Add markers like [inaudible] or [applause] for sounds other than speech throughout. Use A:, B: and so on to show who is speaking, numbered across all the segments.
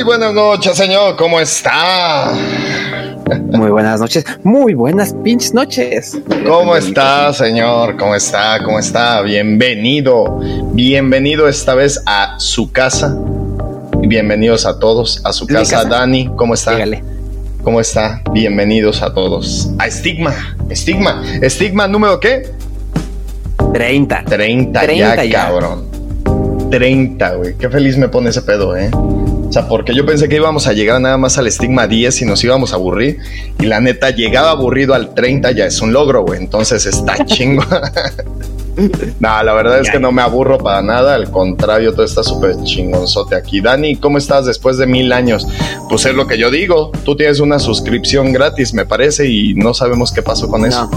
A: Muy buenas noches, señor. ¿Cómo está?
B: Muy buenas noches. Muy buenas pinches noches.
A: ¿Cómo está, señor? ¿Cómo está? ¿Cómo está? Bienvenido. Bienvenido esta vez a su casa. Bienvenidos a todos a su casa. Dani, ¿cómo está?
B: Dígale.
A: ¿Cómo está? Bienvenidos a todos. A Estigma. Estigma. Estigma número qué?
B: 30.
A: 30, 30 ya, cabrón. 30, güey. Qué feliz me pone ese pedo, ¿eh? O sea, porque yo pensé que íbamos a llegar nada más al estigma 10 y nos íbamos a aburrir. Y la neta, llegaba aburrido al 30 ya es un logro, güey. Entonces está [laughs] chingo. [laughs] no, la verdad es que no me aburro para nada. Al contrario, todo está súper chingonzote aquí. Dani, ¿cómo estás después de mil años? Pues es lo que yo digo. Tú tienes una suscripción gratis, me parece, y no sabemos qué pasó con eso.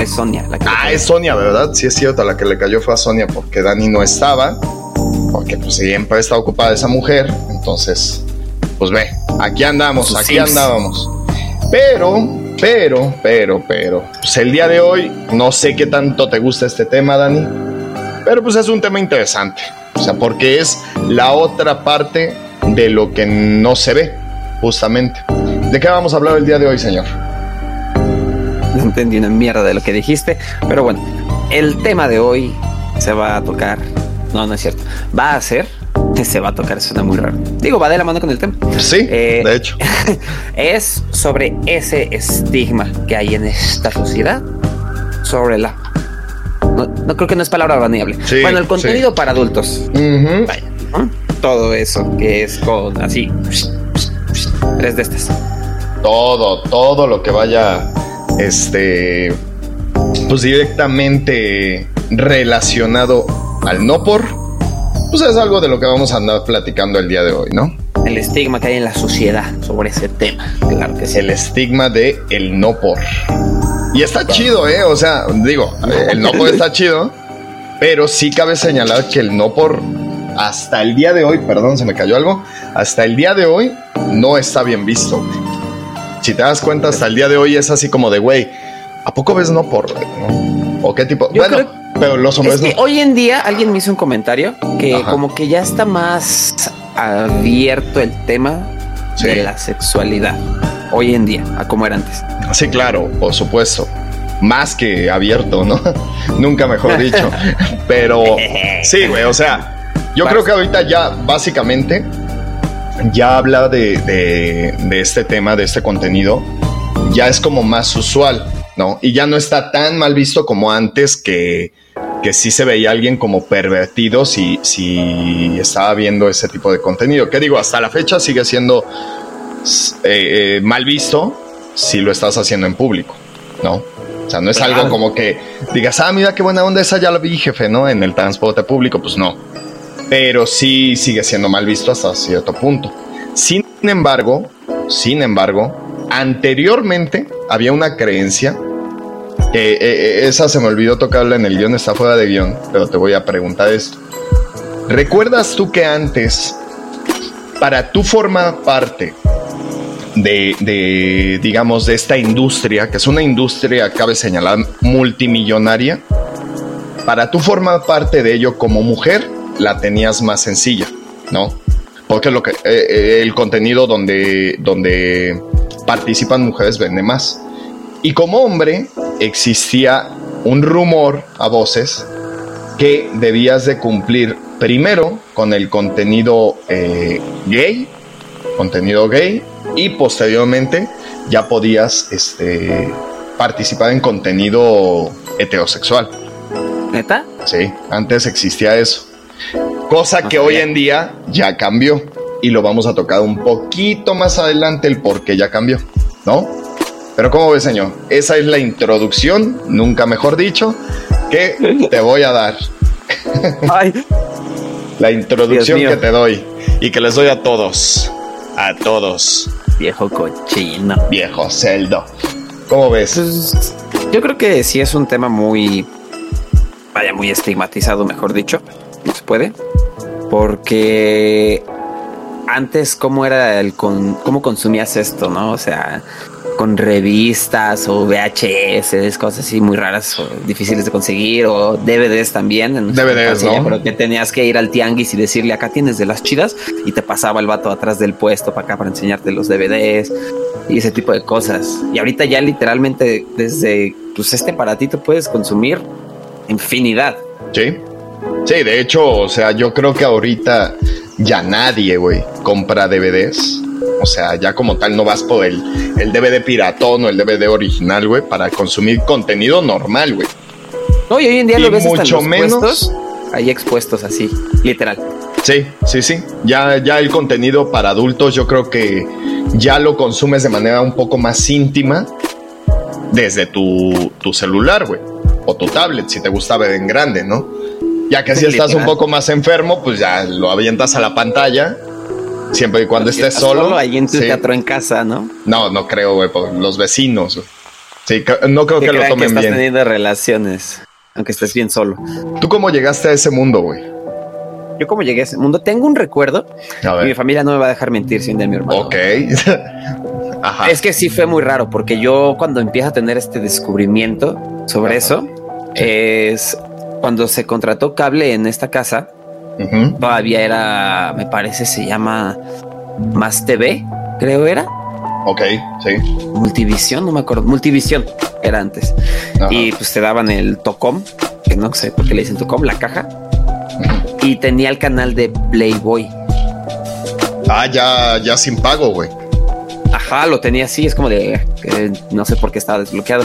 B: Es Sonia
A: la que Ah, es Sonia, ¿verdad? Sí es cierto, la que le cayó fue a Sonia porque Dani no estaba porque pues siempre está ocupada esa mujer, entonces, pues ve, aquí andamos, aquí andábamos. Pero, pero, pero, pero, pues el día de hoy no sé qué tanto te gusta este tema, Dani, pero pues es un tema interesante, o sea, porque es la otra parte de lo que no se ve, justamente. ¿De qué vamos a hablar el día de hoy, señor?
B: No entendí una mierda de lo que dijiste, pero bueno, el tema de hoy se va a tocar no, no es cierto. Va a ser, se va a tocar, suena muy raro. Digo, va de la mano con el tema.
A: Sí, eh, de hecho. [laughs]
B: es sobre ese estigma que hay en esta sociedad sobre la. No, creo que no es palabra baneable. bueno, el contenido para adultos. Todo eso que es con así. Tres de estas.
A: Todo, todo lo que vaya. Este. Pues directamente relacionado al no por, pues es algo de lo que vamos a andar platicando el día de hoy, ¿no?
B: El estigma que hay en la sociedad sobre ese tema, claro que sí.
A: El estigma de el no por. Y está chido, ¿eh? O sea, digo, el no por está chido, pero sí cabe señalar que el no por hasta el día de hoy, perdón, se me cayó algo, hasta el día de hoy no está bien visto. Si te das cuenta, hasta el día de hoy es así como de, güey, ¿a poco ves no por? ¿O qué tipo? bueno, pero los hombres
B: Hoy en día alguien me hizo un comentario que como que ya está más abierto el tema de la sexualidad. Hoy en día, a como era antes.
A: Sí, claro, por supuesto. Más que abierto, ¿no? [laughs] Nunca mejor dicho. [laughs] Pero [laughs] sí, güey, o sea, yo creo que ahorita ya básicamente ya habla de, de este tema, de este contenido, ya es como más usual. ¿no? Y ya no está tan mal visto como antes que, que sí se veía alguien como pervertido si, si estaba viendo ese tipo de contenido. Que digo, hasta la fecha sigue siendo eh, eh, mal visto si lo estás haciendo en público, ¿no? O sea, no es algo como que digas, ah, mira qué buena onda esa, ya la vi, jefe, ¿no? En el transporte público, pues no. Pero sí sigue siendo mal visto hasta cierto punto. Sin embargo, sin embargo, anteriormente había una creencia eh, eh, esa se me olvidó tocarla en el guion, está fuera de guion, pero te voy a preguntar esto. ¿Recuerdas tú que antes, para tú formar parte de, digamos, de esta industria, que es una industria, cabe señalar, multimillonaria, para tú formar parte de ello como mujer, la tenías más sencilla, ¿no? Porque lo que, eh, el contenido donde, donde participan mujeres vende más. Y como hombre existía un rumor a voces que debías de cumplir primero con el contenido eh, gay, contenido gay, y posteriormente ya podías este, participar en contenido heterosexual.
B: ¿Neta?
A: Sí, antes existía eso. Cosa que hoy en día ya cambió y lo vamos a tocar un poquito más adelante el por qué ya cambió, ¿no? Pero como ves, señor, esa es la introducción, nunca mejor dicho, que [laughs] te voy a dar. Ay. la introducción que te doy y que les doy a todos. A todos.
B: Viejo cochino.
A: Viejo celdo. ¿Cómo ves? Pues,
B: yo creo que sí es un tema muy, vaya, muy estigmatizado, mejor dicho. No se puede. Porque antes, ¿cómo era el con, cómo consumías esto, no? O sea, con revistas o VHS, cosas así muy raras o difíciles de conseguir, o DVDs también.
A: DVDs, ¿no?
B: Pero que tenías que ir al tianguis y decirle acá tienes de las chidas y te pasaba el vato atrás del puesto para acá para enseñarte los DVDs y ese tipo de cosas. Y ahorita ya literalmente desde pues, este aparatito puedes consumir infinidad.
A: Sí. Sí, de hecho, o sea, yo creo que ahorita ya nadie, güey, compra DVDs. O sea, ya como tal no vas por el, el DVD piratón o el DVD original, güey, para consumir contenido normal, güey.
B: No, y hoy en día lo ves mucho menos. ahí expuestos así, literal.
A: Sí, sí, sí. Ya, ya el contenido para adultos, yo creo que ya lo consumes de manera un poco más íntima desde tu, tu celular, güey. O tu tablet, si te gusta ver en grande, ¿no? Ya que si estás un poco más enfermo, pues ya lo avientas a la pantalla. Siempre y cuando estés solo. solo.
B: ahí en tu teatro en casa, ¿no?
A: No, no creo, güey, por los vecinos. Sí, no creo que lo tomen que estás
B: teniendo relaciones, aunque estés bien solo.
A: ¿Tú cómo llegaste a ese mundo, güey?
B: Yo cómo llegué a ese mundo, tengo un recuerdo y mi familia no me va a dejar mentir sin de mi hermano.
A: Ok. [laughs]
B: Ajá. Es que sí fue muy raro porque yo cuando empiezo a tener este descubrimiento sobre eso es cuando se contrató cable en esta casa, todavía era, me parece, se llama Más TV, creo era.
A: Ok, sí.
B: Multivisión, no me acuerdo. Multivisión era antes. Y pues te daban el Tocom, que no sé por qué le dicen Tocom, la caja. Y tenía el canal de Playboy.
A: Ah, ya, ya sin pago, güey.
B: Ajá, lo tenía así, es como de no sé por qué estaba desbloqueado.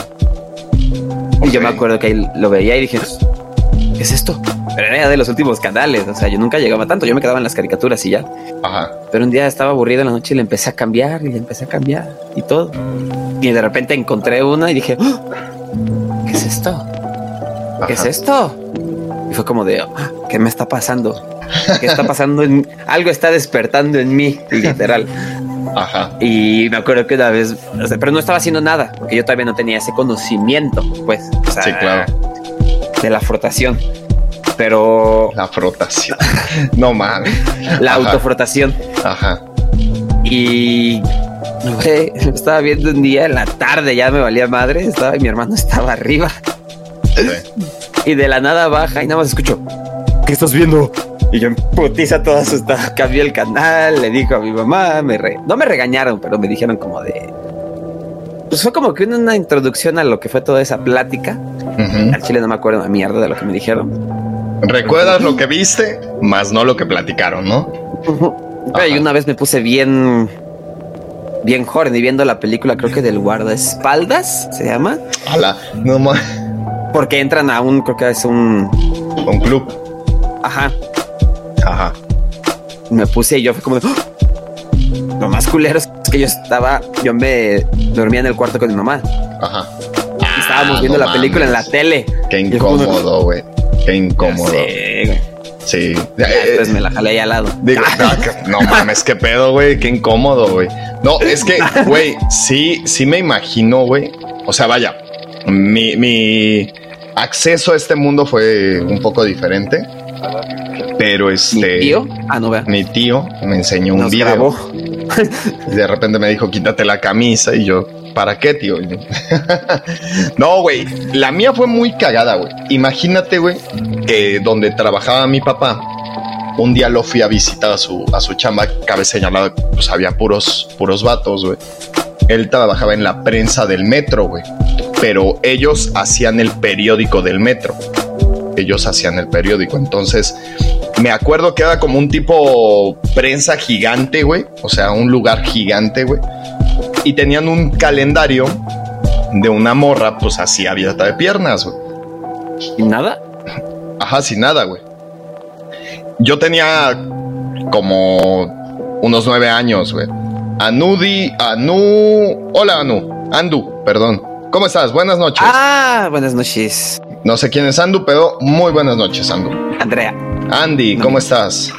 B: Y yo me acuerdo que ahí lo veía y dije, ¿qué es esto? Pero era de los últimos canales, o sea, yo nunca llegaba tanto, yo me quedaba en las caricaturas y ya. Ajá. Pero un día estaba aburrido en la noche y le empecé a cambiar y le empecé a cambiar y todo. Y de repente encontré una y dije, ¡Ah! ¿qué es esto? ¿Qué es esto? Y fue como de, ah, ¿qué me está pasando? ¿Qué está pasando? En... [laughs] Algo está despertando en mí, literal. Ajá. Y me acuerdo que una vez, pero no estaba haciendo nada, porque yo todavía no tenía ese conocimiento, pues.
A: sí, claro
B: de la frotación. Pero.
A: La frotación. [laughs] no mames.
B: La autofrotación.
A: Ajá.
B: Y. estaba viendo un día en la tarde, ya me valía madre. Estaba, y mi hermano estaba arriba. y de la nada baja y nada más escucho. ¿Qué estás viendo? Y yo en putiza toda asustada. [laughs] Cambié el canal, le dijo a mi mamá, me no me regañaron, pero me dijeron como de pues fue como que una introducción a lo que fue toda esa plática. Al chile no me acuerdo de mierda de lo que me dijeron.
A: ¿Recuerdas lo que viste? Más no lo que platicaron, ¿no?
B: y una vez me puse bien bien y viendo la película, creo que del guardaespaldas se llama.
A: Hola, no más.
B: Porque entran a un, creo que es un.
A: Un club.
B: Ajá.
A: Ajá.
B: Me puse y yo fue como de. ¡Oh! Lo más culero es que yo estaba, yo me dormía en el cuarto con mi mamá. Ajá. estábamos ah, viendo la película en la tele.
A: Qué incómodo, güey. Qué incómodo. Sí.
B: Entonces me la jalé ahí al lado. [laughs]
A: no mames, qué pedo, güey. Qué incómodo, güey. No, es que, güey, sí, sí me imagino, güey. O sea, vaya, mi, mi acceso a este mundo fue un poco diferente. Pero este.
B: ¿Mi tío? Ah, no vea.
A: Mi tío me enseñó un video. y de repente me dijo, quítate la camisa. Y yo, ¿para qué, tío? [laughs] no, güey. La mía fue muy cagada, güey. Imagínate, güey, que donde trabajaba mi papá, un día lo fui a visitar a su, a su chamba. Cabe señalar, pues había puros, puros vatos, güey. Él trabajaba en la prensa del metro, güey. Pero ellos hacían el periódico del metro. Ellos hacían el periódico. Entonces, me acuerdo que era como un tipo prensa gigante, güey. O sea, un lugar gigante, güey. Y tenían un calendario de una morra, pues así abierta de piernas, güey.
B: ¿Sin nada?
A: Ajá, sin nada, güey. Yo tenía como unos nueve años, güey. Anudi, Anu. Hola, Anu. Andu, perdón. ¿Cómo estás? Buenas noches.
B: Ah, buenas noches.
A: No sé quién es Andu, pero muy buenas noches, Andu.
B: Andrea.
A: Andy, ¿cómo estás?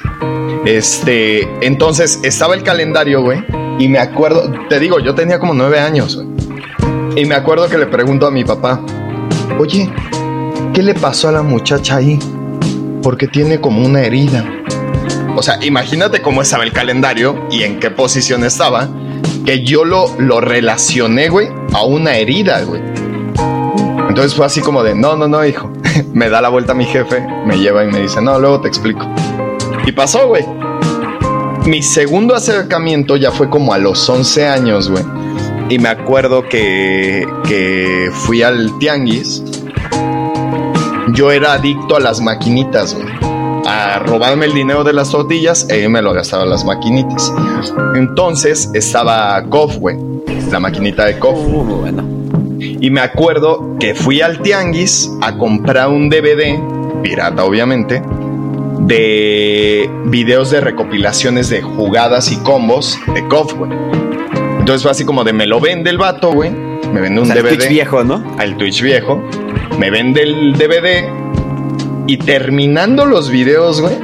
A: Este, entonces estaba el calendario, güey, y me acuerdo, te digo, yo tenía como nueve años, y me acuerdo que le pregunto a mi papá, oye, ¿qué le pasó a la muchacha ahí? Porque tiene como una herida. O sea, imagínate cómo estaba el calendario y en qué posición estaba. que yo lo, lo relacioné, güey, a una herida, güey. Entonces fue así como de, no, no, no, hijo. [laughs] me da la vuelta mi jefe, me lleva y me dice, no, luego te explico. Y pasó, güey. Mi segundo acercamiento ya fue como a los 11 años, güey. Y me acuerdo que, que fui al tianguis. Yo era adicto a las maquinitas, güey. A robarme el dinero de las tortillas y me lo gastaba las maquinitas. Entonces estaba Kof, güey. La maquinita de Kof. Uh, bueno. Y me acuerdo que fui al tianguis a comprar un DVD, pirata obviamente, de videos de recopilaciones de jugadas y combos de KOF, güey. Entonces fue así como de me lo vende el vato, güey. Me vende un DVD. Al
B: Twitch viejo, ¿no?
A: Al Twitch viejo. Me vende el DVD. Y terminando los videos, güey,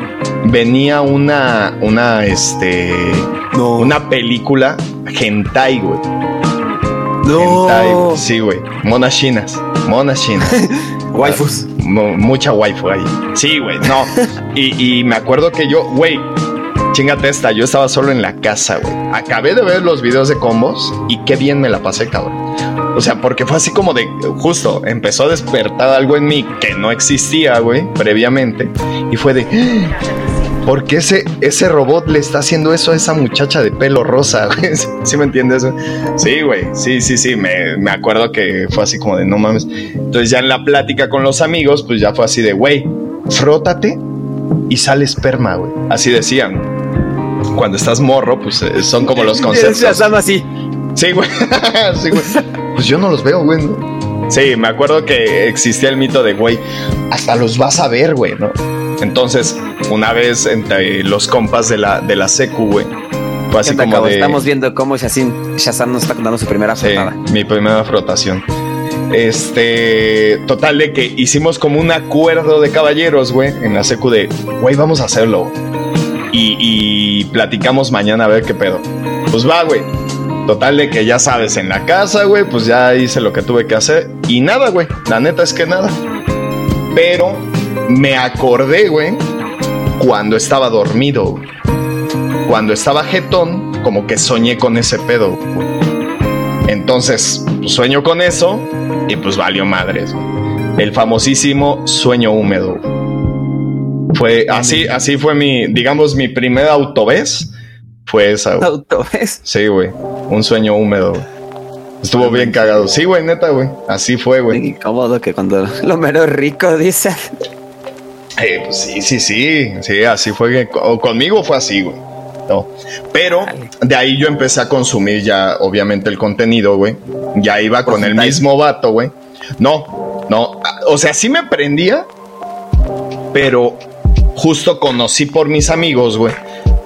A: venía una, una, este, una película hentai, güey.
B: No.
A: Sí, güey. Monas chinas. Monas chinas. [laughs]
B: Waifus.
A: Mucha waifu ahí. Sí, güey. No. [laughs] y, y me acuerdo que yo, güey, chingate esta, yo estaba solo en la casa, güey. Acabé de ver los videos de combos y qué bien me la pasé, cabrón. O sea, porque fue así como de, justo, empezó a despertar algo en mí que no existía, güey, previamente. Y fue de, ¿Por qué ese, ese robot le está haciendo eso a esa muchacha de pelo rosa? [laughs] ¿Sí me entiendes? Sí, güey. Sí, sí, sí. Me, me, acuerdo que fue así como de no mames. Entonces ya en la plática con los amigos, pues ya fue así de, güey, frótate y sale esperma, güey. Así decían. Cuando estás morro, pues eh, son como los [laughs] conceptos.
B: así.
A: Sí, güey. [laughs] sí, güey. Pues yo no los veo, güey. Sí, me acuerdo que existía el mito de, güey, hasta los vas a ver, güey, ¿no? Entonces, una vez entre los compas de la, de la secu, güey, fue así como de...
B: Estamos viendo cómo Shazam, Shazam nos está contando su primera frotada.
A: Sí, mi primera frotación. Este, total de que hicimos como un acuerdo de caballeros, güey, en la secu de, güey, vamos a hacerlo. Y, y platicamos mañana a ver qué pedo. Pues va, güey. Total de que ya sabes, en la casa, güey, pues ya hice lo que tuve que hacer. Y nada, güey. La neta es que nada. Pero me acordé, güey, cuando estaba dormido. Cuando estaba jetón, como que soñé con ese pedo. Entonces, pues, sueño con eso y pues valió madres. El famosísimo sueño húmedo. Fue así, así fue mi, digamos, mi primera autovez. Fue esa.
B: ¿Autovez?
A: Sí, güey. Un sueño húmedo. Estuvo bien cagado. Sí, güey, neta, güey. Así fue, güey.
B: Incómodo que cuando [laughs] lo mero rico dice.
A: Eh, pues sí, sí, sí, sí, así fue conmigo fue así, güey. No. Pero de ahí yo empecé a consumir ya, obviamente, el contenido, güey. Ya iba con el mismo vato, güey. No, no. O sea, sí me prendía, pero justo conocí por mis amigos, güey,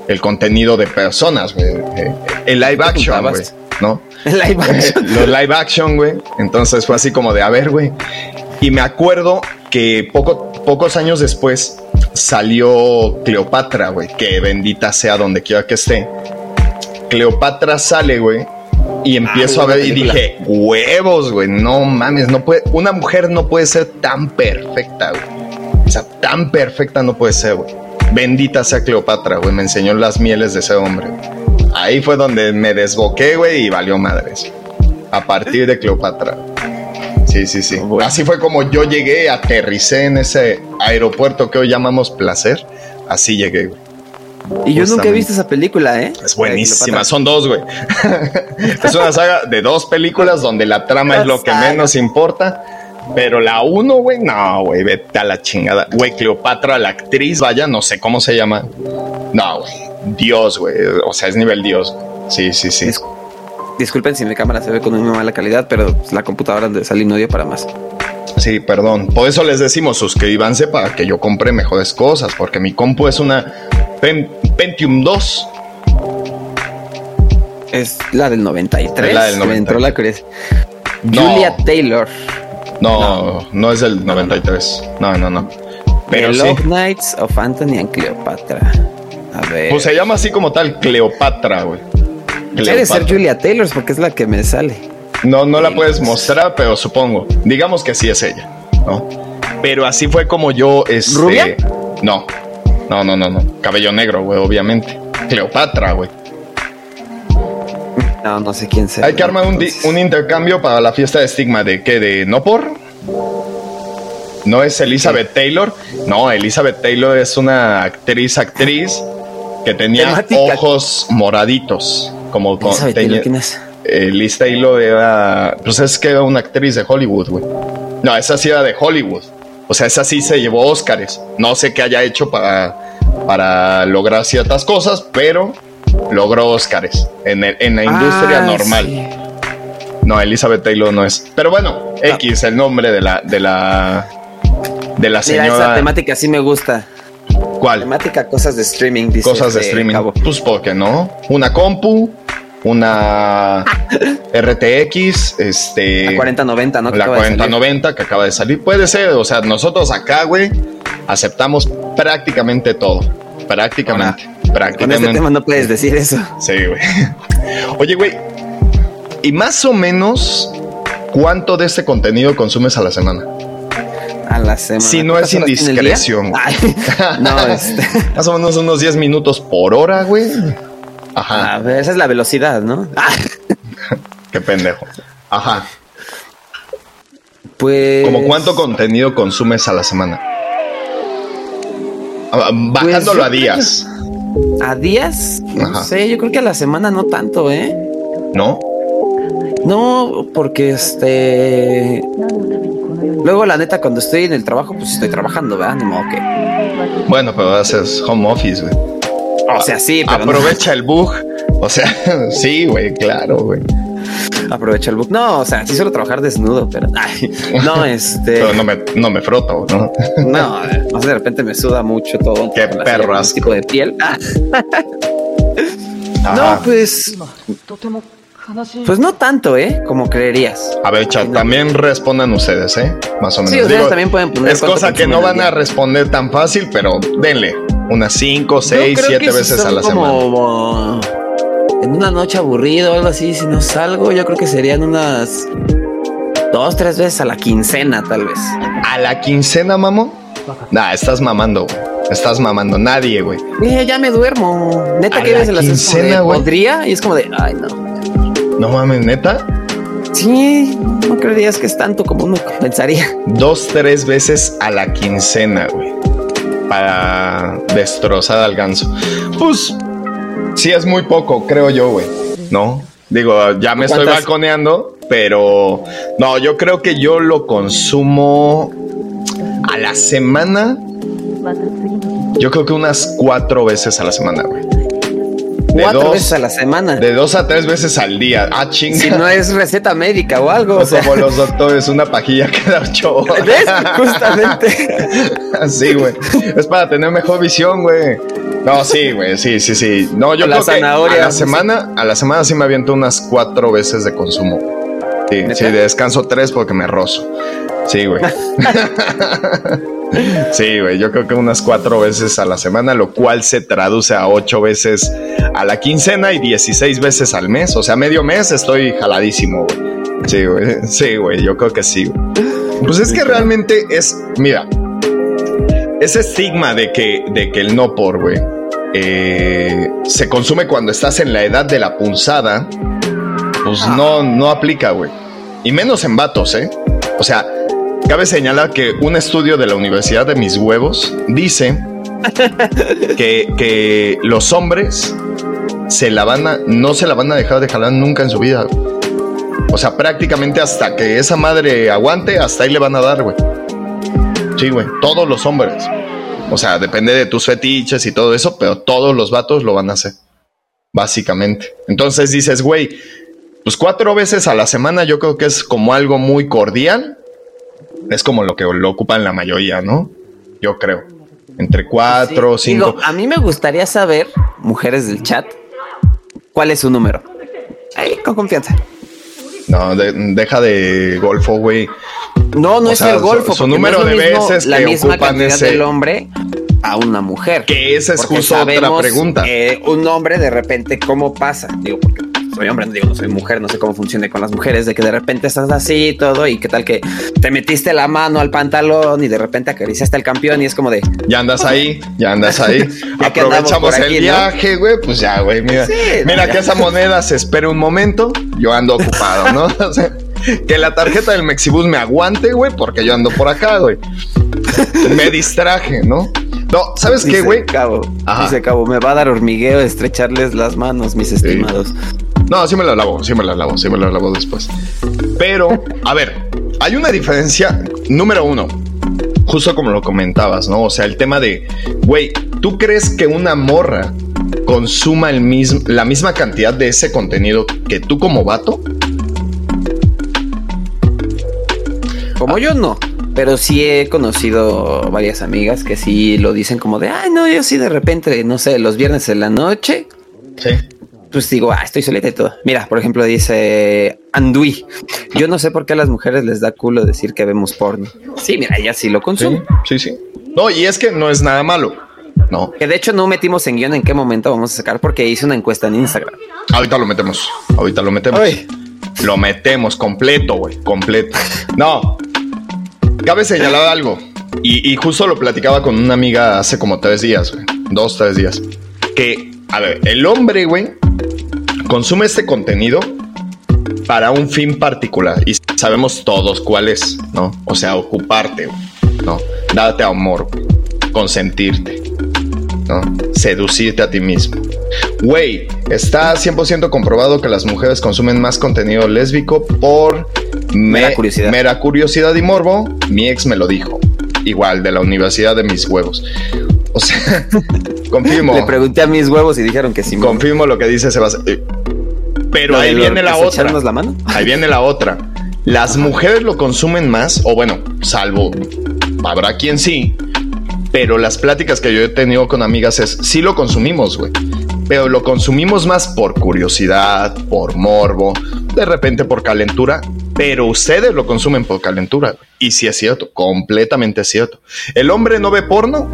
A: el contenido de personas, güey. Eh, el live action, güey. ¿No? [laughs]
B: El live [laughs] action.
A: Los live action, güey. Entonces fue así como de, a ver, güey. Y me acuerdo que poco, pocos años después salió Cleopatra, güey, que bendita sea donde quiera que esté. Cleopatra sale, güey, y empiezo a ver y dije, huevos, güey, no mames, no puede, una mujer no puede ser tan perfecta, güey. O sea, tan perfecta no puede ser, güey. Bendita sea Cleopatra, güey, me enseñó las mieles de ese hombre. Ahí fue donde me desboqué, güey, y valió madres. A partir de Cleopatra. Sí, sí, sí. Así fue como yo llegué, aterricé en ese aeropuerto que hoy llamamos Placer. Así llegué, güey.
B: Y yo nunca he visto esa película, ¿eh?
A: Es buenísima, son dos, güey. [laughs] es una saga de dos películas donde la trama es lo que menos importa. Pero la uno, güey, no, güey, vete a la chingada. Güey, Cleopatra, la actriz, vaya, no sé cómo se llama. No, güey, Dios, güey. O sea, es nivel Dios. Sí, sí, sí.
B: Disculpen si mi cámara se ve con una mala calidad, pero la computadora de salir no dio para más.
A: Sí, perdón. Por eso les decimos, suscríbanse para que yo compre mejores cosas, porque mi compu es una Pentium 2.
B: Es la del 93.
A: Es la del 93. entró la
B: Julia Taylor.
A: No, no, es del 93. No, no, no.
B: Pero The Love Knights of Anthony and Cleopatra. A ver.
A: Pues se llama así como tal, Cleopatra, güey.
B: Debe ser Julia Taylor porque es la que me sale.
A: No, no la puedes mostrar, pero supongo. Digamos que sí es ella, ¿no? Pero así fue como yo. Este,
B: ¿Rubia?
A: No. No, no, no, no. Cabello negro, güey, obviamente. Cleopatra, güey.
B: No, no sé quién sea.
A: Hay que armar un, un, intercambio para la fiesta de estigma de qué, de no por. No es Elizabeth Taylor. No, Elizabeth Taylor es una actriz, actriz que tenía ojos moraditos. Como con, ¿quién es? Liz Taylor era. Pues es que era una actriz de Hollywood, güey. No, esa sí era de Hollywood. O sea, esa sí se llevó Óscares. No sé qué haya hecho para, para lograr ciertas cosas, pero logró Óscares en, en la industria ah, normal. No, Elizabeth Taylor no es. Pero bueno, X, el nombre de la, de la, de la señora. Mira, esa
B: temática sí me gusta.
A: ¿Cuál?
B: Temática cosas de streaming.
A: cosas de este streaming. Pues porque no. Una compu, una [laughs] RTX, este.
B: La 4090, ¿no?
A: La 4090 que acaba de salir. Puede ser, o sea, nosotros acá, güey, aceptamos prácticamente todo. Prácticamente. prácticamente. Con
B: este tema no puedes decir eso.
A: Sí, güey. Oye, güey. ¿Y más o menos cuánto de este contenido consumes a la semana?
B: A la semana.
A: Si no es indiscreción. [laughs] no, este. [laughs] Más o menos unos 10 minutos por hora, güey.
B: Ajá. A ver, esa es la velocidad, ¿no? [laughs]
A: Qué pendejo. Ajá.
B: Pues.
A: ¿Como cuánto contenido consumes a la semana? Ah, bajándolo pues a días.
B: ¿A días? No sé, yo creo que a la semana no tanto, ¿eh?
A: ¿No?
B: No, porque este. Luego, la neta, cuando estoy en el trabajo, pues estoy trabajando, ¿verdad? Ni modo que.
A: Bueno, pero haces home office, güey.
B: O sea, sí,
A: pero. Aprovecha el bug. O sea, [laughs] sí, güey, claro, güey.
B: Aprovecha el bug. No, o sea, sí suelo trabajar desnudo, pero. no, [laughs] este.
A: Pero no me, no me froto, ¿no?
B: no, de repente me suda mucho todo.
A: Qué perras.
B: tipo de piel. [laughs] no, pues. Pues no tanto, ¿eh? Como creerías.
A: A ver, chat, también respondan ustedes, ¿eh? Más o menos.
B: Sí, ustedes también pueden poner.
A: Es cosa que no van a responder tan fácil, pero denle unas 5, 6, 7 veces a la semana.
B: En una noche aburrido o algo así, si no salgo, yo creo que serían unas dos, tres veces a la quincena, tal vez.
A: ¿A la quincena, mamo? Nah, estás mamando, Estás mamando. Nadie, güey.
B: Eh, ya me duermo. Neta, que veces la quincena, güey. Podría y es como de, ay, no.
A: No mames, neta.
B: Sí, no creerías que es tanto como uno pensaría.
A: Dos, tres veces a la quincena, güey para destrozar al ganso. Pues sí es muy poco, creo yo, güey. ¿No? Digo, ya me estoy balconeando, pero no, yo creo que yo lo consumo a la semana. Yo creo que unas cuatro veces a la semana, güey.
B: Cuatro veces a la semana.
A: De dos a tres veces al día. Ah, chinga.
B: Si no es receta médica o algo.
A: O, como los doctores, una pajilla cada ocho [laughs] horas.
B: ¿Ves? Justamente. [laughs]
A: Así, güey. Es para tener mejor visión, güey. No, sí, güey, sí, sí, sí. No, yo creo que a la semana, a la semana sí me aviento unas cuatro veces de consumo. Sí, sí, descanso tres porque me rozo. Sí, güey. [laughs] Sí, güey, yo creo que unas cuatro veces a la semana, lo cual se traduce a ocho veces a la quincena y 16 veces al mes. O sea, medio mes estoy jaladísimo, güey. Sí, güey, sí, güey, yo creo que sí. Pues es que realmente es, mira, ese estigma de que, de que el no por, güey, eh, se consume cuando estás en la edad de la punzada, pues ah. no, no aplica, güey. Y menos en vatos, ¿eh? O sea, Cabe señalar que un estudio de la Universidad de Mis Huevos dice [laughs] que, los hombres se la van a, no se la van a dejar de jalar nunca en su vida. O sea, prácticamente hasta que esa madre aguante, hasta ahí le van a dar, güey. Sí, güey. Todos los hombres. O sea, depende de tus fetiches y todo eso, pero todos los vatos lo van a hacer. Básicamente. Entonces dices, güey, pues cuatro veces a la semana yo creo que es como algo muy cordial es como lo que lo ocupan la mayoría, ¿no? Yo creo. Entre cuatro, o cinco.
B: a mí me gustaría saber, mujeres del chat, cuál es su número. Ahí, con confianza.
A: No, deja de golfo, güey.
B: No, no es el golfo.
A: Su, número de veces
B: la misma cantidad del hombre a una mujer.
A: Que esa es justo otra pregunta.
B: un hombre de repente, ¿cómo pasa? Digo, porque soy hombre, no digo, no soy mujer, no sé cómo funcione con las mujeres, de que de repente estás así y todo, y qué tal que te metiste la mano al pantalón y de repente acariciaste al campeón y es como de.
A: Ya andas ahí, ya andas ahí. [laughs] Aprovechamos el viaje, güey, pues ya, güey, mira. mira que esa moneda se espere un momento, yo ando ocupado, ¿no? [laughs] que la tarjeta del Mexibus me aguante, güey, porque yo ando por acá, güey. Me distraje, ¿no? No, ¿sabes qué, güey?
B: Cabo, dice Cabo, me va a dar hormigueo estrecharles las manos, mis estimados.
A: No, sí me las lavo, sí me las lavo, sí me las lavo después. Pero, a ver, hay una diferencia, número uno, justo como lo comentabas, ¿no? O sea, el tema de, güey, ¿tú crees que una morra consuma el mismo, la misma cantidad de ese contenido que tú como vato?
B: Como yo no. Pero sí he conocido varias amigas que sí lo dicen como de, ay, no, yo sí de repente, no sé, los viernes en la noche. Sí. Pues digo, ah, estoy solita y todo. Mira, por ejemplo, dice Andui. Yo no sé por qué a las mujeres les da culo decir que vemos porno. Sí, mira, ella sí lo consume.
A: Sí, sí, No, y es que no es nada malo. No.
B: Que de hecho no metimos en guion en qué momento vamos a sacar porque hice una encuesta en Instagram.
A: Ahorita lo metemos. Ahorita lo metemos. Lo metemos completo, güey. Completo. No, Cabe señalar algo. Y, justo lo platicaba con una amiga hace como tres días, güey. Dos, tres días. Que, a ver, el hombre, güey, consume este contenido para un fin particular. Y sabemos todos cuál es, ¿no? O sea, ocuparte, ¿no? Darte amor, consentirte, ¿no? Seducirte a ti mismo. Güey, está 100% comprobado que las mujeres consumen más contenido lésbico por mera curiosidad. Mera curiosidad y morbo. Mi ex me lo dijo. Igual, de la universidad de mis huevos. O sea, [laughs] confirmo.
B: Le pregunté a mis huevos y dijeron que sí.
A: Confirmo lo que dice Sebastián. Eh, pero ahí viene la otra.
B: La mano?
A: Ahí viene la otra. Las mujeres lo consumen más, o bueno, salvo, habrá quien sí, pero las pláticas que yo he tenido con amigas es, sí lo consumimos, güey, pero lo consumimos más por curiosidad, por morbo, de repente por calentura, pero ustedes lo consumen por calentura. Y sí es cierto, completamente cierto. El hombre no ve porno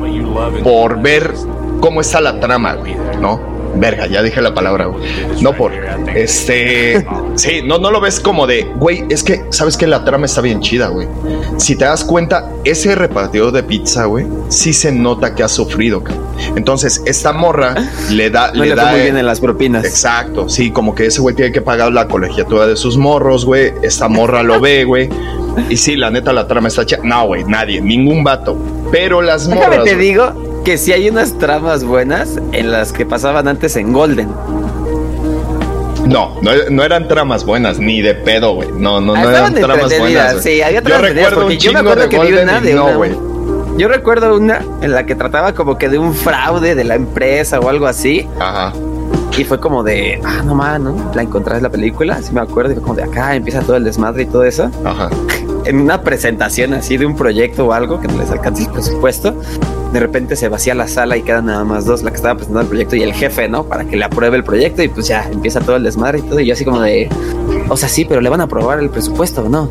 A: por ver cómo está la trama, ¿no? Verga, ya dije la palabra, güey. No por. Este. Sí, no, no lo ves como de, güey, es que, ¿sabes que La trama está bien chida, güey. Si te das cuenta, ese repartidor de pizza, güey, sí se nota que ha sufrido, Entonces, esta morra [laughs] le da.
B: le, da. Muy bien en las propinas.
A: Exacto, sí, como que ese güey tiene que pagar la colegiatura de sus morros, güey. Esta morra lo ve, güey. Y sí, la neta, la trama está chida. No, güey, nadie, ningún vato. Pero las morras.
B: Déjame te digo que sí hay unas tramas buenas en las que pasaban antes en Golden.
A: No, no, eran tramas buenas, ni de pedo, güey. No, no, no eran tramas buenas.
B: Sí, había tramas yo recuerdo un yo me acuerdo que vi una de no, güey. Yo recuerdo una en la que trataba como que de un fraude de la empresa o algo así. Ajá. Y fue como de, ah, no mames, ¿no? La encontré en la película, así me acuerdo, y fue como de acá empieza todo el desmadre y todo eso. Ajá. en una presentación así de un proyecto o algo que no les alcance el presupuesto, de repente se vacía la sala y quedan nada más dos, la que estaba presentando el proyecto y el jefe, ¿no? Para que le apruebe el proyecto y pues ya empieza todo el desmadre y todo. Y yo así como de, o sea, sí, pero le van a aprobar el presupuesto, ¿no?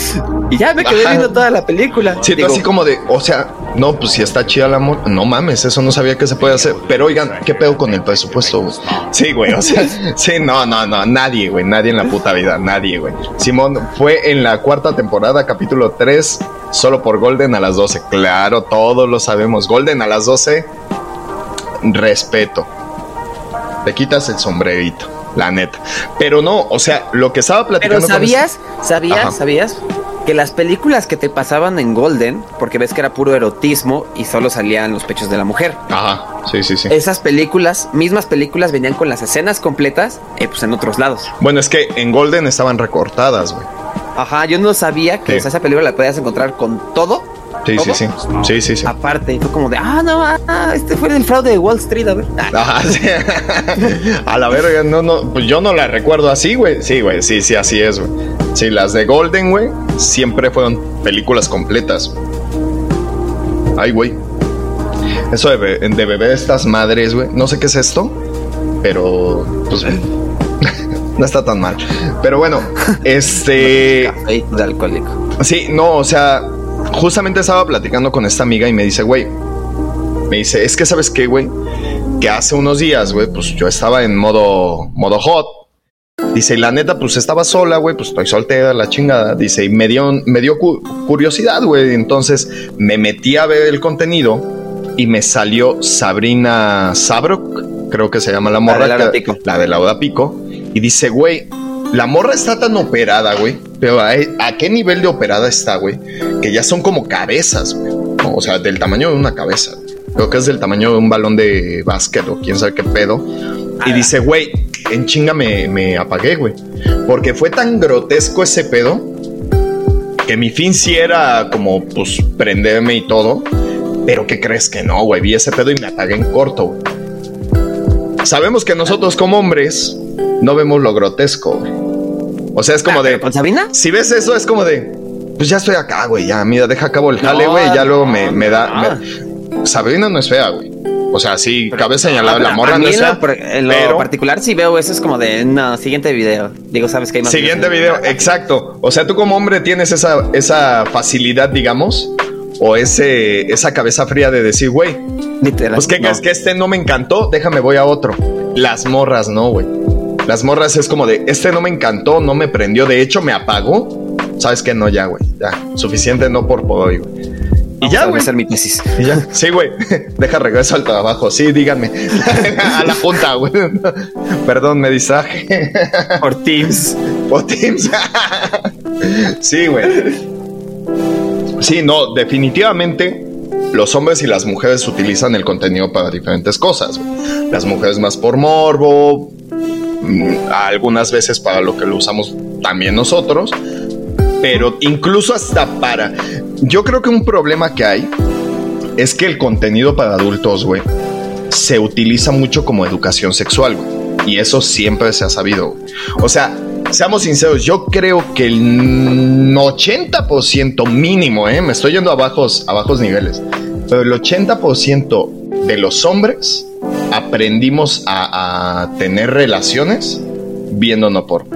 B: [laughs] y ya me quedé viendo toda la película.
A: Sí, así como de, o sea, no, pues si está chida la amor, no mames, eso no sabía que se puede hacer. Pero oigan, ¿qué pedo con el presupuesto? Sí, güey, o sea, [laughs] sí, no, no, no, nadie, güey, nadie en la puta vida, nadie, güey. Simón fue en la cuarta temporada, capítulo 3 solo por Golden a las 12. Claro, todos lo sabemos. Golden a las 12, respeto. Te quitas el sombrerito, la neta. Pero no, o sea, lo que estaba platicando.
B: Pero sabías, sabías, sabías que las películas que te pasaban en Golden, porque ves que era puro erotismo y solo salían los pechos de la mujer.
A: Ajá, sí, sí, sí.
B: Esas películas, mismas películas, venían con las escenas completas, eh, pues en otros lados.
A: Bueno, es que en Golden estaban recortadas, güey.
B: Ajá, yo no sabía que esa película la podías encontrar con todo.
A: Sí, sí, sí. Sí, sí, sí.
B: Aparte, y fue como de, ah, no, ah, este fue el fraude de Wall Street, a ver. [laughs] Ajá, sí.
A: a la verga, no, no, pues yo no la recuerdo así, güey. Sí, güey, sí, sí, así es, güey. Sí, las de Golden, güey, siempre fueron películas completas. Ay, güey. Eso de, de bebé estas madres, güey. No sé qué es esto, pero pues no está tan mal. Pero bueno, este.
B: de alcohólico.
A: Sí, no, o sea, justamente estaba platicando con esta amiga y me dice, güey, me dice, es que sabes qué, güey, que hace unos días, güey, pues yo estaba en modo, modo hot Dice, y la neta, pues estaba sola, güey, pues estoy soltera, la chingada. Dice, y me dio, me dio curiosidad, güey. Entonces me metí a ver el contenido y me salió Sabrina Sabrok, creo que se llama la morra. La de la, Pico. La de la Pico. Y dice, güey, la morra está tan operada, güey. Pero a, qué nivel de operada está, güey? Que ya son como cabezas, güey. O sea, del tamaño de una cabeza. Creo que es del tamaño de un balón de básquet o quién sabe qué pedo. Y dice, güey, en chinga me, me apagué, güey. Porque fue tan grotesco ese pedo que mi fin sí era como, pues, prenderme y todo. Pero ¿qué crees que no, güey? Vi ese pedo y me apagué en corto, güey. Sabemos que nosotros como hombres no vemos lo grotesco, güey. O sea, es como ah, de...
B: ¿Con Sabina?
A: Si ves eso, es como de... Pues ya estoy acá, güey. Ya, mira, deja acabo el jale, güey. ya luego me, me da... Sabrina no es fea, güey. O sea, sí, cabe señalar la morra. no es
B: fea, en lo particular, si veo eso es como de, no, siguiente video. Digo, sabes que hay más.
A: Siguiente video, exacto. O sea, tú como hombre tienes esa, esa facilidad, digamos, o ese, esa cabeza fría de decir, güey, pues que es que este no me encantó, déjame voy a otro. Las morras, no, güey. Las morras es como de, este no me encantó, no me prendió, de hecho me apagó. Sabes que no, ya, güey, ya, suficiente no por hoy, güey.
B: Y ya, güey. hacer mi tesis.
A: Y ya. Sí, güey. [laughs] Deja regreso al trabajo. Sí, díganme. [laughs] a la junta, güey. [laughs] Perdón, me distraje.
B: Por Teams.
A: Por Teams. sí, güey. Sí, no, definitivamente los hombres y las mujeres utilizan el contenido para diferentes cosas. Las mujeres más por morbo, algunas veces para lo que lo usamos también nosotros, pero incluso hasta para... Yo creo que un problema que hay es que el contenido para adultos, güey, se utiliza mucho como educación sexual. Y eso siempre se ha sabido. O sea, seamos sinceros, yo creo que el 80% mínimo, ¿eh? me estoy yendo a bajos, a bajos niveles, pero el 80% de los hombres aprendimos a, a tener relaciones viendo no por.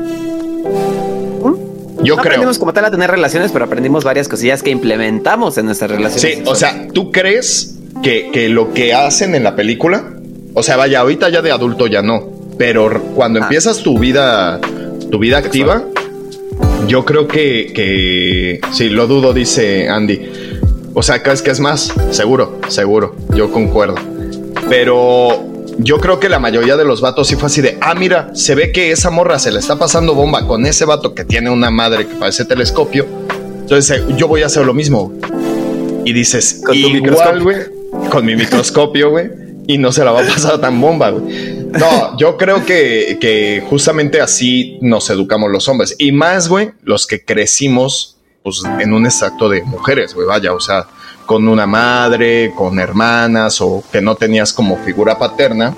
B: Yo creo. aprendimos como tal a tener relaciones, pero aprendimos varias cosillas que implementamos en nuestras relaciones.
A: Sí, o sea, ¿tú crees que, lo que hacen en la película, o sea, vaya, ahorita ya de adulto ya no, pero cuando ah. empiezas tu vida, tu vida activa, yo creo que, que, sí, lo dudo, dice Andy. O sea, ¿crees que es más? Seguro, seguro, yo concuerdo. Pero yo creo que la mayoría de los vatos sí fue así de, ah, mira, se ve que esa morra se le está pasando bomba con ese vato que tiene una madre que parece telescopio. Entonces eh, yo voy a hacer lo mismo. Y dices, con igual, güey, con mi microscopio, güey, y no se la va a pasar tan bomba, güey. No, yo creo que, que justamente así nos educamos los hombres. Y más, güey, los que crecimos pues, en un extracto de mujeres, güey, vaya, o sea, con una madre, con hermanas o que no tenías como figura paterna,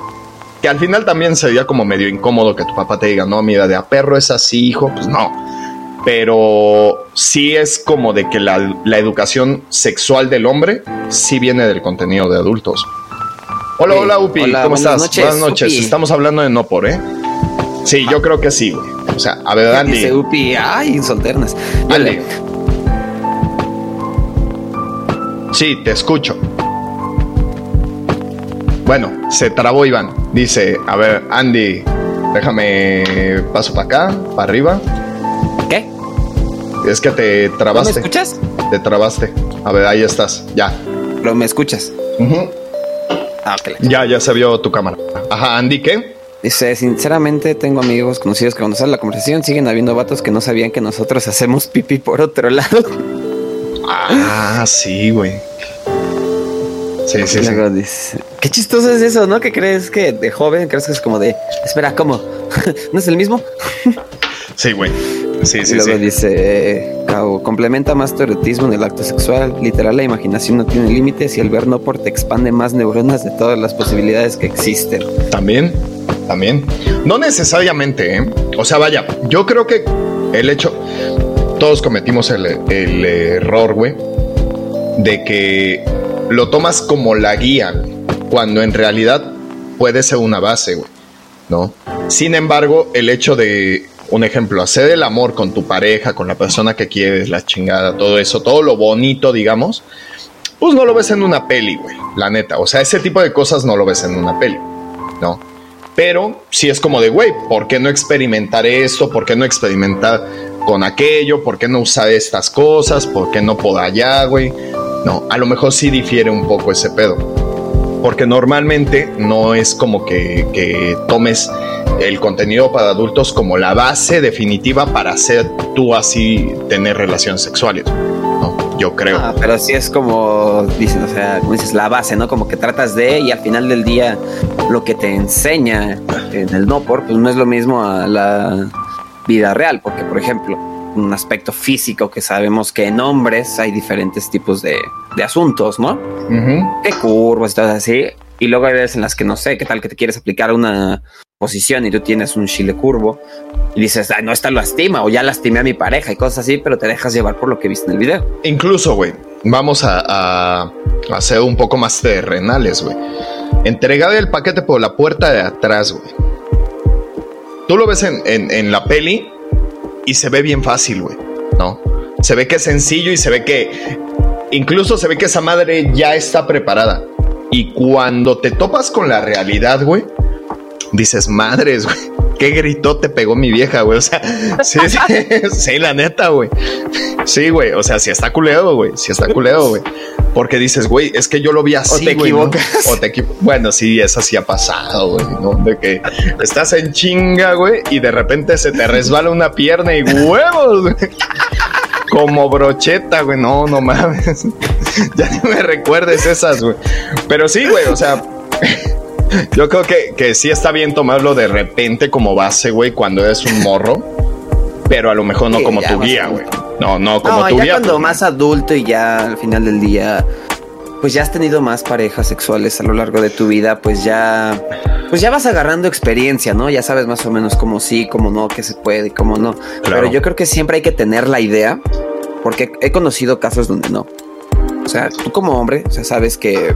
A: que al final también sería como medio incómodo que tu papá te diga, no, mira, de a perro es así, hijo, pues no. Pero sí es como de que la, educación sexual del hombre sí viene del contenido de adultos. Hola, hola, Upi, ¿cómo estás? buenas noches. Estamos hablando de no por, ¿eh? Sí, yo creo que sí, güey. O sea, a ver, Andy.
B: Dice Upi, ay, solternas. Vale.
A: Sí, te escucho. Bueno, se trabó Iván. Dice, a ver, Andy, déjame paso para acá, para arriba.
B: ¿Qué?
A: Es que te trabaste.
B: ¿Me escuchas?
A: Te trabaste. A ver, ahí estás, ya.
B: ¿Lo me escuchas?
A: ah, okay. Ya, ya se vio tu cámara. Ajá, Andy, ¿qué?
B: Dice, sinceramente tengo amigos conocidos que cuando sale la conversación siguen habiendo vatos que no sabían que nosotros hacemos pipí por otro lado.
A: Ah, sí, güey. Sí, sí, sí.
B: Qué chistoso es eso, ¿no? Que crees que de joven crees que es como de, espera, ¿cómo? [laughs] ¿No es el mismo? [laughs]
A: sí, güey. Sí, sí,
B: y luego dice, complementa más tu erotismo en el acto sexual. Literal, la imaginación no tiene límites y el ver no por te expande más neuronas de todas las posibilidades que existen.
A: También, también. No necesariamente, ¿eh? O sea, vaya, yo creo que el hecho, todos cometimos el, error, güey, de que lo tomas como la guía, cuando en realidad puede ser una base, güey, ¿no? Sin embargo, el hecho de, un ejemplo, hacer el amor con tu pareja, con la persona que quieres, la chingada, todo eso, todo lo bonito, digamos, pues no lo ves en una peli, güey, la neta. O sea, ese tipo de cosas no lo ves en una peli, ¿no? Pero si es como de, güey, ¿por qué no experimentar esto? ¿Por qué no experimentar con aquello? ¿Por qué no usar estas cosas? ¿Por qué no puedo allá, güey? No, a lo mejor sí difiere un poco ese pedo. Porque normalmente no es como que, que tomes el contenido para adultos como la base definitiva para hacer tú así tener relaciones sexuales yo creo. Ah,
B: pero sí es como dicen, o sea, como dices, la base, ¿no? Como que tratas de y al final del día lo que te enseña en el no por, pues no es lo mismo a la vida real, porque por ejemplo, un aspecto físico que sabemos que en hombres hay diferentes tipos de, asuntos, ¿no? De curvas y todo así. Y luego hay veces en las que no sé, qué tal que te quieres aplicar una posición y tú tienes un chile curvo y dices, no, esta lastima o ya lastimé a mi pareja y cosas así, pero te dejas llevar por lo que viste en el video.
A: Incluso, güey, vamos a, hacer un poco más terrenales, güey. Entregar el paquete por la puerta de atrás, güey. Tú lo ves en, en la peli y se ve bien fácil, güey, ¿no? Se ve que es sencillo y se ve que incluso se ve que esa madre ya está preparada. Y cuando te topas con la realidad, güey, dices, madres, güey. ¿Qué gritó te pegó mi vieja, güey? O sea, [laughs] sí, sí, sí, la neta, güey. Sí, güey. O sea, si está culero, güey. Si está culero, güey. Porque dices, güey, es que yo lo vi así.
B: O te equivocas.
A: O te Bueno, sí, eso sí ha pasado, güey, ¿no? De que estás en chinga, güey, y de repente se te resbala una pierna y huevos, güey. Como brocheta, güey. No, no mames. [laughs] ya ni me recuerdes esas, güey. Pero sí, güey, o sea. [laughs] Yo creo que, que sí está bien tomarlo de repente como base, güey, cuando eres un morro, pero a lo mejor no como tu guía, güey. No, no como no, tu ya
B: Cuando más adulto y ya al final del día, pues ya has tenido más parejas sexuales a lo largo de tu vida, pues ya, pues ya vas agarrando experiencia, ¿no? Ya sabes más o menos cómo sí, cómo no, qué se puede, cómo no. Pero yo creo que siempre hay que tener la idea, porque he conocido casos donde no. O sea, tú como hombre, o sea, sabes que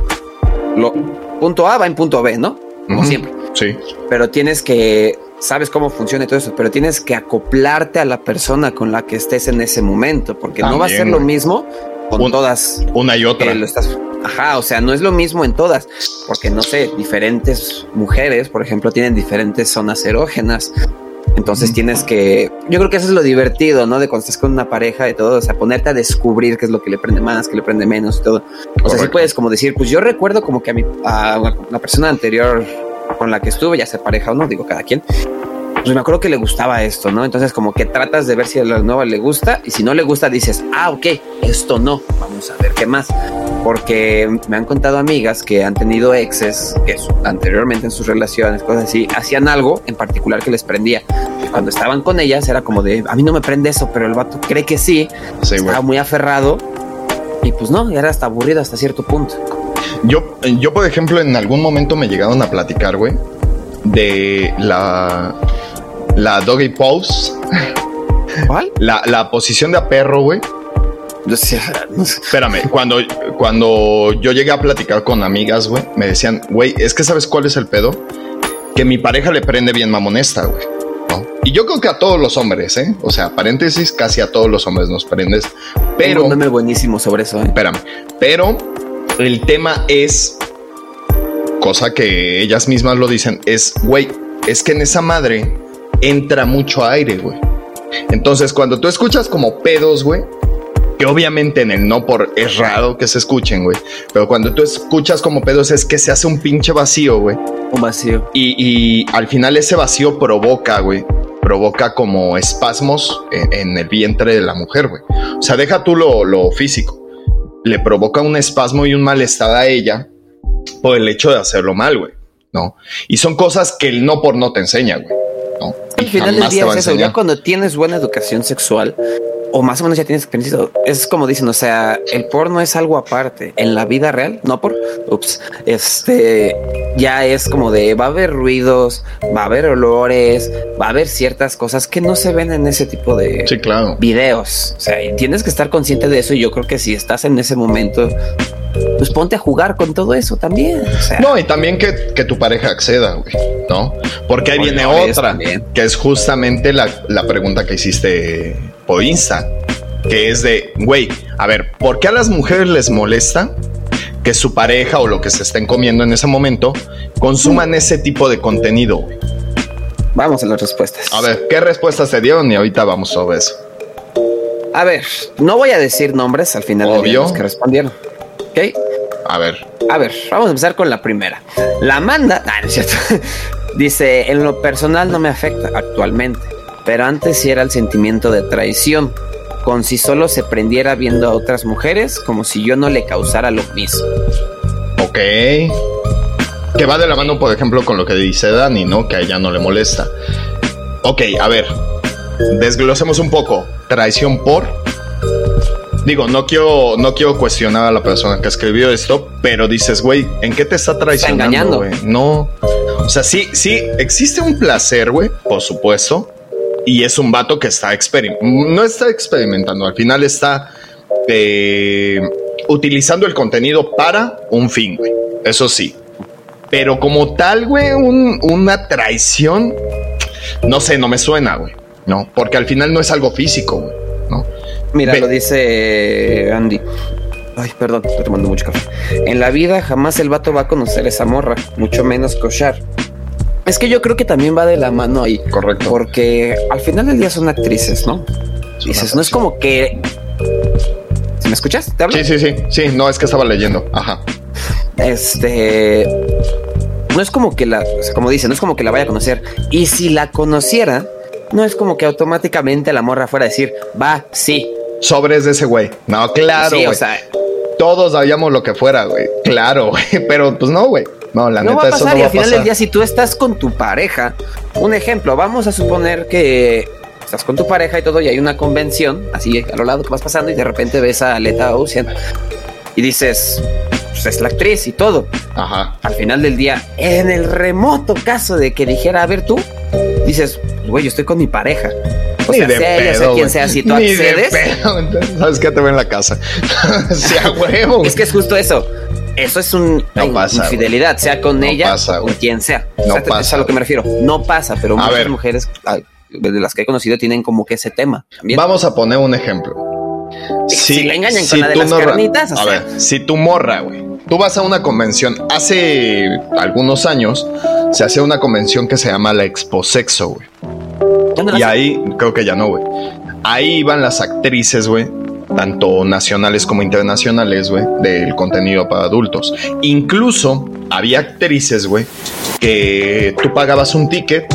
B: lo, punto A va en punto B, ¿no? Como siempre.
A: Sí.
B: Pero tienes que, sabes cómo funciona y todo eso, pero tienes que acoplarte a la persona con la que estés en ese momento, porque no va a ser lo mismo con todas.
A: Una y otra.
B: ajá, o sea, no es lo mismo en todas, porque no sé, diferentes mujeres, por ejemplo, tienen diferentes zonas erógenas. Entonces tienes que, yo creo que eso es lo divertido, ¿no? De cuando estás con una pareja y todo, o sea, ponerte a descubrir qué es lo que le prende más, qué le prende menos y todo. O sea, sí puedes como decir, pues yo recuerdo como que a mi, a una persona anterior con la que estuve, ya sea pareja o no, digo cada quien, pues me acuerdo que le gustaba esto, ¿no? Entonces como que tratas de ver si a la nueva le gusta y si no le gusta dices, ah, ok, esto no, vamos a ver qué más. Porque me han contado amigas que han tenido exes que anteriormente en sus relaciones, cosas así, hacían algo en particular que les prendía. Y cuando estaban con ellas era como de, a mí no me prende eso, pero el vato cree que sí, estaba muy aferrado y pues no, era hasta aburrido hasta cierto punto.
A: Yo, yo, por ejemplo, en algún momento me llegaron a platicar, güey, de la la doggy pose.
B: ¿Cuál?
A: La, la posición de a perro, güey. Espérame, cuando, cuando yo llegué a platicar con amigas, güey, me decían, güey, es que sabes cuál es el pedo? Que mi pareja le prende bien mamonesta, güey. Y yo creo que a todos los hombres, ¿eh? O sea, paréntesis, casi a todos los hombres nos prendes. Pero.
B: Un buenísimo sobre eso, ¿eh?
A: Espérame. Pero el tema es. Cosa que ellas mismas lo dicen, es, güey, es que en esa madre entra mucho aire, güey. Entonces, cuando tú escuchas como pedos, güey, que obviamente en el no por es raro que se escuchen, güey. Pero cuando tú escuchas como pedos es que se hace un pinche vacío, güey.
B: Un vacío.
A: Y, al final ese vacío provoca, güey. Provoca como espasmos en, el vientre de la mujer, güey. O sea, deja tú lo, lo físico. Le provoca un espasmo y un malestar a ella por el hecho de hacerlo mal, güey. ¿No? Y son cosas que el no por no te enseña, güey.
B: Al final del día es eso, ya cuando tienes buena educación sexual, o más o menos ya tienes experiencia, es como dicen, o sea, el porno es algo aparte. En la vida real, no por, ups, este, ya es como de, va a haber ruidos, va a haber olores, va a haber ciertas cosas que no se ven en ese tipo de videos. O sea, tienes que estar consciente de eso y yo creo que si estás en ese momento, pues ponte a jugar con todo eso también.
A: no, y también que, tu pareja acceda, güey, ¿no? Porque ahí viene otra, que es justamente la, la pregunta que hiciste por Insta, que es de, güey, a ver, ¿por qué a las mujeres les molesta que su pareja o lo que se estén comiendo en ese momento consuman ese tipo de contenido.
B: Vamos a las respuestas.
A: A ver, ¿qué respuestas te dieron? Y ahorita vamos sobre eso.
B: A ver, no voy a decir nombres al final de los que respondieron. ¿Ok?
A: A ver.
B: A ver, vamos a empezar con la primera. La Amanda, ah, no es cierto. [laughs] Dice, en lo personal no me afecta actualmente, pero antes sí era el sentimiento de traición, con si solo se prendiera viendo a otras mujeres, como si yo no le causara lo mismo.
A: Ok. Que va de la mano, por ejemplo, con lo que dice Dani, ¿no? Que a ella no le molesta. Ok, a ver, desglosemos un poco. Traición por. Digo, no quiero, no quiero cuestionar a la persona que escribió esto, pero dices, güey, ¿en qué te está traicionando? Está No. O sea, sí, sí, existe un placer, güey, por supuesto. Y es un vato que está experimentando. No está experimentando, al final está eh, utilizando el contenido para un fin, güey. Eso sí. Pero como tal, güey, una traición, no sé, no me suena, güey. ¿no? Porque al final no es algo físico, ¿no?
B: Mira, lo dice Andy. Ay, perdón, estoy tomando mucho café. En la vida jamás el vato va a conocer esa morra, mucho menos cochar. Es que yo creo que también va de la mano ahí.
A: Correcto.
B: Porque al final del día son actrices, ¿no? Dices, no es como que. ¿Me escuchas?
A: Sí, sí, sí. Sí, no, es que estaba leyendo. Ajá.
B: Este. No es como que la. O sea, como dice, no es como que la vaya a conocer. Y si la conociera, no es como que automáticamente la morra fuera a decir, va, sí.
A: Sobres de ese güey. No, claro. Sí, o sea, todos sabíamos lo que fuera, güey. Claro, [laughs] güey. Pero pues no, güey. No, la
B: no
A: neta,
B: va a pasar, no y al final del día, si tú estás con tu pareja, un ejemplo, vamos a suponer que estás con tu pareja y todo, y hay una convención, así a lo lado que vas pasando, y de repente ves a Aleta Ocean y dices, pues es la actriz y todo.
A: Ajá.
B: Al final del día, en el remoto caso de que dijera, a ver tú, dices, güey, yo estoy con mi pareja. O sea, sea ella, sea quien sea, si tú accedes.
A: Sabes que te ven en la casa. [laughs] sea huevo.
B: Es que es justo eso. Eso es un, infidelidad, sea con ella o con quien sea. No pasa. Es a lo que me refiero. No pasa, pero muchas mujeres de las que he conocido tienen como que ese tema.
A: Vamos a poner un ejemplo.
B: Si, le engañan con la de las carnitas.
A: A ver, si tu morra, güey, tú vas a una convención. Hace algunos años se hacía una convención que se llama la Expo Sexo, güey. Y ahí, creo que ya no, güey. Ahí iban las actrices, güey, tanto nacionales como internacionales, güey, del contenido para adultos. Incluso había actrices, güey, que tú pagabas un ticket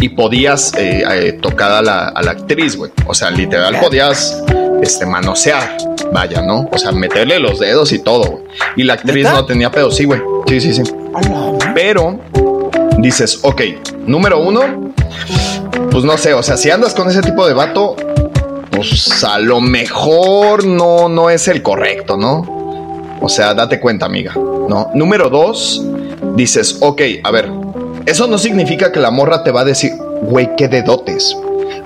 A: y podías eh, eh, tocar a la, actriz, güey. O sea, literal podías este, manosear, vaya, ¿no? O sea, meterle los dedos y todo. Y la actriz no tenía pedo, sí, güey. Sí, sí, sí. Pero dices, ok, número uno, pues no sé, o sea, si andas con ese tipo de vato, pues a lo mejor no, no es el correcto, ¿no? O sea, date cuenta, amiga, ¿no? Número dos, dices, ok, a ver, eso no significa que la morra te va a decir, güey, qué de dotes.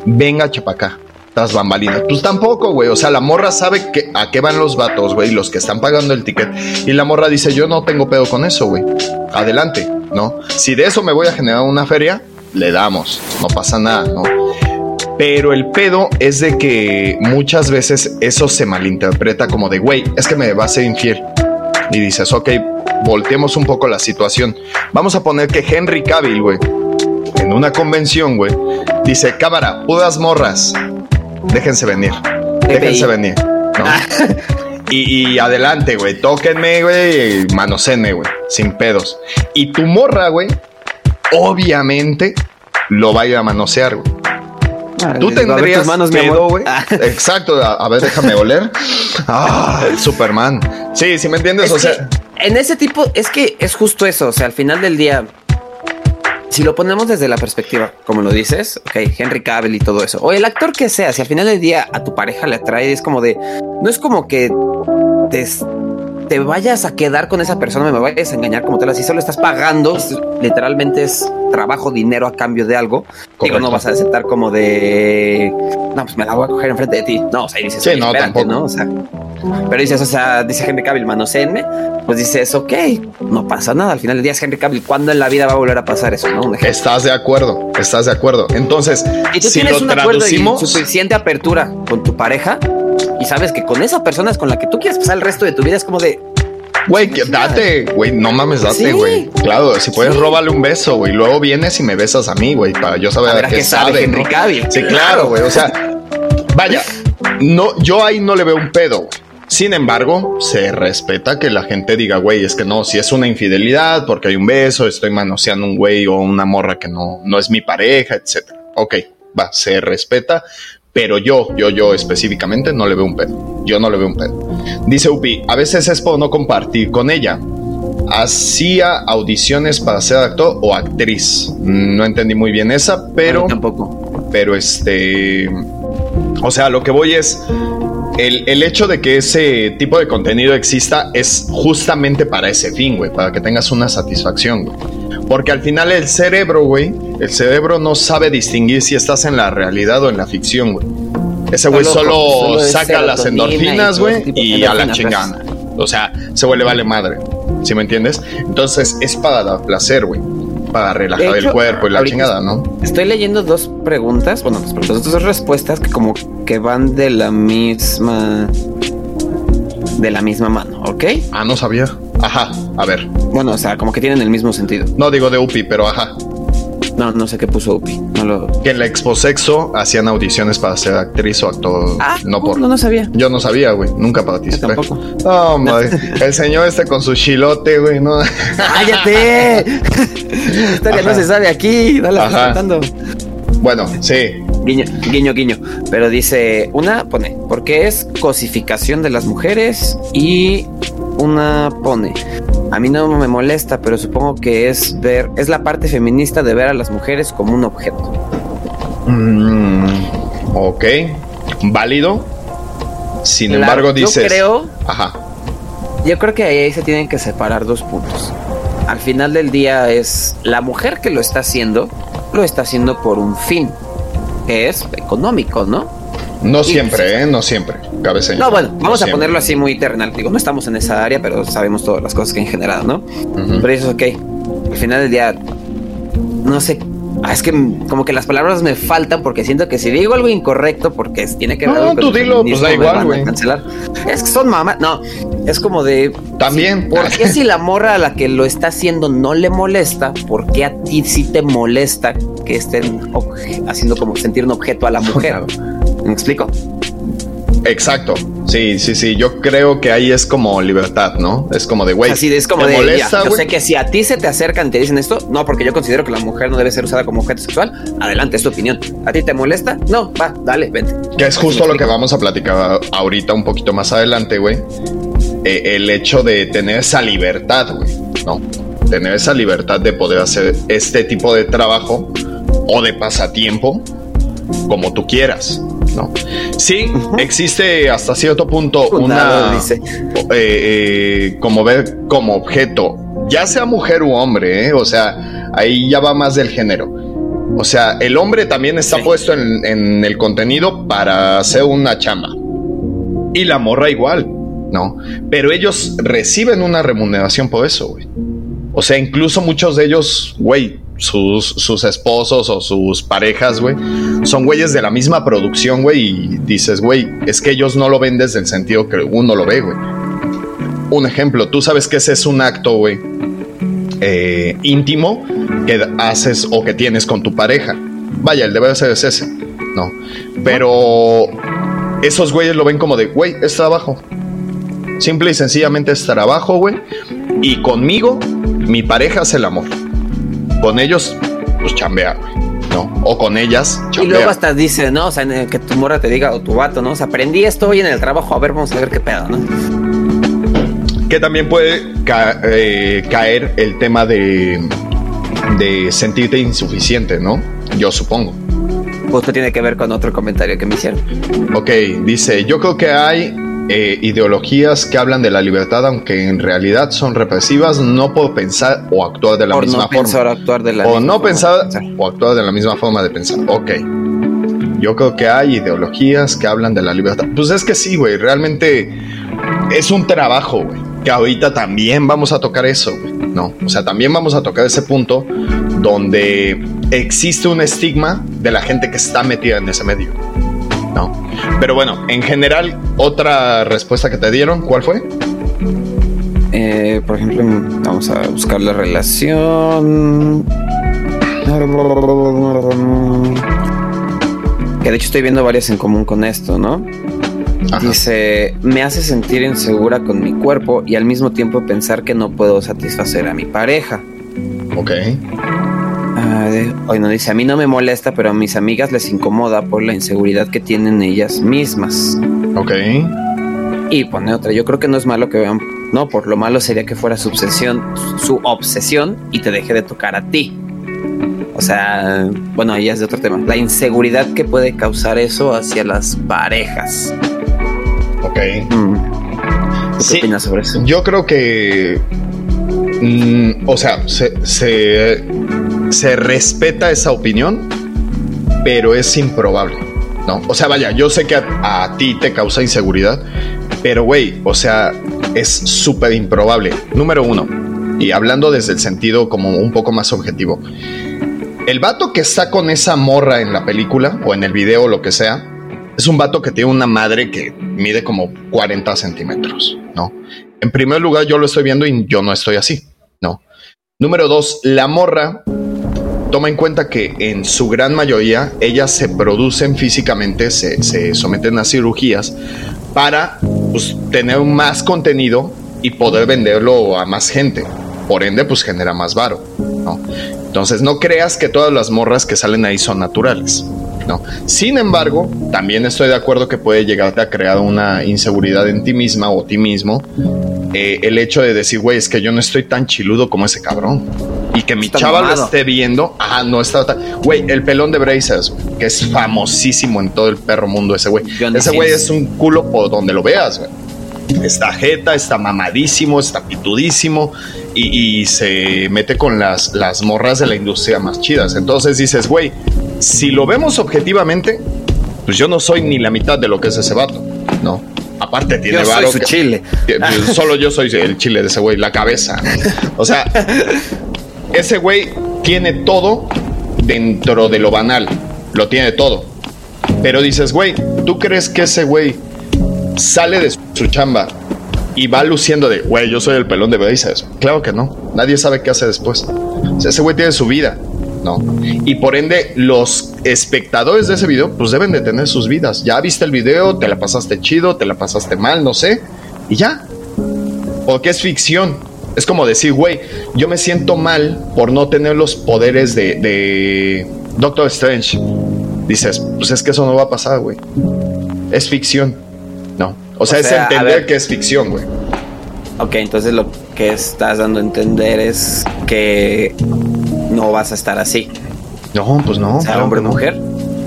A: Venga, chapacá tras bambalinas. Pues tampoco, güey. O sea, la morra sabe que, a qué van los vatos, güey, los que están pagando el ticket. Y la morra dice, yo no tengo pedo con eso, güey. Adelante, ¿no? Si de eso me voy a generar una feria, le damos. No pasa nada, ¿no? Pero el pedo es de que muchas veces eso se malinterpreta como de, güey, es que me va a ser infiel. Y dices, ok, volteemos un poco la situación. Vamos a poner que Henry Cavill, güey, en una convención, güey, dice, cámara, pudas morras, déjense venir. Déjense venir. Ah. [laughs] Y, adelante, güey. Tóquenme, güey. Manosenme, güey. Sin pedos. Y tu morra, güey, obviamente lo va a ir a manosear, güey. Ah, Tú tendrías manos, pedo, güey. Ah. [laughs] Exacto. A, ver, déjame oler. Ah, [laughs] Superman. Sí, sí me entiendes. o sea,
B: en ese tipo es que es justo eso. O sea, al final del día, si lo ponemos desde la perspectiva, como lo dices, ok, Henry Cavill y todo eso, o el actor que sea, si al final del día a tu pareja le atrae, es como de, no es como que te, te vayas a quedar con esa persona, me vayas a engañar como tal, así solo estás pagando, literalmente es trabajo, dinero a cambio de algo. Digo, no vas a aceptar como de, no, pues me la voy a coger enfrente de ti. No, o sea, dices, sí, no, tampoco. ¿no? O sea, pero dices, o sea, dice Henry Cavill, manoséenme, pues dices, ok, no pasa nada. Al final del día es Henry Cavill. ¿Cuándo en la vida va a volver a pasar eso? ¿no?
A: Estás de acuerdo, estás de acuerdo. Entonces,
B: y tú si tienes un acuerdo y suficiente apertura con tu pareja y sabes que con esa persona es con la que tú quieres pasar el resto de tu vida, es como de,
A: Güey, date, güey, no mames, date, güey. Claro, si puedes robarle un beso, güey. Luego vienes y me besas a mí, güey, para yo saber a, qué sabe. ¿no? Sí, claro, güey. O sea, vaya, no, yo ahí no le veo un pedo, güey. Sin embargo, se respeta que la gente diga, güey, es que no, si es una infidelidad porque hay un beso, estoy manoseando un güey o una morra que no, no es mi pareja, etc. Ok, va, se respeta, pero yo, yo, yo específicamente no le veo un pedo. Yo no le veo un pedo. Dice Upi, a veces es por no compartir con ella. Hacía audiciones para ser actor o actriz. No entendí muy bien esa, pero...
B: tampoco.
A: Pero este... O sea, lo que voy es... El, el, hecho de que ese tipo de contenido exista es justamente para ese fin, güey, para que tengas una satisfacción, güey. Porque al final el cerebro, güey, el cerebro no sabe distinguir si estás en la realidad o en la ficción, güey. Ese güey solo, saca las endorfinas, güey, y, a la chingada. O sea, se vuelve vale madre. ¿Sí me entiendes? Entonces es para dar placer, güey. Para relajar el cuerpo y la chingada, ¿no?
B: Estoy leyendo dos preguntas, bueno, dos respuestas que como que van de la misma de la misma mano, ¿ok?
A: Ah, no sabía. Ajá, a ver.
B: Bueno, o sea, como que tienen el mismo sentido.
A: No digo de UPI, pero ajá.
B: No, no sé qué puso Upi. No lo...
A: Que en la Expo Sexo hacían audiciones para ser actriz o actor.
B: Ah, no por. No, no sabía.
A: Yo no sabía, güey. Nunca participé. Yo tampoco. No, madre. El señor este con su chilote, güey, no.
B: ¡Cállate! [laughs] historia no se sabe aquí. La contando.
A: Bueno, sí.
B: Guiño, guiño, guiño. Pero dice, una pone, porque es cosificación de las mujeres y una pone, a mí no me molesta, pero supongo que es ver, es la parte feminista de ver a las mujeres como un objeto.
A: Mm, ok, válido. Sin embargo, dices.
B: Yo creo. Ajá. Yo creo que ahí se tienen que separar dos puntos. Al final del día es la mujer que lo está haciendo, lo está haciendo por un fin, es económico, ¿no?
A: No siempre, ¿eh? No siempre. Cabe
B: No, bueno, vamos a ponerlo así muy terrenal. Digo, no estamos en esa área, pero sabemos todas las cosas que han generado, ¿no? Pero eso es ok. Al final del día, no sé. Ah, es que como que las palabras me faltan porque siento que si digo algo incorrecto, porque tiene que
A: ver No, tú dilo, pues da igual, güey.
B: Es que son mamás. No, es como de.
A: También.
B: ¿Por qué si la morra a la que lo está haciendo no le molesta? ¿Por qué a ti sí te molesta que estén haciendo como sentir un objeto a la [laughs] mujer? ¿Me explico?
A: Exacto. Sí, sí, sí. Yo creo que ahí es como libertad, ¿no? Es como de, güey.
B: Así es como de, molesta, yo sé que si a ti se te acercan y te dicen esto, no, porque yo considero que la mujer no debe ser usada como objeto sexual. Adelante, es tu opinión. ¿A ti te molesta? No, va, dale, vente.
A: Que es justo lo que vamos a platicar ahorita un poquito más adelante, güey. Eh, el hecho de tener esa libertad, güey. No, tener esa libertad de poder hacer este tipo de trabajo o de pasatiempo como tú quieras. ¿No? Sí, existe hasta cierto punto una... Eh, eh, como ver como objeto, ya sea mujer u hombre, ¿eh? o sea, ahí ya va más del género. O sea, el hombre también está puesto en, el contenido para hacer una chamba. Y la morra igual, ¿no? Pero ellos reciben una remuneración por eso, güey. O sea, incluso muchos de ellos, güey, sus, sus esposos o sus parejas, güey, son güeyes de la misma producción, güey, y dices, güey, es que ellos no lo ven desde el sentido que uno lo ve, güey. Un ejemplo, tú sabes que ese es un acto, güey, eh, íntimo que haces o que tienes con tu pareja. Vaya, el deber ser es ese, ¿no? Pero esos güeyes lo ven como de, güey, es trabajo. Simple y sencillamente es trabajo, güey. Y conmigo, mi pareja hace el amor con ellos, pues chambea, ¿no? O con ellas, chambea.
B: Y luego hasta dice, ¿no? O sea, que tu morra te diga, o tu vato, ¿no? O sea, aprendí esto hoy en el trabajo, a ver, vamos a ver qué pedo, ¿no?
A: Que también puede eh, caer el tema de, de sentirte insuficiente, ¿no? Yo supongo.
B: Justo tiene que ver con otro comentario que me hicieron.
A: Ok, dice, yo creo que hay eh, ideologías que hablan de la libertad, aunque en realidad son represivas, no por pensar o actuar de la misma forma.
B: actuar de la
A: o no pensar o actuar de la misma forma de pensar. Ok. Yo creo que hay ideologías que hablan de la libertad. Pues es que sí, güey. Realmente es un trabajo, güey. Que ahorita también vamos a tocar eso, güey. No. O sea, también vamos a tocar ese punto donde existe un estigma de la gente que está metida en ese medio. ¿no? Pero bueno, en general, otra respuesta que te dieron, ¿cuál fue?
B: Eh, por ejemplo, vamos a buscar la relación. Que de hecho estoy viendo varias en común con esto, ¿no? Dice, me hace sentir insegura con mi cuerpo y al mismo tiempo pensar que no puedo satisfacer a mi pareja.
A: Ok.
B: Hoy no dice, a mí no me molesta, pero a mis amigas les incomoda por la inseguridad que tienen ellas mismas.
A: Ok.
B: Y pone otra, yo creo que no es malo que vean, no, por lo malo sería que fuera su obsesión, su obsesión y te deje de tocar a ti. O sea, bueno, ahí es de otro tema. La inseguridad que puede causar eso hacia las parejas.
A: Ok.
B: Mm. ¿Qué opinas sobre eso?
A: Yo creo que. Mm, o sea, se, se, respeta esa opinión, pero es improbable. ¿no? O sea, vaya, yo sé que a, a ti te causa inseguridad, pero güey, o sea, es súper improbable. Número uno, y hablando desde el sentido como un poco más objetivo, el vato que está con esa morra en la película o en el video o lo que sea, es un vato que tiene una madre que mide como 40 centímetros, ¿no? En primer lugar, yo lo estoy viendo y yo no estoy así, ¿no? Número dos, la morra toma en cuenta que en su gran mayoría ellas se producen físicamente, se, someten a cirugías para pues, tener más contenido y poder venderlo a más gente. Por ende, pues genera más varo, ¿no? Entonces, no creas que todas las morras que salen ahí son naturales. No. Sin embargo, también estoy de acuerdo que puede llegarte a crear una inseguridad en ti misma o ti mismo. Eh, el hecho de decir, güey, es que yo no estoy tan chiludo como ese cabrón. Y que mi chaval lo esté viendo, ah, no está. Güey, el pelón de Brazers, que es famosísimo en todo el perro mundo ese güey. Ese güey es un culo por donde lo veas, güey. Está jeta, está mamadísimo, está pitudísimo y, se mete con las, las morras de la industria más chidas. Entonces dices, güey, si lo vemos objetivamente, pues yo no soy ni la mitad de lo que es ese vato, ¿no? Aparte tiene
B: yo Soy su chile.
A: Pues, solo yo soy el chile de ese güey, la cabeza. O sea, [laughs] ese güey tiene todo dentro de lo banal. Lo tiene todo. Pero dices, güey, ¿tú crees que ese güey sale de su chamba y va luciendo de, güey, yo soy el pelón de Brazers. Claro que no. Nadie sabe qué hace después. ese güey tiene su vida, ¿no? Y por ende, los espectadores de ese video, pues deben de tener sus vidas. Ya viste el video, te la pasaste chido, te la pasaste mal, no sé. Y ya. Porque es ficción. Es como decir, güey, yo me siento mal por no tener los poderes de, de Doctor Strange. Dices, pues es que eso no va a pasar, güey. Es ficción. No. O sea, es entender que es ficción, güey.
B: Ok, entonces lo que estás dando a entender es que no vas a estar así.
A: No, pues no.
B: sea, hombre o mujer.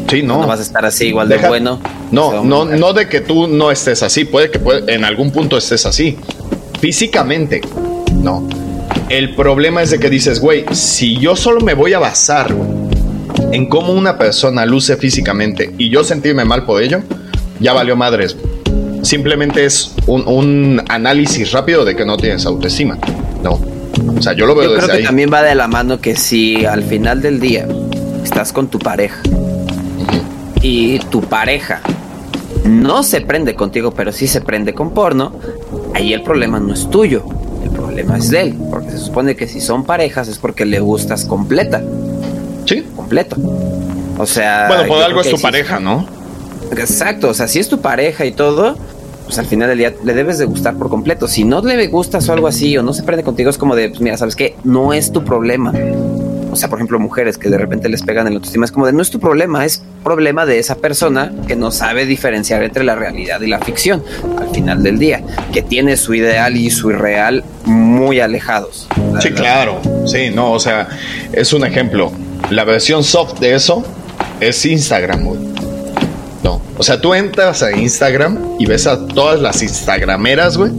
A: Sí, no.
B: No vas a estar así igual de bueno.
A: No, no, no de que tú no estés así. Puede que en algún punto estés así. Físicamente, no. El problema es de que dices, güey, si yo solo me voy a basar en cómo una persona luce físicamente y yo sentirme mal por ello, ya valió madres. Simplemente es un, análisis rápido de que no tienes autoestima. No. O sea, yo lo veo
B: yo creo que también va de la mano que si al final del día estás con tu pareja y tu pareja no se prende contigo, pero sí se prende con porno, ahí el problema no es tuyo, problema es de él, porque se supone que si son parejas es porque le gustas completa.
A: Sí.
B: Completo. O sea.
A: Bueno, por algo es tu pareja, ¿no?
B: Exacto, o sea, si es tu pareja y todo, pues al final del día le debes de gustar por completo. Si no le gustas o algo así, o no se prende contigo, es como de, pues mira, ¿sabes qué? No es tu problema. Sea, por ejemplo, mujeres que de repente les pegan en la autoestima, es como de, no es tu problema, es problema de esa persona que no sabe diferenciar entre la realidad y la ficción, al final del día, que tiene su ideal y su irreal muy alejados.
A: Sí, claro, sí, no, o sea, es un ejemplo. La versión soft de eso es Instagram, o sea, tú entras a Instagram y ves a todas las Instagrameras, güey.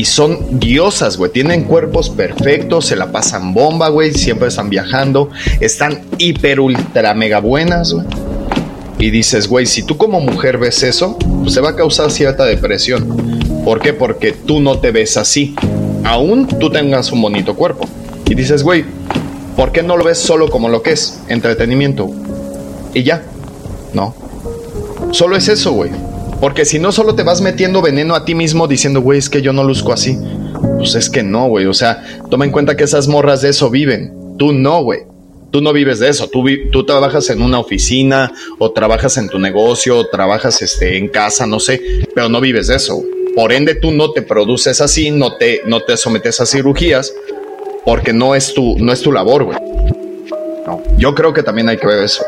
A: Y son diosas, güey. Tienen cuerpos perfectos, se la pasan bomba, güey. Siempre están viajando. Están hiper, ultra, mega buenas, güey. Y dices, güey, si tú como mujer ves eso, pues te va a causar cierta depresión. ¿Por qué? Porque tú no te ves así. Aún tú tengas un bonito cuerpo. Y dices, güey, ¿por qué no lo ves solo como lo que es? Entretenimiento. Y ya. No. Solo es eso, güey. Porque si no, solo te vas metiendo veneno a ti mismo diciendo, güey, es que yo no luzco así. pues es que no, güey. O sea, toma en cuenta que esas morras de eso viven. Tú no, güey. Tú no vives de eso. Tú, trabajas en una oficina o trabajas en tu negocio o trabajas este, en casa, no sé, pero no vives de eso. Por ende, tú no te produces así, no te, no te sometes a cirugías porque no es tu, no es tu labor, güey. No. Yo creo que también hay que ver eso.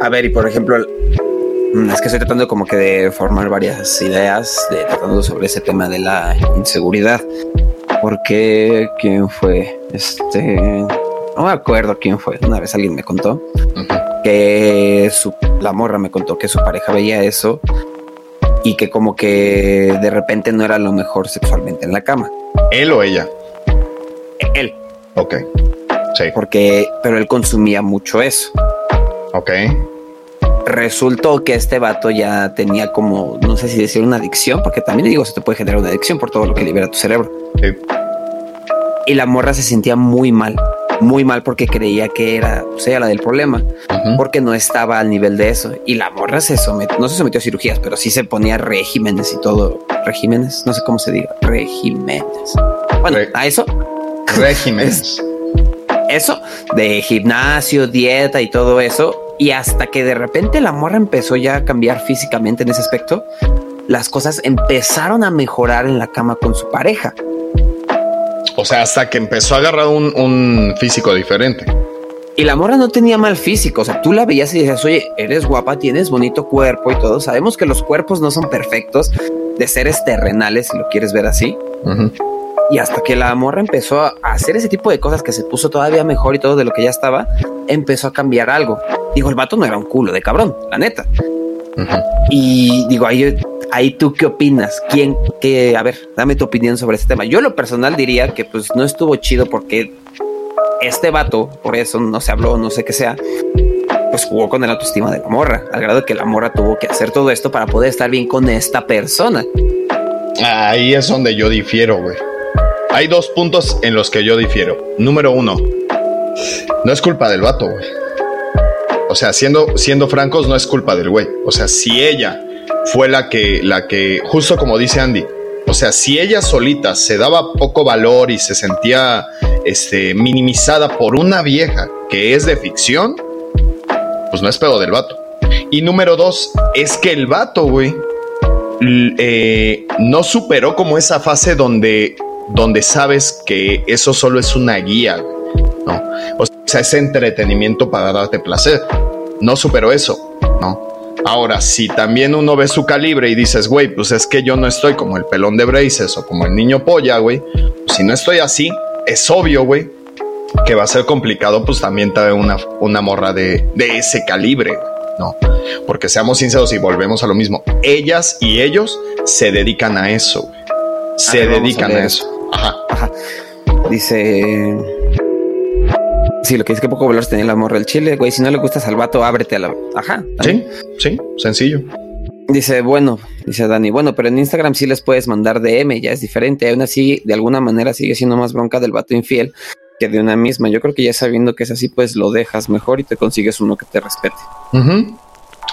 B: A ver, y por ejemplo, Mm, es que estoy tratando como que de formar varias ideas, de tratando sobre ese tema de la inseguridad. Porque, ¿quién fue? Este, no me acuerdo quién fue. Una vez alguien me contó que su, la morra me contó que su pareja veía eso y que como que de repente no era lo mejor sexualmente en la cama.
A: ¿Él o ella?
B: Él.
A: Ok. Sí.
B: Porque, pero él consumía mucho eso.
A: Ok
B: resultó que este vato ya tenía como, no sé si decir una adicción, porque también digo, se te puede generar una adicción por todo lo que libera tu cerebro. Y la morra se sentía muy mal, muy mal porque creía que era, o sea, la del problema, porque no estaba al nivel de eso. Y la morra se sometió, no se sometió a cirugías, pero sí se ponía regímenes y todo. Regímenes, no sé cómo se diga, regímenes. Bueno, a eso.
A: Regímenes. [laughs]
B: eso de gimnasio, dieta y todo eso y hasta que de repente la morra empezó ya a cambiar físicamente en ese aspecto, las cosas empezaron a mejorar en la cama con su pareja.
A: O sea, hasta que empezó a agarrar un, físico diferente.
B: Y la morra no tenía mal físico. O sea, tú la veías y decías, oye, eres guapa, tienes bonito cuerpo y todo. Sabemos que los cuerpos no son perfectos de seres terrenales, si lo quieres ver así. Y hasta que la morra empezó a hacer ese tipo de cosas que se puso todavía mejor y todo de lo que ya estaba, empezó a cambiar algo. Digo, el vato no era un culo de cabrón, la neta. Y digo, ahí, ahí tú qué opinas? ¿Quién, qué? A ver, dame tu opinión sobre este tema. Yo lo personal diría que pues no estuvo chido porque este vato, por eso no se habló, no sé qué sea, pues jugó con el autoestima de la morra, al grado de que la morra tuvo que hacer todo esto para poder estar bien con esta persona.
A: Ahí es donde yo difiero, güey. Hay dos puntos en los que yo difiero. Número uno, no es culpa del vato, güey. O sea, siendo, siendo francos, no es culpa del güey. O sea, si ella fue la que, la que, justo como dice Andy, o sea, si ella solita se daba poco valor y se sentía este, minimizada por una vieja que es de ficción, pues no es pedo del vato. Y número dos, es que el vato, güey, eh, no superó como esa fase donde donde sabes que eso solo es una guía, ¿no? O sea, es entretenimiento para darte placer. No supero eso, ¿no? Ahora, si también uno ve su calibre y dices, güey, pues es que yo no estoy como el pelón de Braces o como el niño polla, güey. si no estoy así, es obvio, güey, que va a ser complicado, pues también traer una, una morra de, de ese calibre, ¿no? Porque seamos sinceros y volvemos a lo mismo. Ellas y ellos se dedican a eso, güey. Se dedican a eso. Ajá. Ajá.
B: Dice. Sí, lo que dice que poco valor tenía el amor del chile, güey. Si no le gusta al vato, ábrete a la. Ajá.
A: Sí, sí, sencillo.
B: Dice, bueno, dice Dani, bueno, pero en Instagram sí les puedes mandar DM, ya es diferente. Aún así, de alguna manera sigue siendo más bronca del vato infiel que de una misma. Yo creo que ya sabiendo que es así, pues lo dejas mejor y te consigues uno que te respete.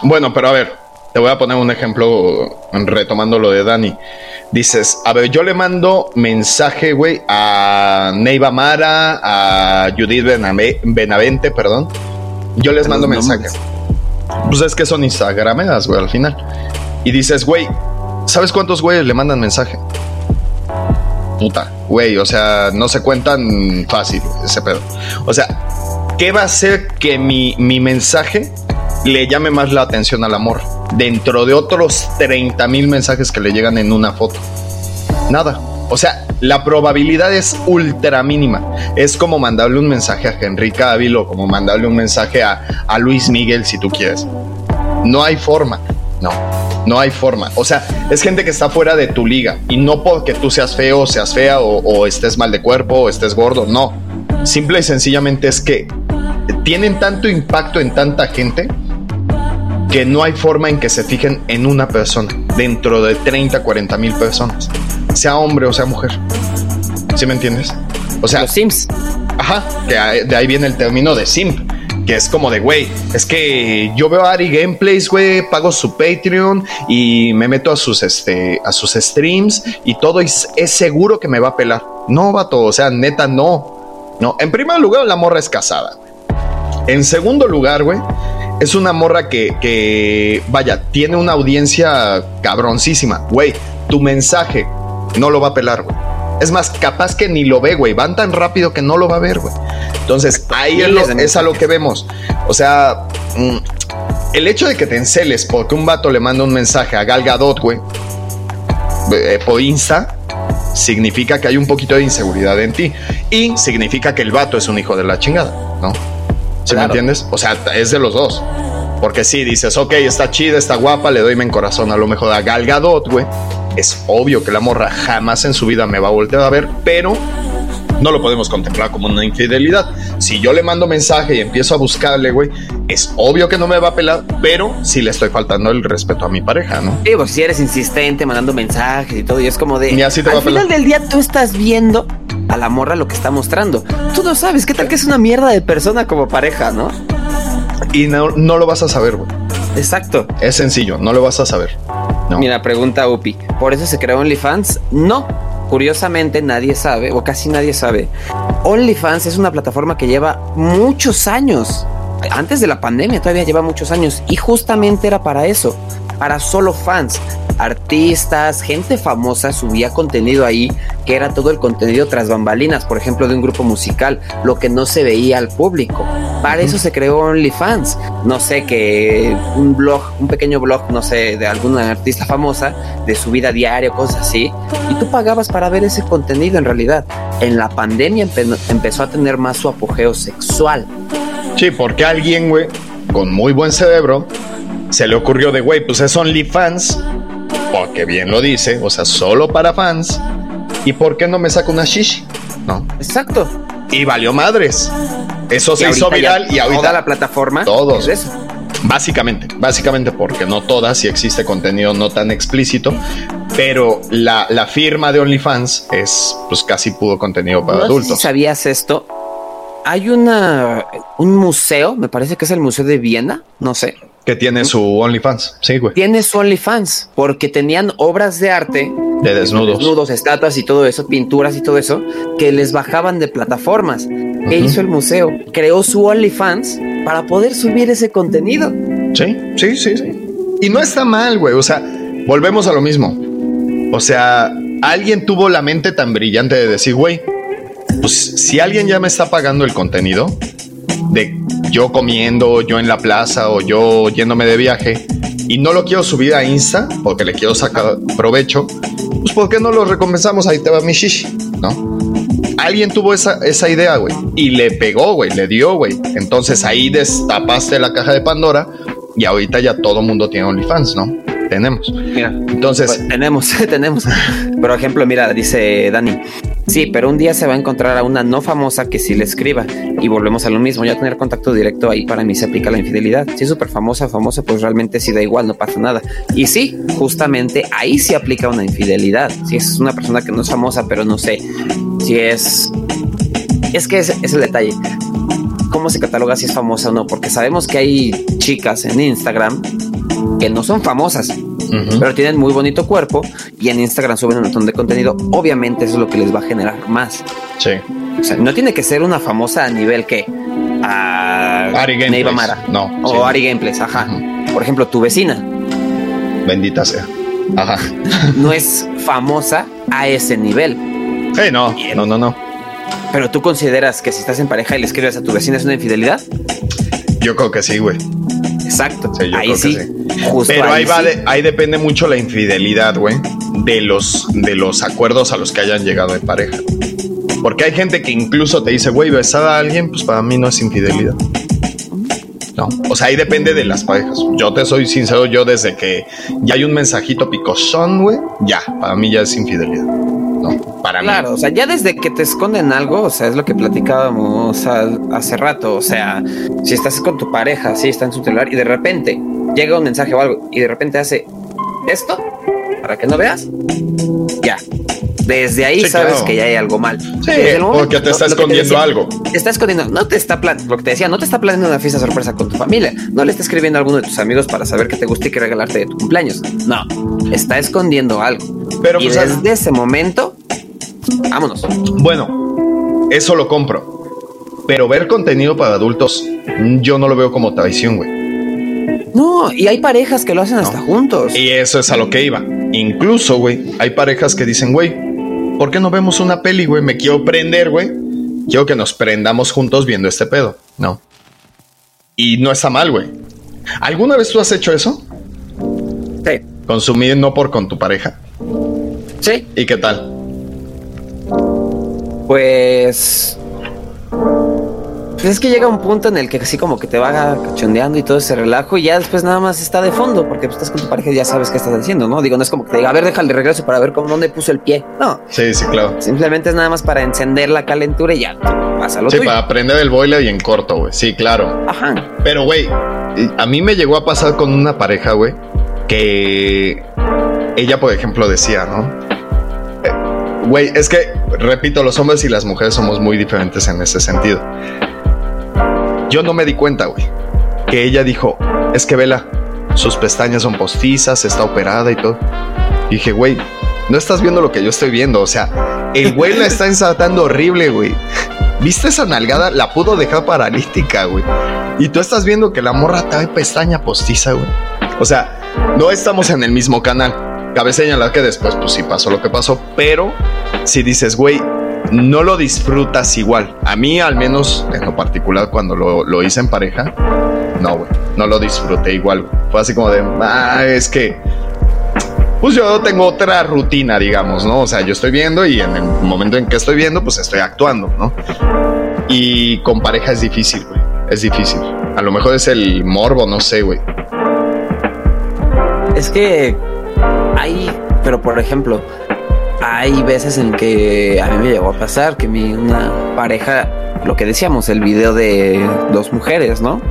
A: Bueno, pero a ver, te voy a poner un ejemplo retomando lo de Dani. Dices, a ver, yo le mando mensaje, güey, a Neiva Mara, a Judith Benavente, perdón. Yo les mando mensaje. Pues es que son Instagrameras, güey, al final. Y dices, güey, ¿sabes cuántos güeyes le mandan mensaje? Puta, güey, o sea, no se cuentan fácil ese pedo. O sea, ¿qué va a hacer que mi, mi mensaje le llame más la atención al amor? Dentro de otros 30 mil mensajes que le llegan en una foto. Nada. O sea, la probabilidad es ultra mínima. Es como mandarle un mensaje a Henry Cavill o como mandarle un mensaje a, Luis Miguel si tú quieres. No hay forma. No, no hay forma. O sea, es gente que está fuera de tu liga. Y no porque tú seas feo, seas fea o, o estés mal de cuerpo o estés gordo. No. Simple y sencillamente es que tienen tanto impacto en tanta gente que no hay forma en que se fijen en una persona dentro de 30, 40 mil personas, sea hombre o sea mujer. ¿Sí me entiendes?
B: O sea, los Sims.
A: Ajá, que de ahí viene el término de simp, que es como de, güey, es que yo veo a Ari Gameplays, güey, pago su Patreon y me meto a sus, este, a sus streams y todo es, es seguro que me va a pelar. No, vato, o sea, neta, no. No, en primer lugar, la morra es casada. En segundo lugar, güey, es una morra que, que, vaya, tiene una audiencia cabroncísima. Güey, tu mensaje no lo va a pelar, güey. Es más, capaz que ni lo ve, güey. Van tan rápido que no lo va a ver, güey. Entonces, ahí es, a lo que vemos. O sea, mm, el hecho de que te enceles porque un vato le manda un mensaje a Gal Gadot, güey, eh, por Insta, significa que hay un poquito de inseguridad en ti. Y significa que el vato es un hijo de la chingada, ¿no? ¿Sí me entiendes? O sea, es de los dos. Porque si dices, ok, está chida, está guapa, le doy mi corazón a lo mejor a Gal Gadot, güey es obvio que la morra jamás en su vida me va a voltear a ver, pero no lo podemos contemplar como una infidelidad. Si yo le mando mensaje y empiezo a buscarle, güey, es obvio que no me va a pelar, pero sí le estoy faltando el respeto a mi pareja, ¿no?
B: Sí, pues si eres insistente mandando mensajes y todo, y es como de. al final del día tú estás viendo a la morra lo que está mostrando. Tú no sabes qué tal que es una mierda de persona como pareja, ¿no?
A: Y no, no lo vas a saber, güey.
B: Exacto.
A: Es sencillo, no lo vas a saber.
B: Mira, pregunta Upi. ¿Por eso se creó OnlyFans? No. Curiosamente, nadie sabe, o casi nadie sabe. OnlyFans es una plataforma que lleva muchos años. Antes de la pandemia todavía lleva muchos años. Y justamente era para eso. Para solo fans artistas, gente famosa subía contenido ahí que era todo el contenido tras bambalinas, por ejemplo, de un grupo musical, lo que no se veía al público. Para eso se creó OnlyFans. No sé, que un blog, un pequeño blog, no sé, de alguna artista famosa, de su vida diaria, cosas así, y tú pagabas para ver ese contenido en realidad. En la pandemia empezó a tener más su apogeo sexual.
A: Sí, porque alguien, güey, con muy buen cerebro, se le ocurrió de, güey, pues es OnlyFans, porque bien lo dice, o sea, solo para fans. ¿Y por qué no me saco una shishi?
B: No. Exacto.
A: Y valió madres. Eso se hizo viral y ahorita
B: toda la plataforma
A: todos. Es eso. Básicamente, básicamente porque no todas, y existe contenido no tan explícito, pero la, firma de OnlyFans es pues casi puro contenido para adultos.
B: ¿Sabías esto? Hay una un museo, me parece que es el Museo de Viena, no sé,
A: que tiene su OnlyFans, sí, güey.
B: Tiene su OnlyFans, porque tenían obras de arte.
A: De desnudos.
B: Desnudos, estatuas y todo eso, pinturas y todo eso, que les bajaban de plataformas. ¿Qué hizo el museo? Creó su OnlyFans para poder subir ese contenido.
A: Sí, sí, sí, sí. Y no está mal, güey. O sea, volvemos a lo mismo. O sea, alguien tuvo la mente tan brillante de decir, güey, pues si alguien ya me está pagando el contenido, de yo comiendo, yo en la plaza o yo yéndome de viaje y no lo quiero subir a Insta porque le quiero sacar provecho, pues ¿por qué no lo recompensamos? Ahí te va mi shishi, ¿no? Alguien tuvo esa, esa idea, güey, y le pegó, güey, le dio, güey. Entonces ahí destapaste la caja de Pandora y ahorita ya todo mundo tiene OnlyFans, ¿no? Tenemos.
B: Mira, entonces. Pues, tenemos, [laughs] tenemos. Por ejemplo, mira, dice Dani, Sí, pero un día se va a encontrar a una no famosa que sí le escriba y volvemos a lo mismo, ya tener contacto directo ahí para mí se aplica la infidelidad. Si es súper famosa, famosa, pues realmente sí da igual, no pasa nada. Y sí, justamente ahí sí aplica una infidelidad. Si es una persona que no es famosa, pero no sé, si es... Es que es, es el detalle. ¿Cómo se cataloga si es famosa o no? Porque sabemos que hay chicas en Instagram que no son famosas, pero tienen muy bonito cuerpo y en Instagram suben un montón de contenido. Obviamente eso es lo que les va a generar más.
A: Sí.
B: O sea, no tiene que ser una famosa a nivel que a
A: Ari Gameplays. Mara. No.
B: O Ari Gameplays, ajá. Por ejemplo, tu vecina.
A: Bendita sea. Ajá. [laughs]
B: no es famosa a ese nivel.
A: Hey, no, no, no, no.
B: Pero tú consideras que si estás en pareja y le escribes a tu vecina es una infidelidad?
A: Yo creo que sí, güey.
B: Exacto. ahí sí.
A: Pero ahí, va, ahí depende mucho la infidelidad, güey, de los, de los acuerdos a los que hayan llegado de pareja. Porque hay gente que incluso te dice, güey, besar a alguien, pues para mí no es infidelidad. No, o sea, ahí depende de las parejas. Yo te soy sincero, yo desde que ya hay un mensajito picosón, güey, ya, para mí ya es infidelidad. Para
B: claro, o sea, ya desde que te esconden algo, o sea, es lo que platicábamos hace rato, o sea, si estás con tu pareja, si está en su celular y de repente llega un mensaje o algo y de repente hace esto para que no veas, ya. Desde ahí sabes que ya hay algo mal.
A: Sí, porque te está escondiendo algo.
B: Te está escondiendo, no te está plan, lo que te decía, no te está planeando una fiesta sorpresa con tu familia. No le está escribiendo a alguno de tus amigos para saber qué te gusta y qué regalarte de tu cumpleaños. No, está escondiendo algo. Pero y pues, desde ese momento, vámonos.
A: Bueno, eso lo compro. Pero ver contenido para adultos, yo no lo veo como traición, güey.
B: No, y hay parejas que lo hacen hasta juntos.
A: Y eso es a lo que iba. Incluso, güey, hay parejas que dicen, güey, ¿por qué no vemos una peli, güey? Me quiero prender, güey. Quiero que nos prendamos juntos viendo este pedo. No. Y no está mal, güey. ¿Alguna vez tú has hecho eso?
B: Sí.
A: Consumir no por con tu pareja.
B: Sí.
A: ¿Y qué tal?
B: Pues pues es que llega un punto en el que así como que te va cachondeando y todo ese relajo y ya después nada más está de fondo porque pues, estás con tu pareja y ya sabes qué estás haciendo, ¿no? Digo, no es como que te diga, a ver, déjale regreso para ver cómo dónde puso el pie. No.
A: Sí, sí, claro.
B: Simplemente es nada más para encender la calentura y ya pasa lo
A: Sí, para prender el boiler y en corto, güey. Sí, claro.
B: Ajá.
A: Pero, güey, a mí me llegó a pasar con una pareja, güey, que ella, por ejemplo, decía, ¿no? Güey, es que, repito, los hombres y las mujeres somos muy diferentes en ese sentido. Yo no me di cuenta, güey. Que ella dijo, es que vela, sus pestañas son postizas, está operada y todo. dije, güey, no estás viendo lo que yo estoy viendo. O sea, el güey la está ensartando horrible, güey. [laughs] ¿Viste esa nalgada? La pudo dejar paralítica, güey. Y tú estás viendo que la morra trae pestaña postiza, güey. O sea, no estamos en el mismo canal. Cabe señalar que después, pues sí pasó lo que pasó. Pero si dices, güey, no lo disfrutas igual. A mí, al menos en lo particular, cuando lo, hice en pareja, no, güey, no lo disfruté igual. Fue así como de, ah, es que, pues yo tengo otra rutina, digamos, ¿no? O sea, yo estoy viendo y en el momento en que estoy viendo, pues estoy actuando, ¿no? Y con pareja es difícil, güey, es difícil. A lo mejor es el morbo, no sé, güey.
B: Es que hay, pero por ejemplo, hay veces en que a mí me llegó a pasar que mi una pareja, lo que decíamos, el video de dos mujeres, ¿no?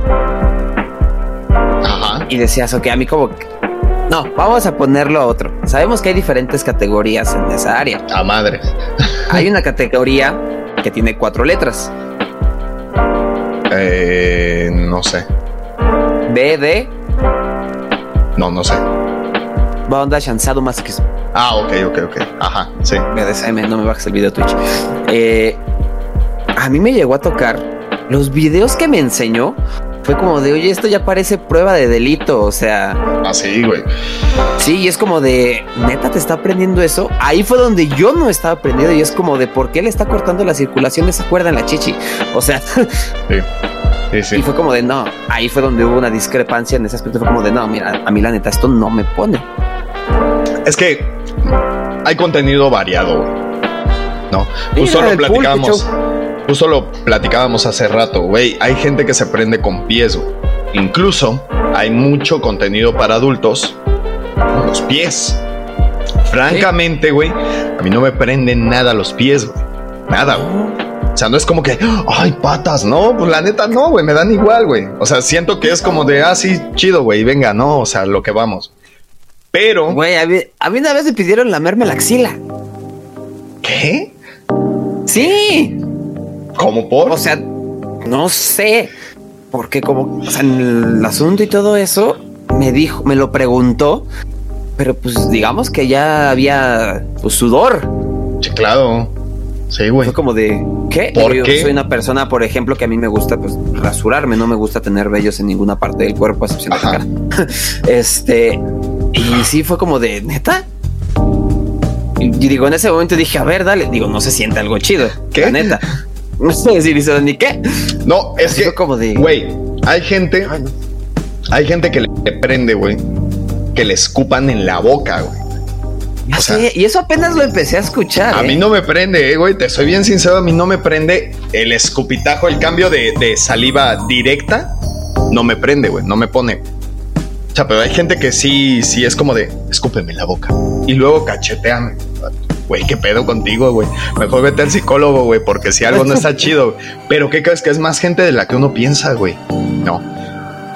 A: Ajá.
B: Y decías, ok, a mí como no, vamos a ponerlo a otro. Sabemos que hay diferentes categorías en esa área.
A: A madre.
B: hay [laughs] una categoría que tiene cuatro letras.
A: Eh, no sé.
B: B, D.
A: No, no sé.
B: Banda Chanzado más que
A: Ah, ok, ok, ok. Ajá, sí.
B: BDSM, no me bajes el video Twitch. Eh, a mí me llegó a tocar los videos que me enseñó. Fue como de, oye, esto ya parece prueba de delito, o sea.
A: Ah, sí, güey.
B: Sí, y es como de, neta, te está aprendiendo eso. Ahí fue donde yo no estaba aprendiendo y es como de, ¿por qué le está cortando la circulación de esa cuerda en la chichi? O sea.
A: Sí. Sí, sí.
B: Y fue como de, no, ahí fue donde hubo una discrepancia en ese aspecto. Fue como de, no, mira, a mí la neta, esto no me pone.
A: Es que hay contenido variado, ¿no? Justo lo platicábamos. Justo lo platicábamos hace rato, güey. Hay gente que se prende con pies, güey. Incluso hay mucho contenido para adultos con los pies. Francamente, güey, a mí no me prenden nada los pies, güey. Nada, güey. O sea, no es como que, ay, patas, no, pues la neta no, güey, me dan igual, güey. O sea, siento que es como de, ah, sí, chido, güey, venga, no, o sea, lo que vamos. Pero.
B: Güey, a mí, una vez me pidieron lamerme la axila.
A: ¿Qué?
B: Sí.
A: ¿Cómo por?
B: O sea, no sé. Porque como, o sea, en el asunto y todo eso, me dijo, me lo preguntó. Pero pues digamos que ya había pues, sudor.
A: Sí, claro. Sí, güey.
B: Fue como de, ¿qué?
A: ¿Por
B: yo soy una persona, por ejemplo, que a mí me gusta pues rasurarme, no me gusta tener vellos en ninguna parte del cuerpo, excepción de la cara. [laughs] este, y sí fue como de, ¿neta? Y digo, en ese momento dije, a ver, dale. Digo, no se siente algo chido. ¿Qué? neta. No sé decir eso ni qué.
A: No, es que, como de, güey, hay gente, hay gente que le prende, güey, que le escupan en la boca, güey.
B: Y eso apenas lo empecé a escuchar.
A: A mí ¿eh? no me prende, eh, güey. Te soy bien sincero, a mí no me prende el escupitajo, el cambio de, de saliva directa. No me prende, güey. No me pone. O sea, pero hay gente que sí, sí es como de, escúpeme la boca. Y luego cacheteame. Güey, ¿qué pedo contigo, güey? Mejor vete al psicólogo, güey, porque si algo no está [laughs] chido. Pero ¿qué crees que es más gente de la que uno piensa, güey? No.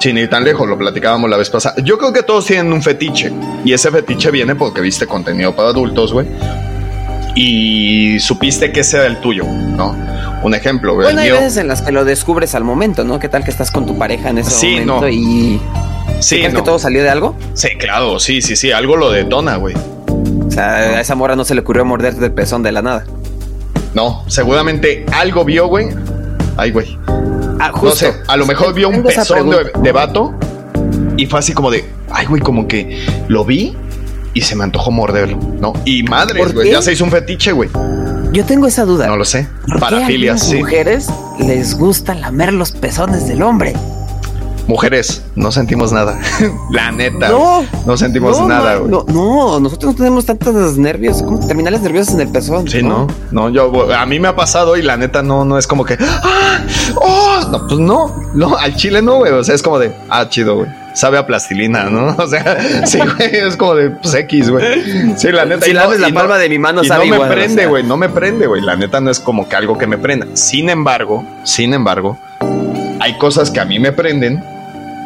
A: Sin ir tan lejos, lo platicábamos la vez pasada. Yo creo que todos tienen un fetiche. Y ese fetiche viene porque viste contenido para adultos, güey. y supiste que ese era el tuyo, ¿no? Un ejemplo.
B: Bueno, hay veces en las que lo descubres al momento, ¿no? ¿Qué tal que estás con tu pareja en ese momento y
A: Sí,
B: ¿Crees que todo salió de algo?
A: Sí, claro, sí, sí, sí, algo lo detona, güey.
B: O sea, a esa morra no se le ocurrió morderte el pezón de la nada.
A: No, seguramente algo vio, güey. Ay, güey. Ah. No sé, a lo mejor vio un pezón de, vato y fue así como de, ay, güey, como que lo vi y se me antojó morderlo, ¿no? Y madre, güey, ya se hizo un fetiche, güey.
B: Yo tengo esa duda.
A: No lo sé. Parafilias,
B: sí. mujeres les gusta lamer los pezones del hombre.
A: Mujeres, no sentimos nada. [laughs] La neta. No, no sentimos nada, güey.
B: No, no, nosotros no tenemos tantos nervios, como terminales nerviosos en el pezón.
A: Sí, no, no, yo, a mí me ha pasado y la neta no, no es como que, ¡ah! ¡Oh! No, pues no, no, al chile no, güey. O sea, es como de, ah, chido, güey sabe a plastilina, ¿no? [laughs] O sea, sí, güey, es como de pues, X, güey. Sí, la neta.
B: Si la palma de mi mano,
A: sabe no me prende, güey, no me prende, güey. La neta no es como que algo que me prenda. Sin embargo, sin embargo, hay cosas que a mí me prenden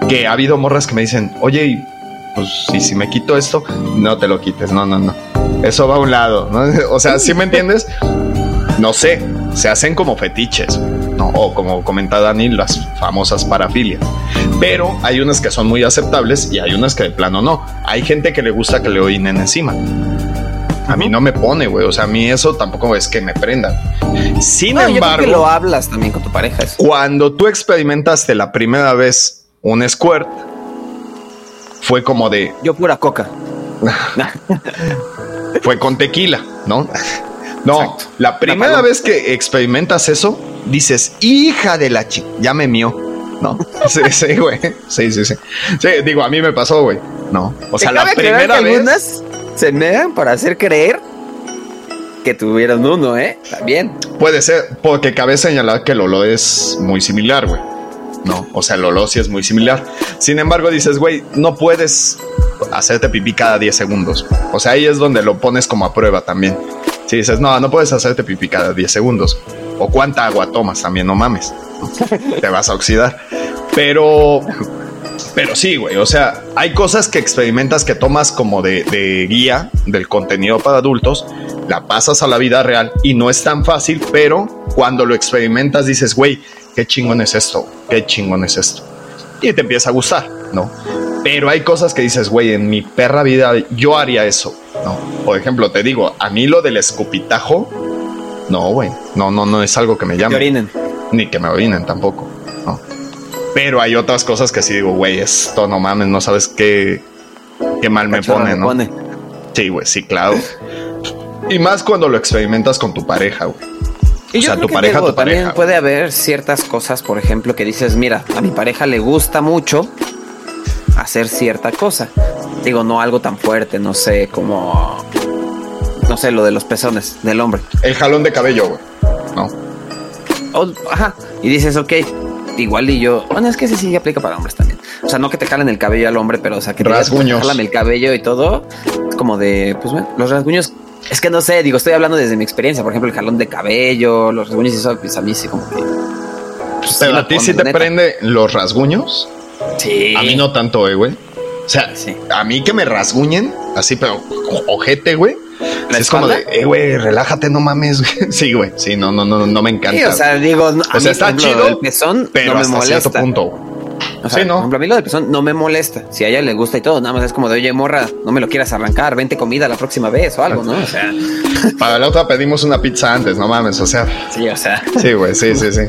A: que ha habido morras que me dicen, oye, pues si, si me quito esto, no te lo quites, no, no, no. Eso va a un lado. [laughs] O sea, ¿sí me entiendes? No sé, se hacen como fetiches. O como comenta Dani, las famosas parafilias. Pero hay unas que son muy aceptables y hay unas que de plano no. Hay gente que le gusta que le orinen encima. A mí no me pone, güey. O sea, a mí eso tampoco es que me prenda. Sin embargo,
B: lo hablas también con tu pareja.
A: Cuando tú experimentaste la primera vez un squirt, fue como de.
B: Yo pura coca. [laughs]
A: fue con tequila, ¿no? [laughs] No, la primera vez que experimentas eso, dices, hija de la chica, ya me mío. No, [laughs] sí, sí, güey. Sí, sí, sí. Sí, digo, a mí me pasó, güey. No, o sea, la primera vez.
B: Se dan para hacer creer que tuvieron uno, ¿eh? También.
A: Puede ser, porque cabe señalar que el olor es muy similar, güey. ¿no? O sea, el olor sí es muy similar. Sin embargo, dices, güey, no puedes hacerte pipí cada 10 segundos. O sea, ahí es donde lo pones como a prueba también. Si dices, no, no puedes hacerte pipí cada 10 segundos. O cuánta agua tomas también, no mames. Te vas a oxidar. Pero, pero sí, güey. O sea, hay cosas que experimentas que tomas como de, de guía del contenido para adultos, la pasas a la vida real y no es tan fácil, pero cuando lo experimentas dices, güey, qué chingón es esto, qué chingón es esto. Y te empieza a gustar, ¿no? Pero hay cosas que dices, güey, en mi perra vida yo haría eso, ¿no? Por ejemplo, te digo, a mí lo del escupitajo, no, güey, no, no, no es algo que me llame.
B: Que orinen.
A: Ni que me orinen tampoco, ¿no? Pero hay otras cosas que sí digo, güey, esto no mames, no sabes qué, qué mal me pone, ¿no? Pone. Sí, güey, sí, claro. y más cuando lo experimentas con tu pareja, güey.
B: Y yo tu pareja, también puede haber ciertas cosas, por ejemplo, que dices, mira, a mi pareja le gusta mucho hacer cierta cosa. Digo, no algo tan fuerte, no sé, como, no sé, lo de los pezones del hombre.
A: El jalón de cabello, güey. No.
B: ajá. Y dices, ok, igual y yo, bueno, es que ese sí aplica para hombres también. O sea, no que te jalen el cabello al hombre, pero o sea, que te
A: rasguños.
B: el cabello y todo. Es como de, pues bueno, los rasguños es que no sé, digo, estoy hablando desde mi experiencia. Por ejemplo, el jalón de cabello, los rasguños y eso, pues a mí sí como que.
A: Pues, pero a ti sí te prende los rasguños.
B: Sí.
A: A mí no tanto, eh, güey. O sea, a mí que me rasguñen, así, pero ojete, güey. Es como de, eh, güey, relájate, no mames. [laughs] sí, güey. Sí, no, no, no, no me encanta. Sí,
B: o sea, digo,
A: o sea, está chido, el
B: pezón pero no me hasta molesta. cierto punto. O sea, ¿no? Por ejemplo, a mí lo de pezón no me molesta. Si a ella le gusta y todo, nada más es como de, oye, morra, no me lo quieras arrancar, vente comida la próxima vez o algo, ¿no? O sea. [laughs]
A: Para la otra pedimos una pizza antes, no mames, o sea.
B: Sí, o sea.
A: Sí, güey, sí, sí, sí.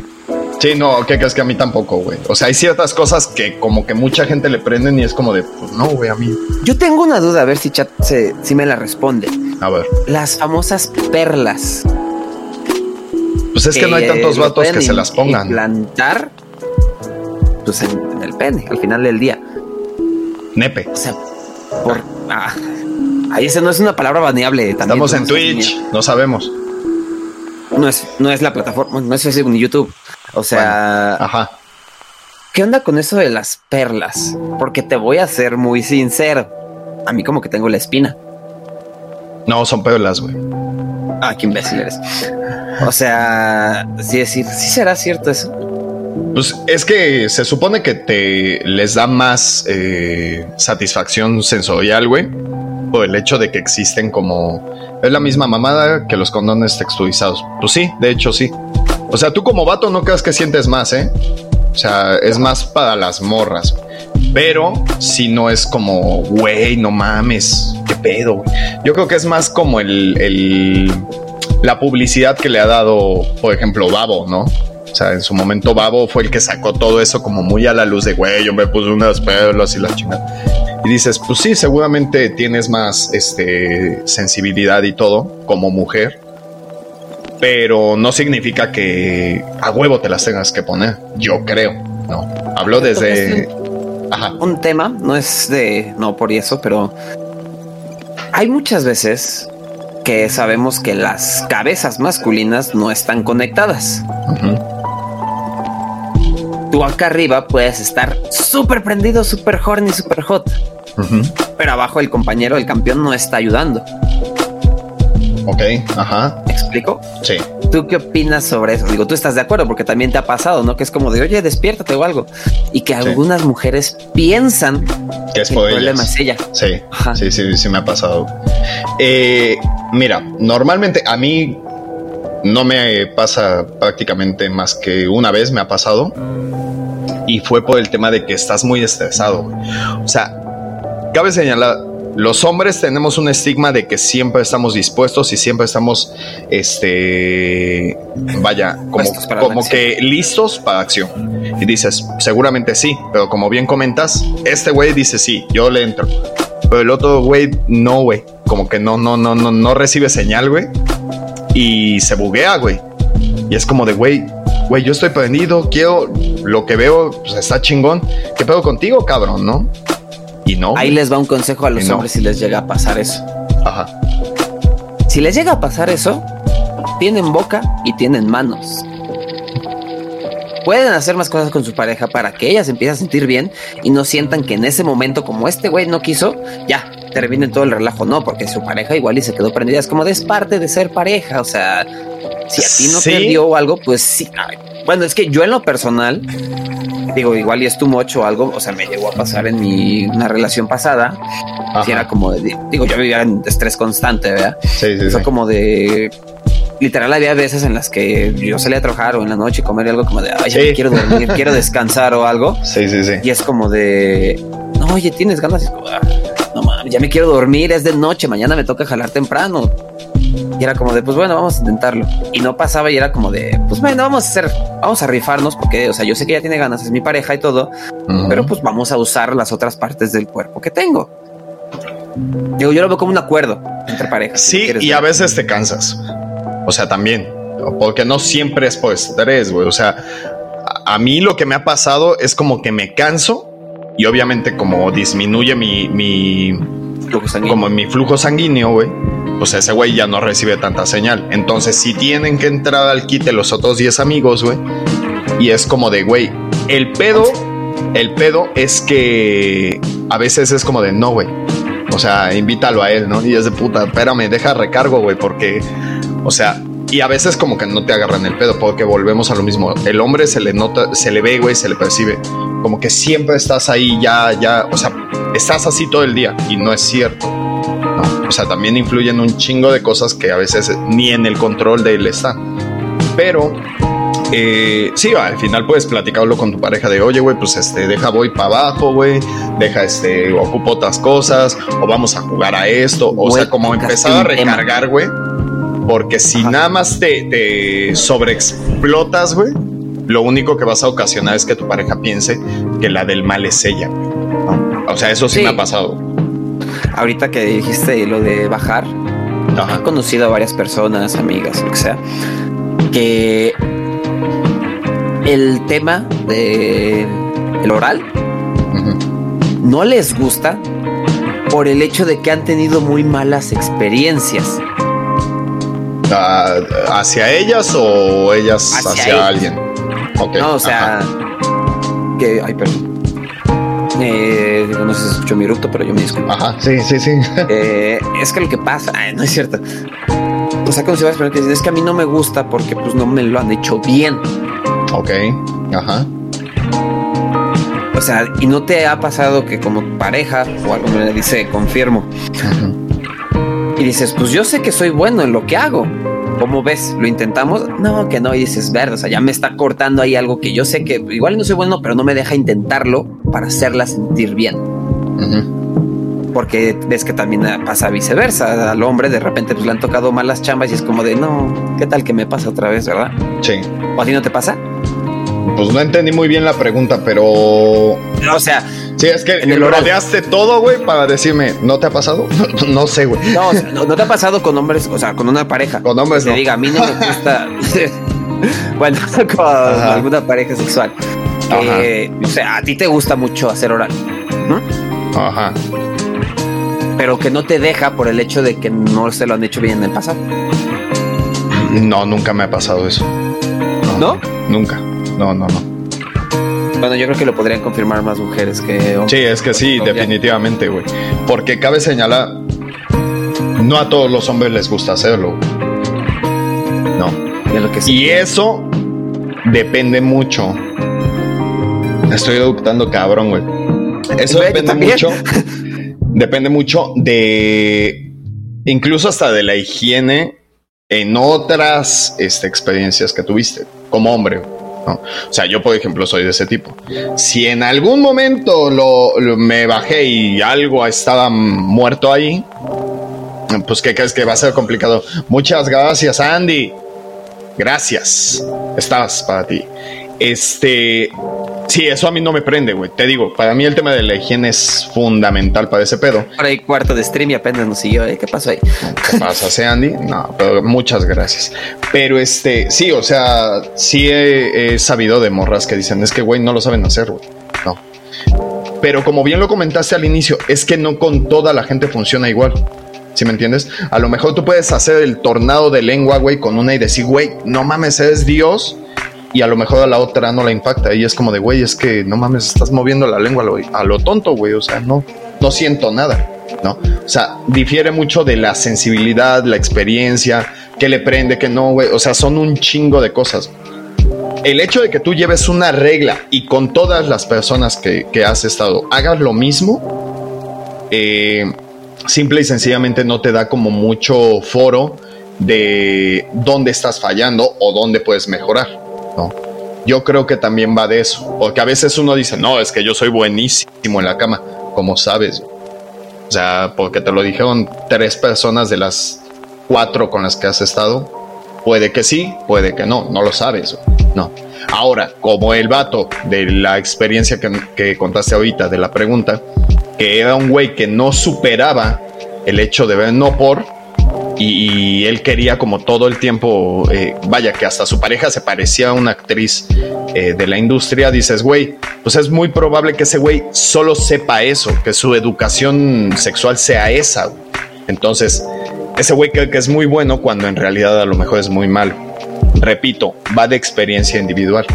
A: Sí, no, ¿qué crees que a mí tampoco, güey? O sea, hay ciertas cosas que como que mucha gente le prenden y es como de, pues no, güey, a mí.
B: Yo tengo una duda, a ver si chat se, si me la responde.
A: A ver.
B: Las famosas perlas.
A: Pues es que, no hay tantos vatos que se las pongan.
B: Plantar pues en, el pene, al final del día.
A: Nepe.
B: O sea, por. Ah, ahí ese no es una palabra baneable.
A: Estamos en Twitch, no sabemos.
B: No es, no es la plataforma, no es Facebook ni YouTube. O sea.
A: ajá.
B: ¿Qué onda con eso de las perlas? Porque te voy a ser muy sincero. A mí como que tengo la espina.
A: No, son perlas, güey.
B: Ah, qué imbécil eres. O sea, sí decir, sí será cierto eso.
A: Pues es que se supone que te les da más eh, satisfacción sensorial, güey. por el hecho de que existen como... Es la misma mamada que los condones texturizados. Pues sí, de hecho sí. O sea, tú como vato no creas que sientes más, ¿eh? O sea, es más para las morras. Pero si no es como, güey, no mames, qué pedo, güey. Yo creo que es más como el, el, la publicidad que le ha dado, por ejemplo, Babo, ¿no? O sea, en su momento Babo fue el que sacó todo eso como muy a la luz de, güey, yo me puse unas perlas y la chingada. Y dices, pues sí, seguramente tienes más este, sensibilidad y todo como mujer, pero no significa que a huevo te las tengas que poner, yo creo, ¿no? Hablo desde...
B: Ajá. Un tema, no es de, no por eso, pero hay muchas veces que sabemos que las cabezas masculinas no están conectadas. Tú acá arriba puedes estar súper prendido, súper horny, súper hot. Pero abajo el compañero, el campeón, no está ayudando.
A: Ok, ajá.
B: ¿Me explico?
A: Sí.
B: ¿Tú qué opinas sobre eso? Digo, tú estás de acuerdo porque también te ha pasado, ¿no? Que es como de, oye, despiértate o algo. Y que algunas mujeres piensan
A: que, es por el
B: problema es ella.
A: Sí, sí, sí, sí me ha pasado. Eh, mira, normalmente a mí no me pasa prácticamente más que una vez me ha pasado y fue por el tema de que estás muy estresado. O sea, cabe señalar, los hombres tenemos un estigma de que siempre estamos dispuestos y siempre estamos, este, vaya, como, como que listos para acción. Y dices, seguramente sí, pero como bien comentas, este güey dice sí, yo le entro. Pero el otro güey no, güey. Como que no, no, no, no, no recibe señal, güey y se buguea, güey. Y es como de, güey, güey, yo estoy prendido, quiero, lo que veo pues, está chingón. ¿Qué pedo contigo, cabrón, no? Y no.
B: Ahí les va un consejo a los hombres si les llega a pasar eso. Ajá. Si les llega a pasar eso, tienen boca y tienen manos. Pueden hacer más cosas con su pareja para que ella se empiece a sentir bien y no sientan que en ese momento, como este güey no quiso, ya, termine todo el relajo, no, porque su pareja igual y se quedó prendida. Es como de es parte de ser pareja. O sea, si a ti no te dio algo, pues sí. bueno, es que yo en lo personal, digo, igual y es tu mocho o algo, o sea, me llegó a pasar en mi una relación pasada. Si era como de, digo, yo vivía en estrés constante, ¿verdad? Sí, sí, Fue como de literal había veces en las que yo salía a trabajar o en la noche comer algo como de, ay, ya quiero dormir, quiero [laughs] descansar o algo.
A: Sí, sí, sí.
B: Y es como de, no, oye, tienes ganas. Y como, ah, no mames, ya me quiero dormir, es de noche, mañana me toca jalar temprano. Y era como de, pues bueno, vamos a intentarlo. Y no pasaba y era como de, pues bueno, vamos a hacer, vamos a rifarnos porque, o sea, yo sé que ella tiene ganas, es mi pareja y todo, pero pues vamos a usar las otras partes del cuerpo que tengo. Digo, yo lo veo como un acuerdo entre parejas.
A: Sí, y a veces te cansas. O sea, también, porque no siempre es por estrés, güey. O sea, a mí lo que me ha pasado es como que me canso y obviamente como disminuye mi, mi flujo sanguíneo. como mi flujo sanguíneo, güey, pues ese güey ya no recibe tanta señal. Entonces, si tienen que entrar al quite los otros 10 amigos, güey, y es como de, güey, el pedo, el pedo es que a veces es como de, no, güey. O sea, invítalo a él, ¿no? Y es de puta, espérame, deja recargo, güey, porque, o sea, y a veces como que no te agarran el pedo, porque volvemos a lo mismo. El hombre se le nota, se le ve, güey, se le percibe como que siempre estás ahí, ya, ya, o sea, estás así todo el día y no es cierto. O sea, también influyen un chingo de cosas que a veces ni en el control de él están. Pero eh, sí, al final puedes platicarlo con tu pareja de, oye, güey, pues este, deja voy para abajo, güey, deja este, ocupo otras cosas, o vamos a jugar a esto, o sea, como empezar a recargar, güey, porque si nada más te, te sobreexplotas, güey, lo único que vas a ocasionar es que tu pareja piense que la del mal es ella. O sea, eso sí, me ha pasado.
B: Ahorita que dijiste lo de bajar, he conocido a varias personas, amigas, lo que sea, que el tema de el oral no les gusta por el hecho de que han tenido muy malas experiencias.
A: Ah, ¿Hacia ellas o ellas hacia, alguien?
B: no, o sea, que, ay, perdón. Eh, no sé si escuchó mi eructo, pero yo me disculpo.
A: Ajá, sí, sí, sí. [laughs]
B: Eh, es que lo que pasa, no es cierto. O sea, como si vas a que es que a mí no me gusta porque pues no me lo han hecho bien.
A: Ok, ajá.
B: O sea, y no te ha pasado que como pareja o algo me dice, confirmo, Y dices, pues yo sé que soy bueno en lo que hago. ¿Cómo ves? ¿Lo intentamos? No, que no. Y dices, verde, o sea, ya me está cortando ahí algo que yo sé que igual no soy bueno, pero no me deja intentarlo para hacerla sentir bien. Porque ves que también pasa viceversa. Al hombre de repente pues, le han tocado malas chambas y es como de, no, ¿qué tal que me pasa otra vez, verdad?
A: Sí.
B: ¿O a ti no te pasa?
A: Pues no entendí muy bien la pregunta, pero.
B: O sea.
A: Sí, es que lo rodeaste todo, güey, para decirme, ¿no te ha pasado? [laughs] no sé, güey.
B: No, no, te ha pasado con hombres, o sea, con una pareja.
A: Con hombres,
B: que diga, a mí no me gusta. [laughs] bueno, [laughs] con alguna pareja sexual. O sea, a ti te gusta mucho hacer oral. ¿no?
A: Ajá.
B: Pero que no te deja por el hecho de que no se lo han hecho bien en el pasado.
A: No, nunca me ha pasado eso.
B: ¿No?
A: Nunca. No, no, no.
B: Bueno, yo creo que lo podrían confirmar más mujeres que
A: hombres. Sí, es que sí, definitivamente, güey. Porque cabe señalar, no a todos los hombres les gusta hacerlo. No.
B: De lo que sí
A: y eso depende mucho. Estoy adoptando cabrón, güey. Eso depende mucho. [laughs] depende mucho de. Incluso hasta de la higiene en otras este, experiencias que tuviste como hombre. O sea, yo por ejemplo soy de ese tipo. Si en algún momento lo, me bajé y algo estaba muerto ahí, pues ¿qué crees que va a ser complicado? Muchas gracias, Andy. Gracias. Estabas para ti. Este, Sí, eso a mí no me prende, güey. Te digo, para mí el tema de la higiene es fundamental para ese pedo.
B: Por ahí cuarto de stream y apenas nos siguió. ¿eh? ¿Qué pasó ahí?
A: ¿Qué pasa, Andy? No, pero muchas gracias. Pero este, sí, o sea, sí he, sabido de morras que dicen, es que, güey, no lo saben hacer, güey. No. Pero como bien lo comentaste al inicio, es que no con toda la gente funciona igual. ¿Sí me entiendes? A lo mejor tú puedes hacer el tornado de lengua, güey, con una y decir, güey, no mames, eres Dios y a lo mejor a la otra no la impacta. Y es como de, güey, es que no mames, estás moviendo la lengua a lo, tonto, güey. O sea, no, no siento nada, ¿no? O sea, difiere mucho de la sensibilidad, la experiencia, que le prende, que no, güey. O sea, son un chingo de cosas. El hecho de que tú lleves una regla y con todas las personas que, has estado hagas lo mismo, eh, simple y sencillamente no te da como mucho foro de dónde estás fallando o dónde puedes mejorar. ¿No? Yo creo que también va de eso, porque a veces uno dice, no, es que yo soy buenísimo en la cama, como sabes. O sea, porque te lo dijeron tres personas de las cuatro con las que has estado. Puede que sí, puede que no, no lo sabes. No. Ahora, como el vato de la experiencia que, que contaste ahorita, de la pregunta, que era un güey que no superaba el hecho de ver no por, y, él quería como todo el tiempo, eh, vaya, que hasta su pareja se parecía a una actriz eh, de la industria, dices, güey, pues es muy probable que ese güey solo sepa eso, que su educación sexual sea esa. Entonces, ese güey cree que es muy bueno cuando en realidad a lo mejor es muy malo. Repito, va de experiencia individual,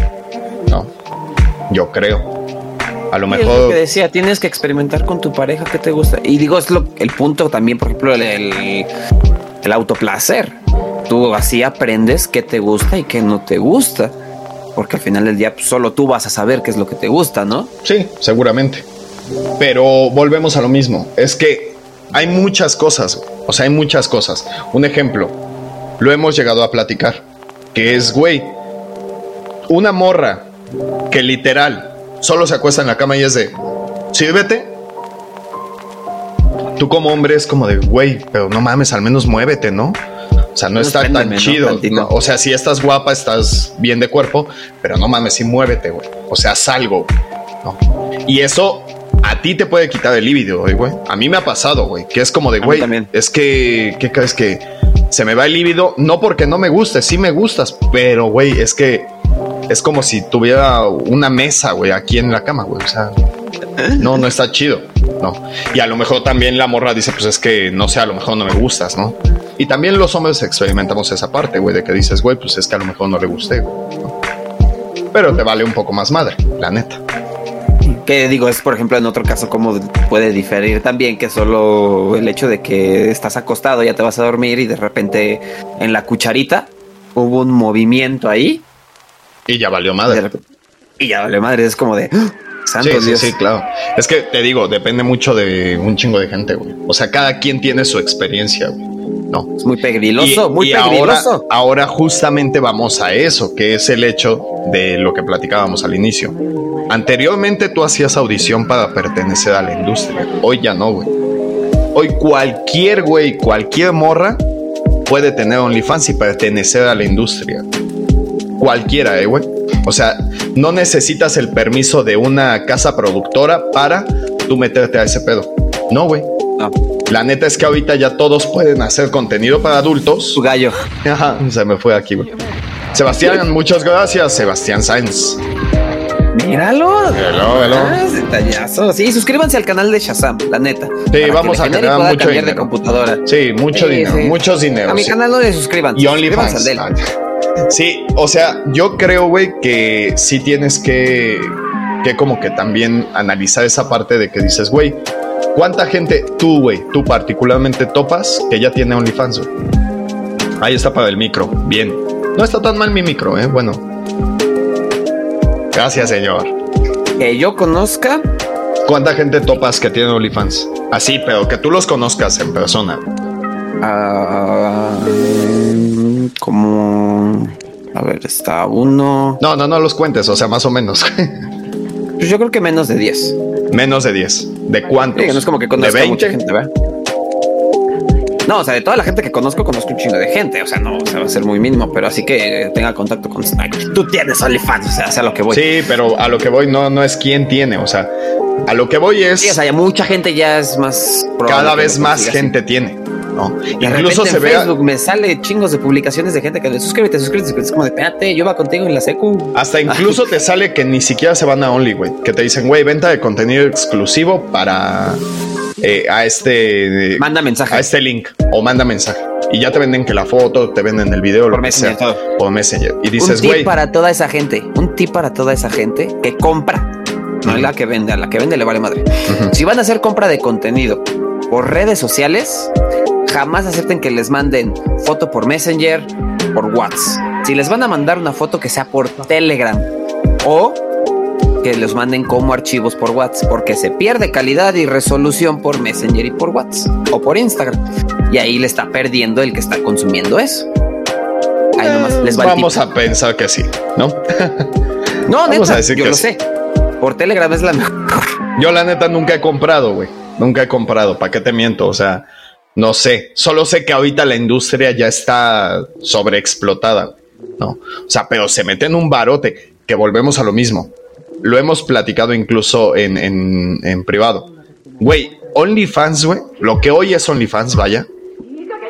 A: ¿no? Yo creo. A lo mejor.
B: lo que decía, tienes que experimentar con tu pareja que te gusta. Y digo, es lo, el punto también, por ejemplo, el, el autoplacer. Tú así aprendes qué te gusta y qué no te gusta. Porque al final del día pues, solo tú vas a saber qué es lo que te gusta, ¿no?
A: Sí, seguramente. Pero volvemos a lo mismo. Es que hay muchas cosas. O sea, hay muchas cosas. Un ejemplo. Lo hemos llegado a platicar. Que es, güey, una morra que literal solo se acuesta en la cama y es de, sí, vete, tú como hombre es como de, güey, pero no mames, al menos muévete, ¿no? O sea, no, está tan chido. o sea, si estás guapa, estás bien de cuerpo, pero no mames, sí muévete, güey. O sea, salgo. ¿no? Y eso a ti te puede quitar el líbido, güey. A mí me ha pasado, güey, que es como de, güey, es que, ¿qué crees que se me va el líbido? No porque no me guste, sí me gustas, pero, güey, es que es como si tuviera una mesa, güey, aquí en la cama, güey. O sea, [laughs] no, no está chido, ¿no? Y a lo mejor también la morra dice, pues es que, no sé, a lo mejor no me gustas, ¿no? Y también los hombres experimentamos esa parte, güey, de que dices, güey, pues es que a lo mejor no le gusté, Pero te vale un poco más madre, la neta.
B: Que digo, es por ejemplo en otro caso como puede diferir también que solo el hecho de que estás acostado, ya te vas a dormir y de repente en la cucharita hubo un movimiento ahí.
A: Y ya valió madre.
B: Y ya valió madre, es como de... ¡Ah!
A: Sí, sí, claro. Es que te digo, depende mucho de un chingo de gente, güey. O sea, cada quien tiene su experiencia, güey. No.
B: Es muy pegriloso, muy pegriloso.
A: Ahora, ahora justamente vamos a eso, que es el hecho de lo que platicábamos al inicio. Anteriormente tú hacías audición para pertenecer a la industria. Hoy ya no, güey. Hoy cualquier güey, cualquier morra puede tener OnlyFans y pertenecer a la industria. Cualquiera, eh, güey. O sea, no necesitas el permiso de una casa productora para tú meterte a ese pedo. No, güey. La neta es que ahorita ya todos pueden hacer contenido para adultos.
B: Su gallo.
A: Ajá, se me fue aquí, güey. Sebastián, muchas gracias, Sebastián Sainz.
B: Míralo. Míralo, míralo. Ah, detallazo. Sí, suscríbanse al canal de Shazam, la neta.
A: Sí, vamos a tener mucho
B: dinero. de computadora.
A: Sí, mucho dinero, muchos dinero.
B: A mi canal no le suscriban.
A: Y OnlyFans. Sí, o sea, yo creo, güey, que sí tienes que, que como que también analizar esa parte de que dices, güey, ¿cuánta gente tú, güey, tú particularmente topas que ya tiene OnlyFans? Ahí está para el micro, bien. No está tan mal mi micro, eh, bueno. Gracias, señor.
B: Que yo conozca.
A: ¿Cuánta gente topas que tiene OnlyFans? Así, pero que tú los conozcas en persona.
B: Ah, como. A ver, está uno.
A: No, no, no los cuentes, o sea, más o menos. [laughs]
B: Pues yo creo que menos de 10.
A: Menos de 10. ¿De cuántos?
B: no es como que conozca mucha gente, ¿verdad? No, o sea, de toda la gente que conozco, conozco un chingo de gente. O sea, no, o sea, va a ser muy mínimo, pero así que tenga contacto con Sniper. Tú tienes OnlyFans, o sea, a lo que voy.
A: Sí, pero a lo que voy no, no es quién tiene, o sea, a lo que voy es.
B: Sí, o sea, mucha gente ya es más.
A: Cada vez más gente tiene. ¿No?
B: Incluso se en Facebook me sale chingos de publicaciones de gente que le suscríbete, suscríbete, es como de espérate, yo va contigo en la secu.
A: Hasta [laughs] incluso te sale que ni siquiera se van a Only, güey, que te dicen, güey, venta de contenido exclusivo para eh, a este.
B: Manda mensaje.
A: A este link o manda mensaje. Y ya te venden que la foto, te venden el video, por lo Messenger, que sea. Por Messenger. Y dices, güey.
B: Un tip para toda esa gente. Un tip para toda esa gente que compra. No es la que vende, a la que vende le vale madre. Si van a hacer compra de contenido por redes sociales, jamás acepten que les manden foto por Messenger, por WhatsApp. Si les van a mandar una foto que sea por Telegram o que los manden como archivos por WhatsApp, porque se pierde calidad y resolución por Messenger y por WhatsApp o por Instagram. Y ahí le está perdiendo el que está consumiendo eso.
A: Ahí nomás les va Vamos a pensar que sí, ¿no? [laughs]
B: no, neta, yo lo sé. Por Telegram es la mejor.
A: Yo la neta nunca he comprado, güey. Nunca he comprado. ¿Para qué te miento? O sea, no sé. Solo sé que ahorita la industria ya está sobreexplotada. No. O sea, pero se mete en un barote que volvemos a lo mismo lo hemos platicado incluso en, en, privado. Güey, OnlyFans, güey, lo que hoy es OnlyFans, vaya,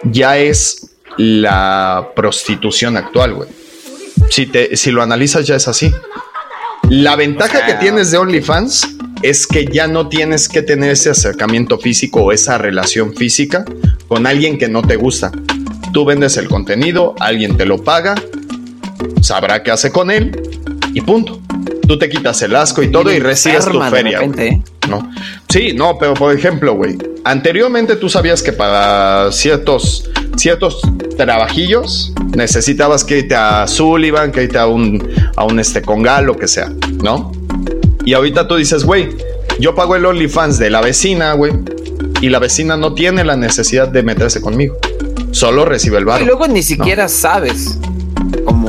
A: ya es la prostitución actual, güey. Si, te, si lo analizas, ya es así. La ventaja que tienes de OnlyFans es que ya no tienes que tener ese acercamiento físico o esa relación física con alguien que no te gusta. Tú vendes el contenido, alguien te lo paga, sabrá qué hace con él y punto tú te quitas el asco y todo y, recibes tu feria. ¿eh? ¿No? Sí, no, pero por ejemplo, güey, anteriormente tú sabías que para ciertos, ciertos trabajillos necesitabas que irte a Sullivan, que irte a un, a un este congal, lo que sea, ¿no? Y ahorita tú dices, güey, yo pago el OnlyFans de la vecina, güey, y la vecina no tiene la necesidad de meterse conmigo. Solo recibe el barro.
B: Y luego ni siquiera sabes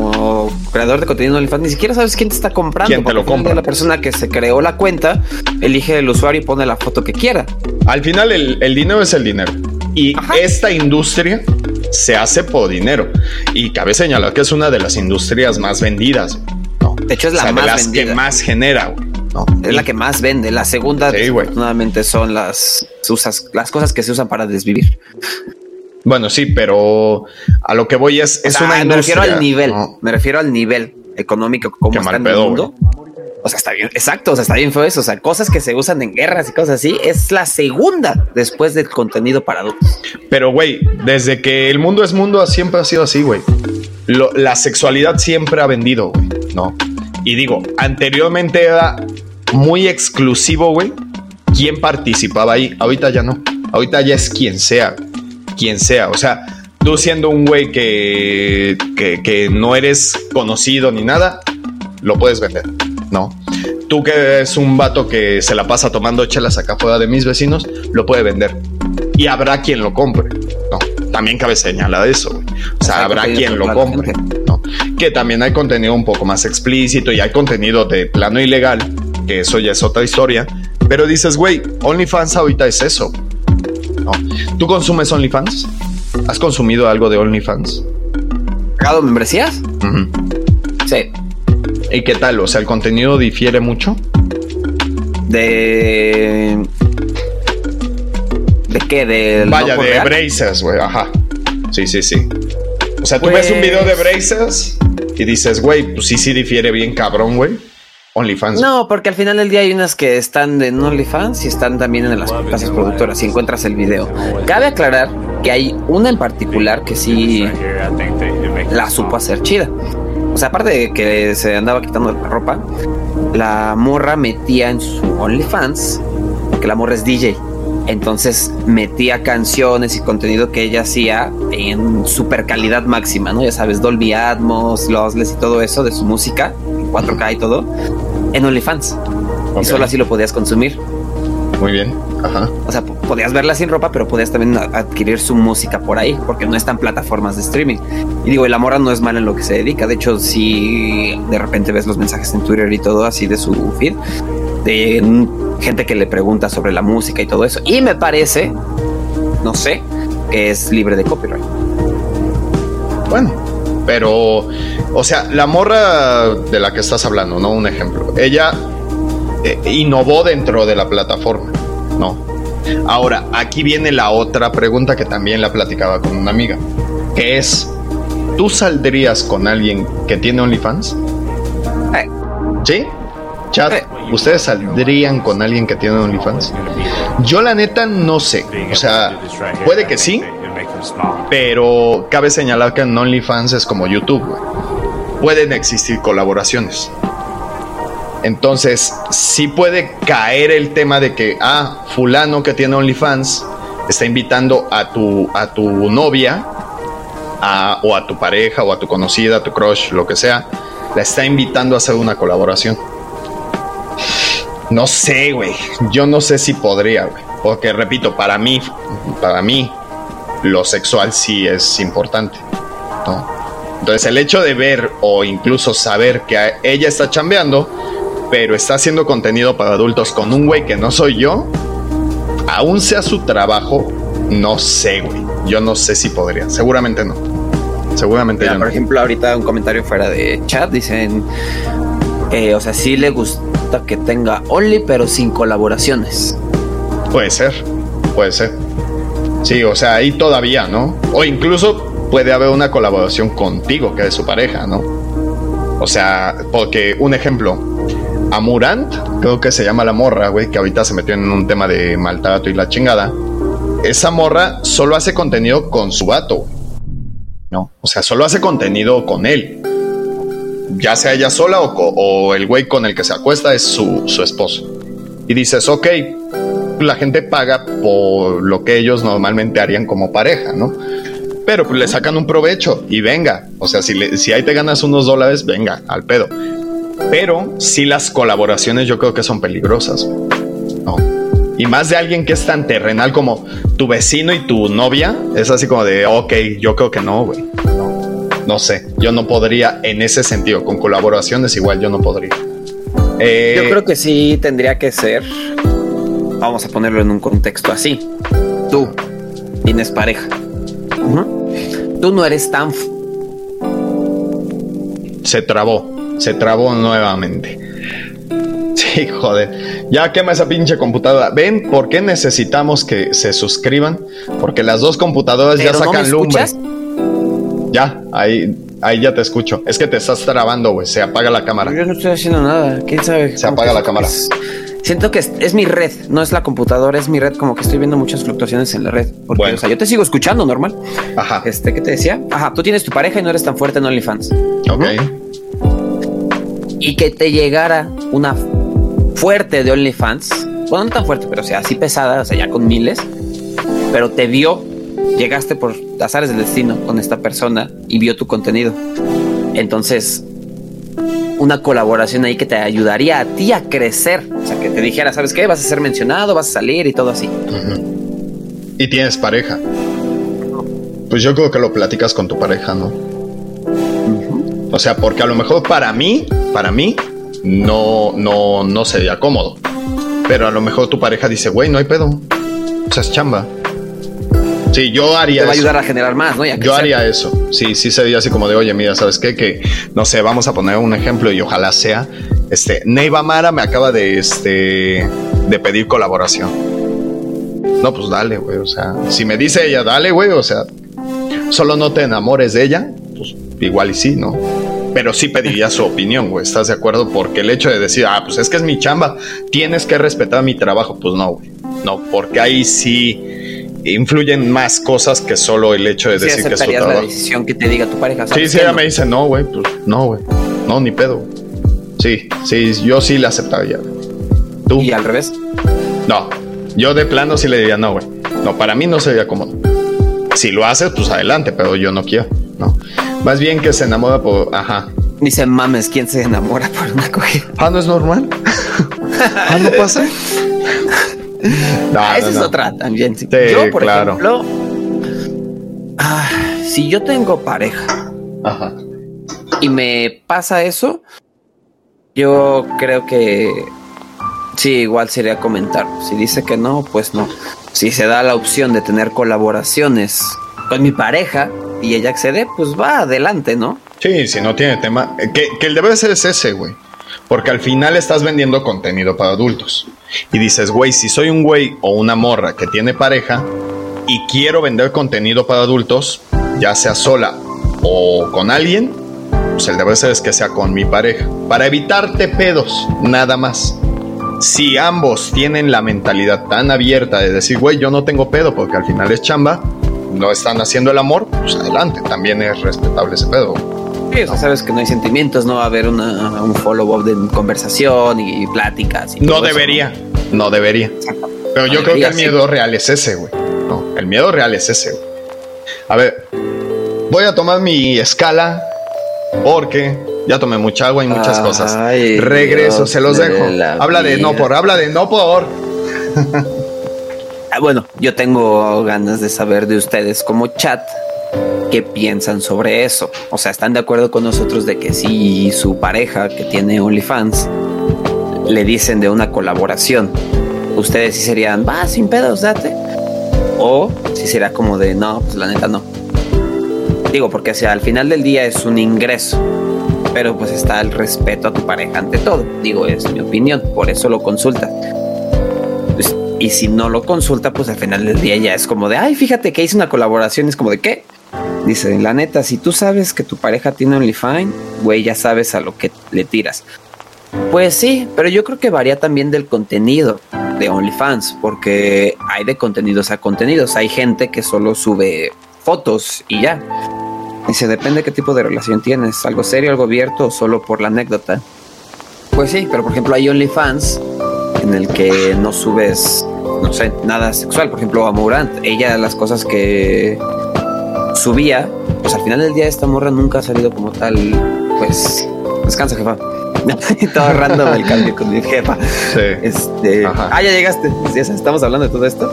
B: como creador de contenido OnlyFans, ni siquiera sabes quién te está comprando.
A: ¿Quién te lo compra?
B: La persona que se creó la cuenta elige el usuario y pone la foto que quiera.
A: Al final, el, dinero es el dinero. Y esta industria se hace por dinero. Y cabe señalar que es una de las industrias más vendidas. ¿no?
B: De hecho, es la más
A: las que más genera.
B: ¿no? Es la que más vende. La segunda, sí, nuevamente, son las, las cosas que se usan para desvivir.
A: Bueno, sí, pero a lo que voy es, es una
B: Me refiero al nivel, me refiero al nivel económico como está en el mundo. O sea, está bien, exacto, o sea, está bien feo eso. O sea, cosas que se usan en guerras y cosas así, es la segunda después del contenido para adultos.
A: Pero, güey, desde que el mundo es mundo, siempre ha sido así, güey. La sexualidad siempre ha vendido, güey, ¿no? Y digo, anteriormente era muy exclusivo, güey, quién participaba ahí. Ahorita ya no. Ahorita ya es quien sea quien sea. O sea, tú siendo un güey que, que, no eres conocido ni nada, lo puedes vender, ¿no? Tú que eres un vato que se la pasa tomando chelas acá fuera de mis vecinos, lo puede vender. Y habrá quien lo compre, ¿no? también cabe señalar eso. O sea, habrá quien lo compre, ¿no? Que también hay contenido un poco más explícito y hay contenido de plano ilegal, que eso ya es otra historia. Pero dices, güey, OnlyFans ahorita es eso. ¿No? ¿Tú consumes OnlyFans? ¿Has consumido algo de OnlyFans?
B: ¿Pagado membresías? Sí.
A: ¿Y qué tal? O sea, ¿el contenido difiere mucho?
B: De. ¿De qué? De.
A: Vaya, de Braces, güey, ajá. Sí, sí, sí. O sea, tú ves un video de pues- Braces y dices, güey, pues sí, sí difiere bien cabrón, güey. OnlyFans.
B: No, porque al final del día hay unas que están en OnlyFans y están también en las casas productoras si encuentras el video. Cabe aclarar que hay una en particular que sí la supo hacer chida. O sea, aparte de que se andaba quitando la ropa, la morra metía en su OnlyFans, que la morra es DJ. Entonces metía canciones y contenido que ella hacía en super calidad máxima, ¿no? Ya sabes, Dolby Atmos, Lossless y todo eso de su música, 4K y todo, en OnlyFans. Y solo así lo podías consumir.
A: Muy bien. Ajá.
B: O sea, podías verla sin ropa, pero podías también adquirir su música por ahí, porque no están plataformas de streaming. Y digo, la mora no es mal en lo que se dedica. De hecho, si de repente ves los mensajes en Twitter y todo así de su feed, de gente que le pregunta sobre la música y todo eso. Y me parece, no sé, que es libre de copyright.
A: Bueno, pero, o sea, la morra de la que estás hablando, ¿no? Un ejemplo. Ella eh, innovó dentro de la plataforma, ¿no? Ahora, aquí viene la otra pregunta que también la platicaba con una amiga, que es, ¿tú saldrías con alguien que tiene OnlyFans? Eh. ¿Sí? Chat, eh. ¿ustedes saldrían con alguien que tiene OnlyFans? Yo la neta no sé. O sea, puede que sí, pero cabe señalar que en OnlyFans es como YouTube. Pueden existir colaboraciones. Entonces, sí puede caer el tema de que, ah, fulano que tiene OnlyFans está invitando a tu, a tu novia, o a tu pareja, o a tu conocida, a tu crush, lo que sea, la está invitando a hacer una colaboración. No sé, güey. Yo no sé si podría, güey. Porque repito, para mí, para mí, lo sexual sí es importante. Entonces, el hecho de ver o incluso saber que ella está chambeando, pero está haciendo contenido para adultos con un güey que no soy yo, aún sea su trabajo, no sé, güey. Yo no sé si podría. Seguramente no. Seguramente
B: Por ejemplo, ahorita un comentario fuera de chat dicen, eh, o sea, sí le gusta que tenga Only, pero sin colaboraciones.
A: Puede ser, puede ser. Sí, o sea, ahí todavía, ¿no? O incluso puede haber una colaboración contigo, que es su pareja, ¿no? O sea, porque un ejemplo, Amurant, creo que se llama la morra, güey, que ahorita se metió en un tema de maltrato y la chingada. Esa morra solo hace contenido con su vato, ¿no? O sea, solo hace contenido con él ya sea ella sola o, el güey con el que se acuesta es su, esposo. Y dices, ok, la gente paga por lo que ellos normalmente harían como pareja, ¿no? Pero le sacan un provecho y venga. O sea, si, si ahí te ganas unos dólares, venga, al pedo. Pero sí las colaboraciones yo creo que son peligrosas. Y más de alguien que es tan terrenal como tu vecino y tu novia, es así como de, ok, yo creo que no, güey no sé, yo no podría en ese sentido, con colaboraciones igual yo no podría.
B: Eh, yo creo que sí tendría que ser, vamos a ponerlo en un contexto así, tú tienes pareja, tú no eres tan...
A: Se trabó, se trabó nuevamente. Sí, joder. Ya quema esa pinche computadora. ¿Ven por qué necesitamos que se suscriban? Porque las dos computadoras ya sacan lumbre. Ya, ahí, ahí ya te escucho. Es que te estás trabando, güey. Se apaga la cámara.
B: Yo no estoy haciendo nada. ¿Quién sabe?
A: Se apaga la cámara.
B: Siento que es, mi red, no es la computadora, es mi red. Como que estoy viendo muchas fluctuaciones en la red. Porque, o sea, yo te sigo escuchando normal. Ajá. Este, ¿qué te decía? Ajá, tú tienes tu pareja y no eres tan fuerte en OnlyFans.
A: Ok.
B: Y que te llegara una fuerte de OnlyFans. Bueno, no tan fuerte, pero o sea, así pesada, o sea, ya con miles. Pero te vio llegaste por azares del destino con esta persona y vio tu contenido. Entonces, una colaboración ahí que te ayudaría a ti a crecer. O sea, que te dijera, ¿sabes qué? Vas a ser mencionado, vas a salir y todo así.
A: Y tienes pareja. Pues yo creo que lo platicas con tu pareja, ¿no? O sea, porque a lo mejor para mí, para mí, no, no, no sería cómodo. Pero a lo mejor tu pareja dice, güey, no hay pedo. O sea, es chamba. Sí, yo haría
B: Te va a ayudar a generar más, ¿no?
A: yo haría eso. Sí, sí sería así como de, oye, mira, ¿sabes qué? Que, no sé, vamos a poner un ejemplo y ojalá sea. Este, Neiva Mara me acaba de, este, de pedir colaboración. No, pues dale, güey. O sea, si me dice ella, dale, güey. O sea, solo no te enamores de ella. Pues igual y sí, ¿no? Pero sí pediría su opinión, güey. ¿Estás de acuerdo? Porque el hecho de decir, ah, pues es que es mi chamba, tienes que respetar mi trabajo, pues no, güey. No, porque ahí sí influyen más cosas que solo el hecho de decir que es su trabajo.
B: la decisión que te diga tu pareja.
A: Sí, sí, ella me dice, no, güey, pues no, güey. No, ni pedo. Sí, sí, yo sí la aceptaría.
B: ¿Tú? ¿Y al revés?
A: No, yo de plano sí le diría, no, güey. No, para mí no sería cómodo. Si lo haces, pues adelante, pero yo no quiero, ¿no? Más bien que se enamora por. Ajá.
B: Dice mames, ¿quién se enamora por una cogida?
A: Ah, no es normal. [laughs] ah, no pasa. [laughs] [laughs]
B: Ah, esa es otra también.
A: Sí, yo, por ejemplo,
B: ah, si yo tengo pareja Ajá. y me pasa eso, yo creo que sí, igual sería comentar. Si dice que no, pues no. Si se da la opción de tener colaboraciones con mi pareja, y ella accede, pues va adelante, ¿no?
A: Sí, si no tiene tema. Que, que el deber ser es ese, güey. Porque al final estás vendiendo contenido para adultos. Y dices, güey, si soy un güey o una morra que tiene pareja y quiero vender contenido para adultos, ya sea sola o con alguien, pues el deber ser es que sea con mi pareja. Para evitarte pedos, nada más. Si ambos tienen la mentalidad tan abierta de decir, güey, yo no tengo pedo porque al final es chamba, no están haciendo el amor, pues adelante, también es respetable ese pedo.
B: Sí, o sea, sabes que no hay sentimientos, no va a haber un follow-up de conversación y pláticas.
A: no debería, no debería. Pero yo creo que el miedo real es ese, güey. No, el miedo real es ese, güey. A ver, voy a tomar mi escala porque ya tomé mucha agua y muchas cosas. Regreso, se los dejo. Habla de no por, habla de no por.
B: Ah, bueno, yo tengo ganas de saber de ustedes como chat qué piensan sobre eso. O sea, ¿están de acuerdo con nosotros de que si su pareja que tiene OnlyFans le dicen de una colaboración, ustedes sí serían, va, sin pedos, date? O si será como de, no, pues la neta no. Digo, porque sea, al final del día es un ingreso, pero pues está el respeto a tu pareja ante todo. Digo, es mi opinión, por eso lo consulta. Y si no lo consulta, pues al final del día ya es como de, ay, fíjate que hice una colaboración. Es como de, ¿qué? Dice, la neta, si tú sabes que tu pareja tiene OnlyFans, güey, ya sabes a lo que le tiras. Pues sí, pero yo creo que varía también del contenido de OnlyFans, porque hay de contenidos a contenidos. Hay gente que solo sube fotos y ya. Dice, depende qué tipo de relación tienes, algo serio, algo abierto o solo por la anécdota. Pues sí, pero por ejemplo hay OnlyFans en el que no subes no sé, nada sexual. Por ejemplo, a Morant, ella las cosas que subía, pues al final del día esta morra nunca ha salido como tal, pues, descansa, jefa. [laughs] Estaba random el cambio con mi jefa. Sí. Este, ah, ya llegaste. estamos hablando de todo esto.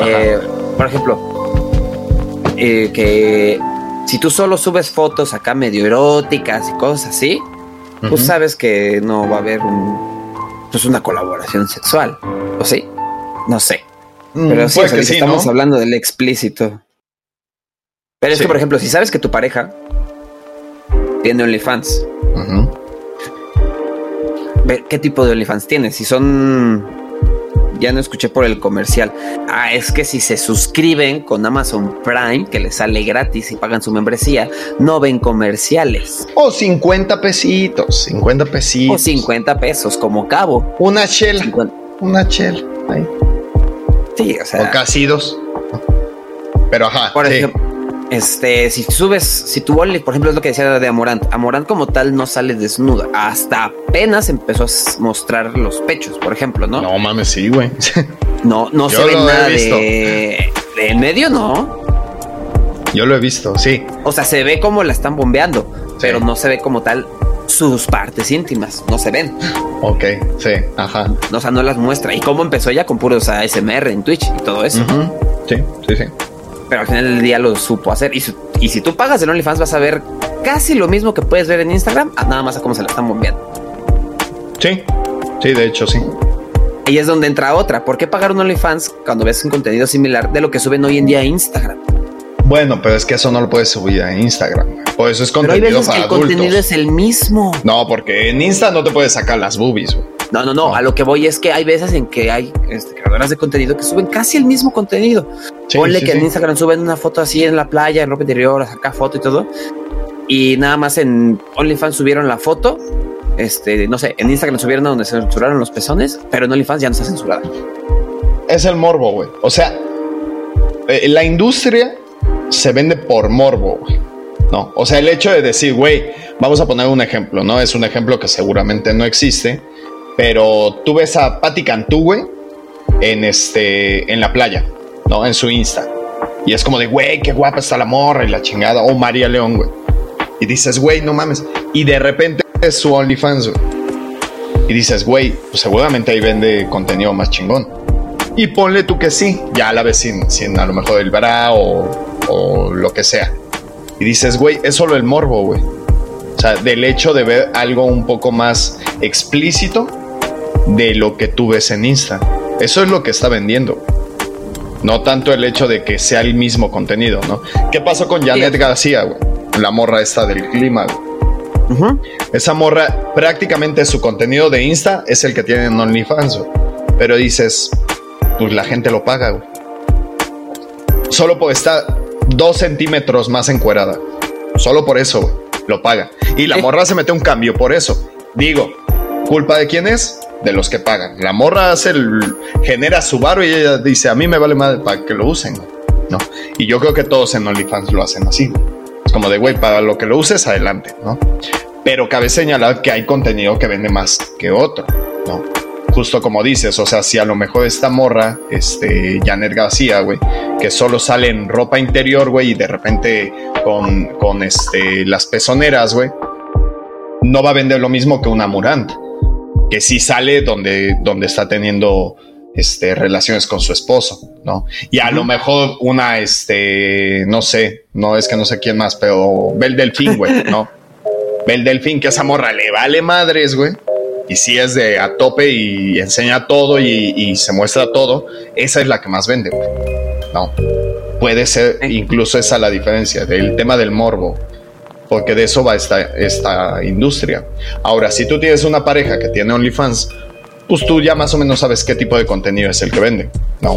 B: Eh, por ejemplo, eh, que si tú solo subes fotos acá medio eróticas y cosas así, pues sabes que no va a haber un, pues una colaboración sexual. ¿O sí? No sé. Mm, Pero sí, estamos hablando del explícito. Pero es que, por ejemplo, si sabes que tu pareja tiene OnlyFans, ¿qué tipo de OnlyFans tiene? Si son. Ya no escuché por el comercial. Ah, es que si se suscriben con Amazon Prime, que les sale gratis y pagan su membresía, no ven comerciales.
A: O 50 pesitos, 50 pesitos.
B: O 50 pesos, como cabo.
A: Una chela. Una chela. Ahí.
B: Sí, o sea.
A: O casi dos. Pero ajá.
B: Por ejemplo, este, si subes, si tu por ejemplo, es lo que decía de Amorant, Amorant como tal no sale desnuda. Hasta apenas empezó a mostrar los pechos, por ejemplo, ¿no?
A: No mames, sí, güey. [laughs]
B: No, no se ve nada de, de en medio, no.
A: Yo lo he visto, sí.
B: O sea, se ve como la están bombeando, pero no se ve como tal sus partes íntimas, no se ven.
A: Ok, sí, ajá.
B: O sea, no las muestra. ¿Y cómo empezó ella con puros ASMR en Twitch y todo eso?
A: Sí, sí, sí.
B: Pero al final del día lo supo hacer. Y, y si tú pagas en OnlyFans vas a ver casi lo mismo que puedes ver en Instagram, nada más a cómo se la están bombeando.
A: Sí, sí, de hecho sí.
B: Y es donde entra otra. ¿Por qué pagar un OnlyFans cuando ves un contenido similar de lo que suben hoy en día a Instagram?
A: Bueno, pero es que eso no lo puedes subir a Instagram. Por eso es contenido pero hay veces que el
B: contenido es el mismo.
A: No, porque en Insta no te puedes sacar las boobies.
B: No, no, no, A lo que voy es que hay veces en que hay este, creadoras de contenido que suben casi el mismo contenido. Ponle que en Instagram suben una foto así en la playa, en ropa interior, acá foto y todo. Y nada más en OnlyFans subieron la foto. Este, no sé, en Instagram subieron donde se censuraron los pezones, pero en OnlyFans ya no está censurada.
A: Es el morbo, güey. O sea, eh, la industria se vende por morbo, güey. No, o sea, el hecho de decir, güey, vamos a poner un ejemplo, ¿no? Es un ejemplo que seguramente no existe, pero tú ves a Patti Cantú, güey, en, este, en la playa, ¿no? En su Insta. Y es como de, güey, qué guapa está la morra y la chingada. O María León, güey. Y dices, güey, no mames. Y de repente es su OnlyFans, güey. Y dices, güey, pues seguramente ahí vende contenido más chingón. Y ponle tú que sí, ya la ves sin, sin a lo mejor el bra o, o lo que sea. Y dices, güey, es solo el morbo, güey. O sea, del hecho de ver algo un poco más explícito de lo que tú ves en Insta. Eso es lo que está vendiendo. No tanto el hecho de que sea el mismo contenido, ¿no? ¿Qué pasó con Janet García, güey? La morra esta del clima, güey. Esa morra, prácticamente su contenido de Insta es el que tiene en OnlyFans, güey. Pero dices, pues la gente lo paga, güey. Solo por estar dos centímetros más encuerada. Solo por eso, güey. Lo paga. Y la morra se mete un cambio por eso. Digo, ¿culpa de quién es? De los que pagan. La morra hace el, genera su barro y ella dice, a mí me vale más para que lo usen. ¿no? Y yo creo que todos en OnlyFans lo hacen así. Es como de, güey, para lo que lo uses, adelante, ¿no? Pero cabe señalar que hay contenido que vende más que otro, ¿no? Justo como dices, o sea, si a lo mejor esta morra, este, Janet García, güey, que solo sale en ropa interior, güey, y de repente con, con este, las pezoneras, güey, no va a vender lo mismo que una Murant que sí sale donde, donde está teniendo este, relaciones con su esposo, ¿no? Y a lo mejor una, este, no sé, no es que no sé quién más, pero Bel Delfín, güey, [laughs] ¿no? Bel Delfín, que esa morra le vale madres, güey. Y si es de a tope y enseña todo y, y se muestra todo, esa es la que más vende, güey. No. Puede ser incluso esa la diferencia del tema del morbo porque de eso va esta, esta industria. Ahora, si tú tienes una pareja que tiene OnlyFans, pues tú ya más o menos sabes qué tipo de contenido es el que vende, ¿no?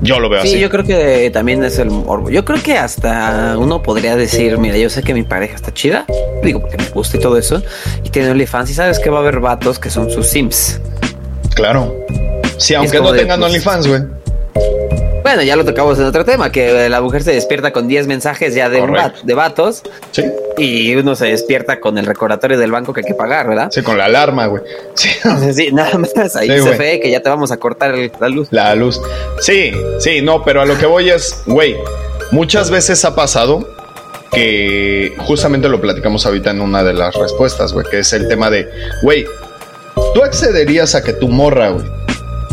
A: Yo lo veo así.
B: Sí, yo creo que también es el morbo. Yo creo que hasta uno podría decir, mira, yo sé que mi pareja está chida, digo, porque me gusta y todo eso, y tiene OnlyFans, y sabes que va a haber vatos que son sus sims.
A: Claro. Sí, aunque no tengan pues, OnlyFans, güey.
B: Bueno, ya lo tocamos en otro tema, que la mujer se despierta con 10 mensajes ya de, de vatos.
A: Sí.
B: Y uno se despierta con el recordatorio del banco que hay que pagar, ¿verdad?
A: Sí, con la alarma, güey.
B: Sí. [laughs] sí, nada más. Ahí se ve que ya te vamos a cortar la luz.
A: La luz. Sí, sí, no, pero a lo que voy es, güey, muchas veces ha pasado que justamente lo platicamos ahorita en una de las respuestas, güey, que es el tema de, güey, tú accederías a que tu morra, güey,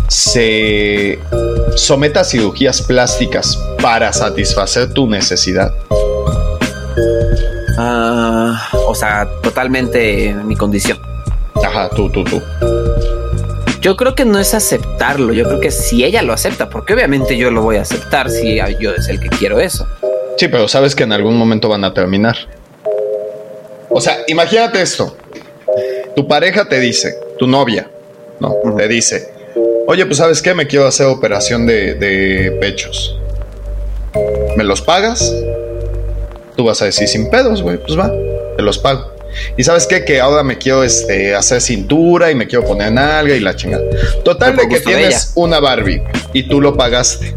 A: se someta a cirugías plásticas para satisfacer tu necesidad?
B: Ah, o sea, totalmente mi condición.
A: Ajá, tú, tú, tú.
B: Yo creo que no es aceptarlo, yo creo que si ella lo acepta, porque obviamente yo lo voy a aceptar si yo es el que quiero eso.
A: Sí, pero sabes que en algún momento van a terminar. O sea, imagínate esto. Tu pareja te dice, tu novia, no, te dice, Oye, pues sabes qué, me quiero hacer operación de, pechos. ¿Me los pagas? Tú vas a decir sin pedos, güey, pues va, te los pago. Y sabes qué, que ahora me quiero este, hacer cintura y me quiero poner nalga y la chingada. Total de que tienes una Barbie y tú lo pagaste.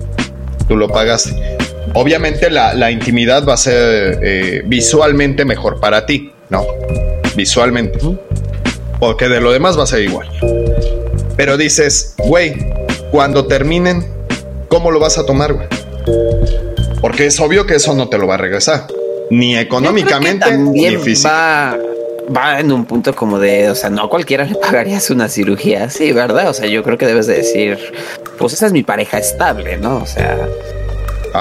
A: Tú lo pagaste. Obviamente la, intimidad va a ser eh, visualmente mejor para ti, ¿no? Visualmente. Porque de lo demás va a ser igual. Pero dices, güey, cuando terminen, ¿cómo lo vas a tomar, güey? Porque es obvio que eso no te lo va a regresar. Ni económicamente, ni
B: Va, va en un punto como de, o sea, no cualquiera le pagarías una cirugía así, ¿verdad? O sea, yo creo que debes de decir, pues esa es mi pareja estable, ¿no? O sea,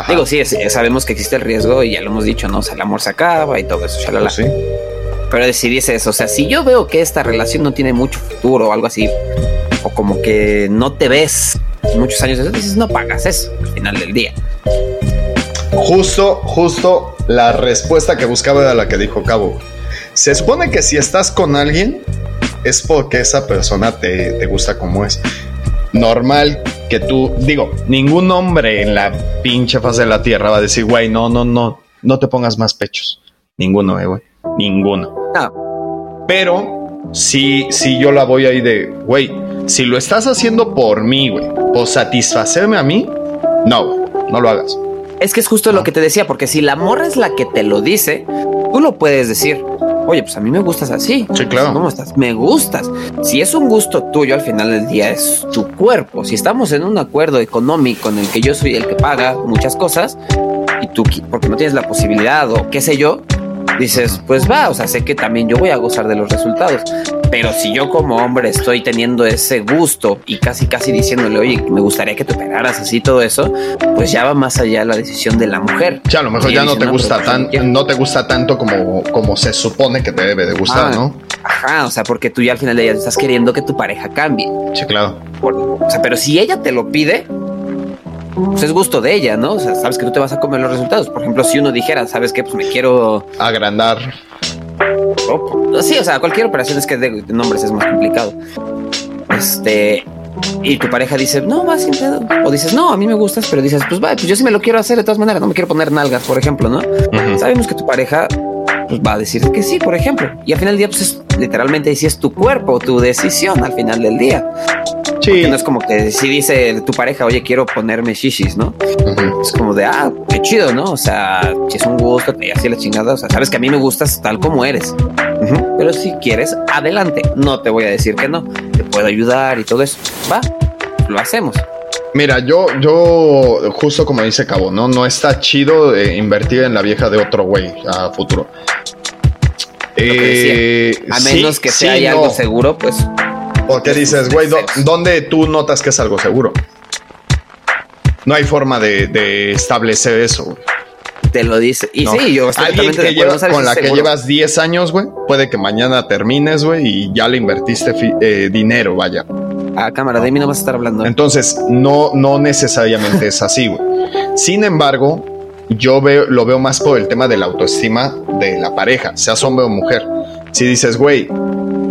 B: digo, sí, sabemos que existe el riesgo y ya lo hemos dicho, ¿no? O sea, el amor se acaba y todo eso, shalala. Pues sí. Pero si dices, o sea, si yo veo que esta relación no tiene mucho futuro o algo así, o como que no te ves muchos años, dices, no pagas eso al final del día.
A: Justo, justo la respuesta que buscaba era la que dijo Cabo. Se supone que si estás con alguien es porque esa persona te, gusta como es. Normal que tú, digo, ningún hombre en la pinche faz de la tierra va a decir, güey, no, no, no, no te pongas más pechos. Ninguno, eh, güey. Ninguno. Pero si, si yo la voy ahí de, güey, si lo estás haciendo por mí, güey, o satisfacerme a mí, no, no lo hagas.
B: Es que es justo lo que te decía, porque si la morra es la que te lo dice, tú lo puedes decir. Oye, pues a mí me gustas así.
A: Sí, claro.
B: ¿Cómo estás? Me gustas. Si es un gusto tuyo, al final del día es tu cuerpo. Si estamos en un acuerdo económico en el que yo soy el que paga muchas cosas y tú, porque no tienes la posibilidad o qué sé yo, dices, pues va, o sea, sé que también yo voy a gozar de los resultados. Pero si yo como hombre estoy teniendo ese gusto y casi casi diciéndole, oye, me gustaría que te operaras así todo eso, pues ya va más allá la decisión de la mujer.
A: Ya, a lo mejor ya no te gusta tan, no te gusta tanto como, como se supone que te debe de gustar, ah, ¿no?
B: Ajá, o sea, porque tú ya al final de día estás queriendo que tu pareja cambie.
A: Sí, claro.
B: o sea, pero si ella te lo pide, pues es gusto de ella, ¿no? O sea, sabes que tú te vas a comer los resultados. Por ejemplo, si uno dijera, ¿sabes qué? Pues me quiero...
A: Agrandar.
B: sí, o sea, cualquier operación es que de, nombres es más complicado. Este... Y tu pareja dice, no, va sin pedo. O dices, no, a mí me gustas, pero dices, pues va, pues yo sí me lo quiero hacer de todas maneras, no me quiero poner nalgas, por ejemplo, ¿no? Sabemos que tu pareja pues va a decir que sí, por ejemplo. Y al final del día, pues es literalmente si es tu cuerpo, tu decisión al final del día. Sí. no es como que si dice tu pareja, oye, quiero ponerme shishis, ¿no? Es como de, ah, qué chido, ¿no? O sea, si es un gusto, te así la chingada. O sea, sabes que a mí me gustas tal como eres. Pero si quieres, adelante. No te voy a decir que no. Te puedo ayudar y todo eso. Va, lo hacemos.
A: Mira, yo, yo, justo como dice Cabo, ¿no? No está chido invertir en la vieja de otro güey a futuro.
B: Eh, a menos que sea algo seguro, pues.
A: Porque dices, güey, ¿dónde tú notas que es algo seguro? No hay forma de, establecer eso,
B: Te lo dice. Y sí, yo
A: Alguien que con la que llevas 10 años, güey, puede que mañana termines, güey, y ya le invertiste eh, dinero, vaya.
B: A cámara, de mí no vas a estar hablando.
A: Entonces, no, no necesariamente es así, güey. Sin embargo, yo veo, lo veo más por el tema de la autoestima de la pareja, sea hombre o mujer. Si dices, güey,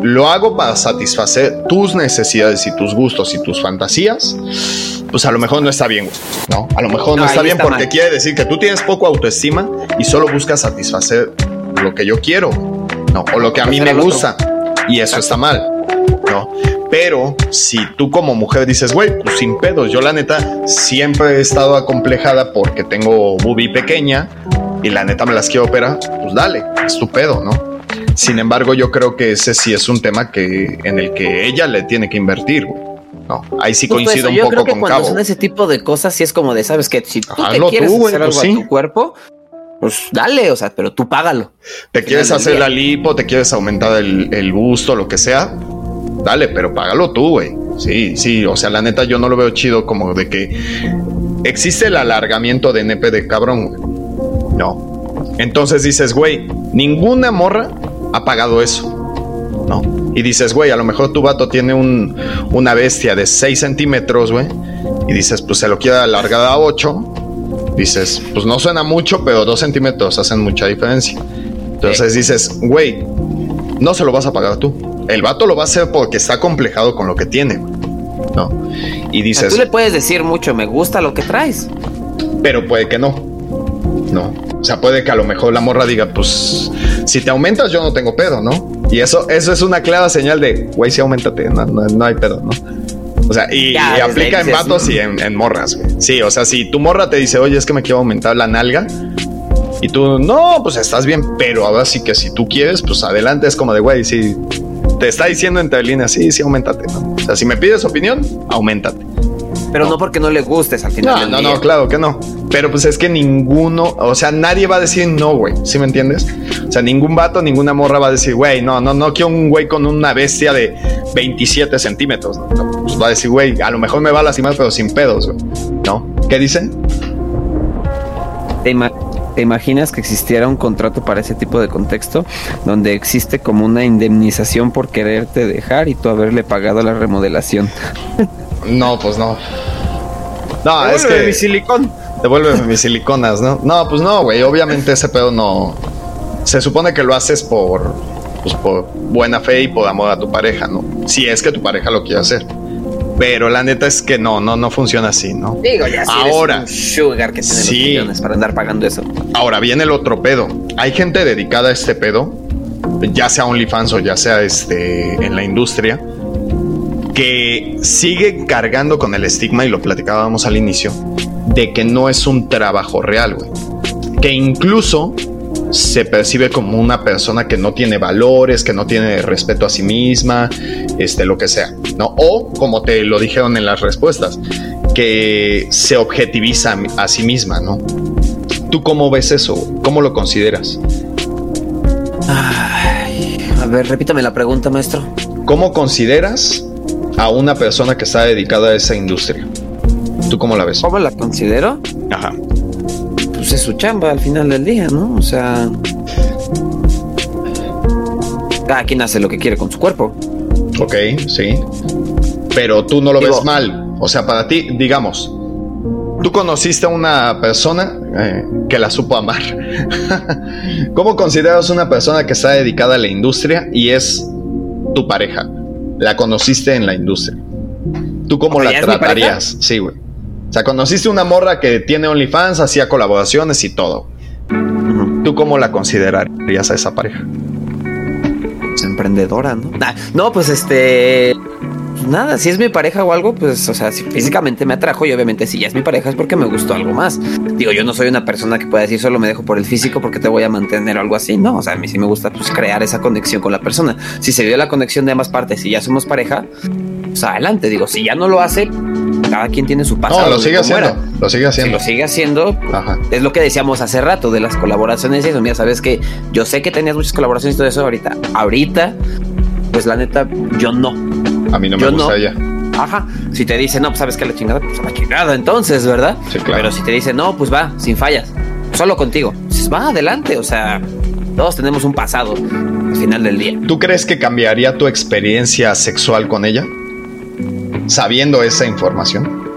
A: lo hago para satisfacer tus necesidades y tus gustos y tus fantasías, pues a lo mejor no está bien, ¿no? A lo mejor no, está bien porque quiere decir que tú tienes poco autoestima y solo buscas satisfacer lo que yo quiero, ¿no? O lo que a mí me gusta. Y eso está mal, ¿no? Pero si tú como mujer dices, güey, pues sin pedos, yo la neta siempre he estado acomplejada porque tengo boobie pequeña y la neta me las quiero operar, pues dale, es tu pedo, ¿no? Sin embargo, yo creo que ese sí es un tema que en el que ella le tiene que invertir, No, ahí sí coincido un yo creo que cuando son
B: ese tipo de cosas, sí es como de, sabes que si tú te quieres hacer algo pues a tu cuerpo, pues dale, o sea, pero tú págalo.
A: Te quieres hacer la lipo, te quieres aumentar el, el busto, lo que sea, dale, pero págalo tú, güey. Sí, sí, o sea, la neta yo no lo veo chido como de que existe el alargamiento de NP de cabrón, güey. No. Entonces dices, güey, ninguna morra ha pagado eso. ¿No? Y dices, güey, a lo mejor tu vato tiene un, una bestia de 6 centímetros, güey. Y dices, pues se lo quiere alargar a 8. Dices, pues no suena mucho, pero 2 centímetros hacen mucha diferencia. Entonces dices, güey, no se lo vas a pagar tú el vato lo va a hacer porque está complejado con lo que tiene, ¿no? Y dices...
B: tú le puedes decir mucho, me gusta lo que traes.
A: Pero puede que no, ¿no? O sea, puede que a lo mejor la morra diga, pues, si te aumentas yo no tengo pedo, ¿no? Y eso, eso es una clara señal de, güey, sí, aumentate, no, hay pedo, ¿no? O sea, y, aplica en vatos y en, morras, güey. Sí, o sea, si tu morra te dice, oye, es que me quiero aumentar la nalga, y tú, no, pues estás bien, pero ahora sí que si tú quieres, pues adelante, es como de, güey, sí, te está diciendo entre líneas, sí, sí, aumentate. O sea, si me pides opinión, aumentate.
B: Pero no, porque no le gustes al final.
A: No, no, no, claro que no. Pero pues es que ninguno, o sea, nadie va a decir no, güey. ¿Sí me entiendes? O sea, ningún vato, ninguna morra va a decir, güey, no, no, no quiero un güey con una bestia de 27 centímetros. Pues va a decir, güey, a lo mejor me va a lastimar, pero sin pedos, güey. ¿No? ¿Qué dicen?
B: ¿Te, ¿Te imaginas que existiera un contrato para ese tipo de contexto donde existe como una indemnización por quererte dejar y tú haberle pagado la remodelación? [laughs]
A: No, pues no. No, es que.
B: mi silicón.
A: Devuélveme mis siliconas, ¿no? No, pues no, güey. Obviamente ese pedo no. Se supone que lo haces por. Pues por buena fe y por amor a tu pareja, ¿no? Si es que tu pareja lo quiere hacer. Pero la neta es que no, no, no funciona así, ¿no?
B: Digo, ya si Ahora, un sugar que tiene sí. millones para andar pagando eso.
A: Ahora viene el otro pedo. Hay gente dedicada a este pedo, ya sea OnlyFans o ya sea este en la industria, que sigue cargando con el estigma, y lo platicábamos al inicio, de que no es un trabajo real, güey. Que incluso se percibe como una persona que no tiene valores, que no tiene respeto a sí misma, este, lo que sea, ¿no? O, como te lo dijeron en las respuestas, que se objetiviza a sí misma, ¿no? ¿Tú cómo ves eso? ¿Cómo lo consideras?
B: a ver, repítame la pregunta, maestro.
A: ¿Cómo consideras a una persona que está dedicada a esa industria? ¿Tú cómo la ves?
B: ¿Cómo la considero?
A: Ajá
B: pues es su chamba al final del día, ¿no? O sea, cada quien hace lo que quiere con su cuerpo.
A: Ok, sí. Pero tú no lo ves mal. O sea, para ti, digamos, tú conociste a una persona eh, que la supo amar. [laughs] ¿Cómo consideras una persona que está dedicada a la industria y es tu pareja? La conociste en la industria. ¿Tú cómo la tratarías? Sí, güey. O sea, conociste una morra que tiene OnlyFans, hacía colaboraciones y todo. ¿Tú cómo la considerarías a esa pareja?
B: Pues emprendedora, ¿no? no, pues este. Nada, si es mi pareja o algo, pues, o sea, si físicamente me atrajo y obviamente si ya es mi pareja es porque me gustó algo más. Digo, yo no soy una persona que pueda decir solo me dejo por el físico porque te voy a mantener o algo así, no. O sea, a mí sí me gusta pues, crear esa conexión con la persona. Si se dio la conexión de ambas partes y ya somos pareja, pues adelante. Digo, si ya no lo hace, cada quien tiene su pasado.
A: No, lo sigue haciendo. Lo sigue haciendo.
B: lo sigue haciendo, es lo que decíamos hace rato de las colaboraciones y eso. Mira, sabes que yo sé que tenías muchas colaboraciones y todo eso ahorita. Ahorita, pues la neta, yo no.
A: A mí no me gusta ella.
B: Ajá. Si te dice, no, pues sabes que la chingada, pues la chingada entonces, ¿verdad? Sí, claro. Pero si te dice, no, pues va, sin fallas, solo contigo, pues va adelante. O sea, todos tenemos un pasado al final del día.
A: ¿Tú crees que cambiaría tu experiencia sexual con ella? sabiendo esa información?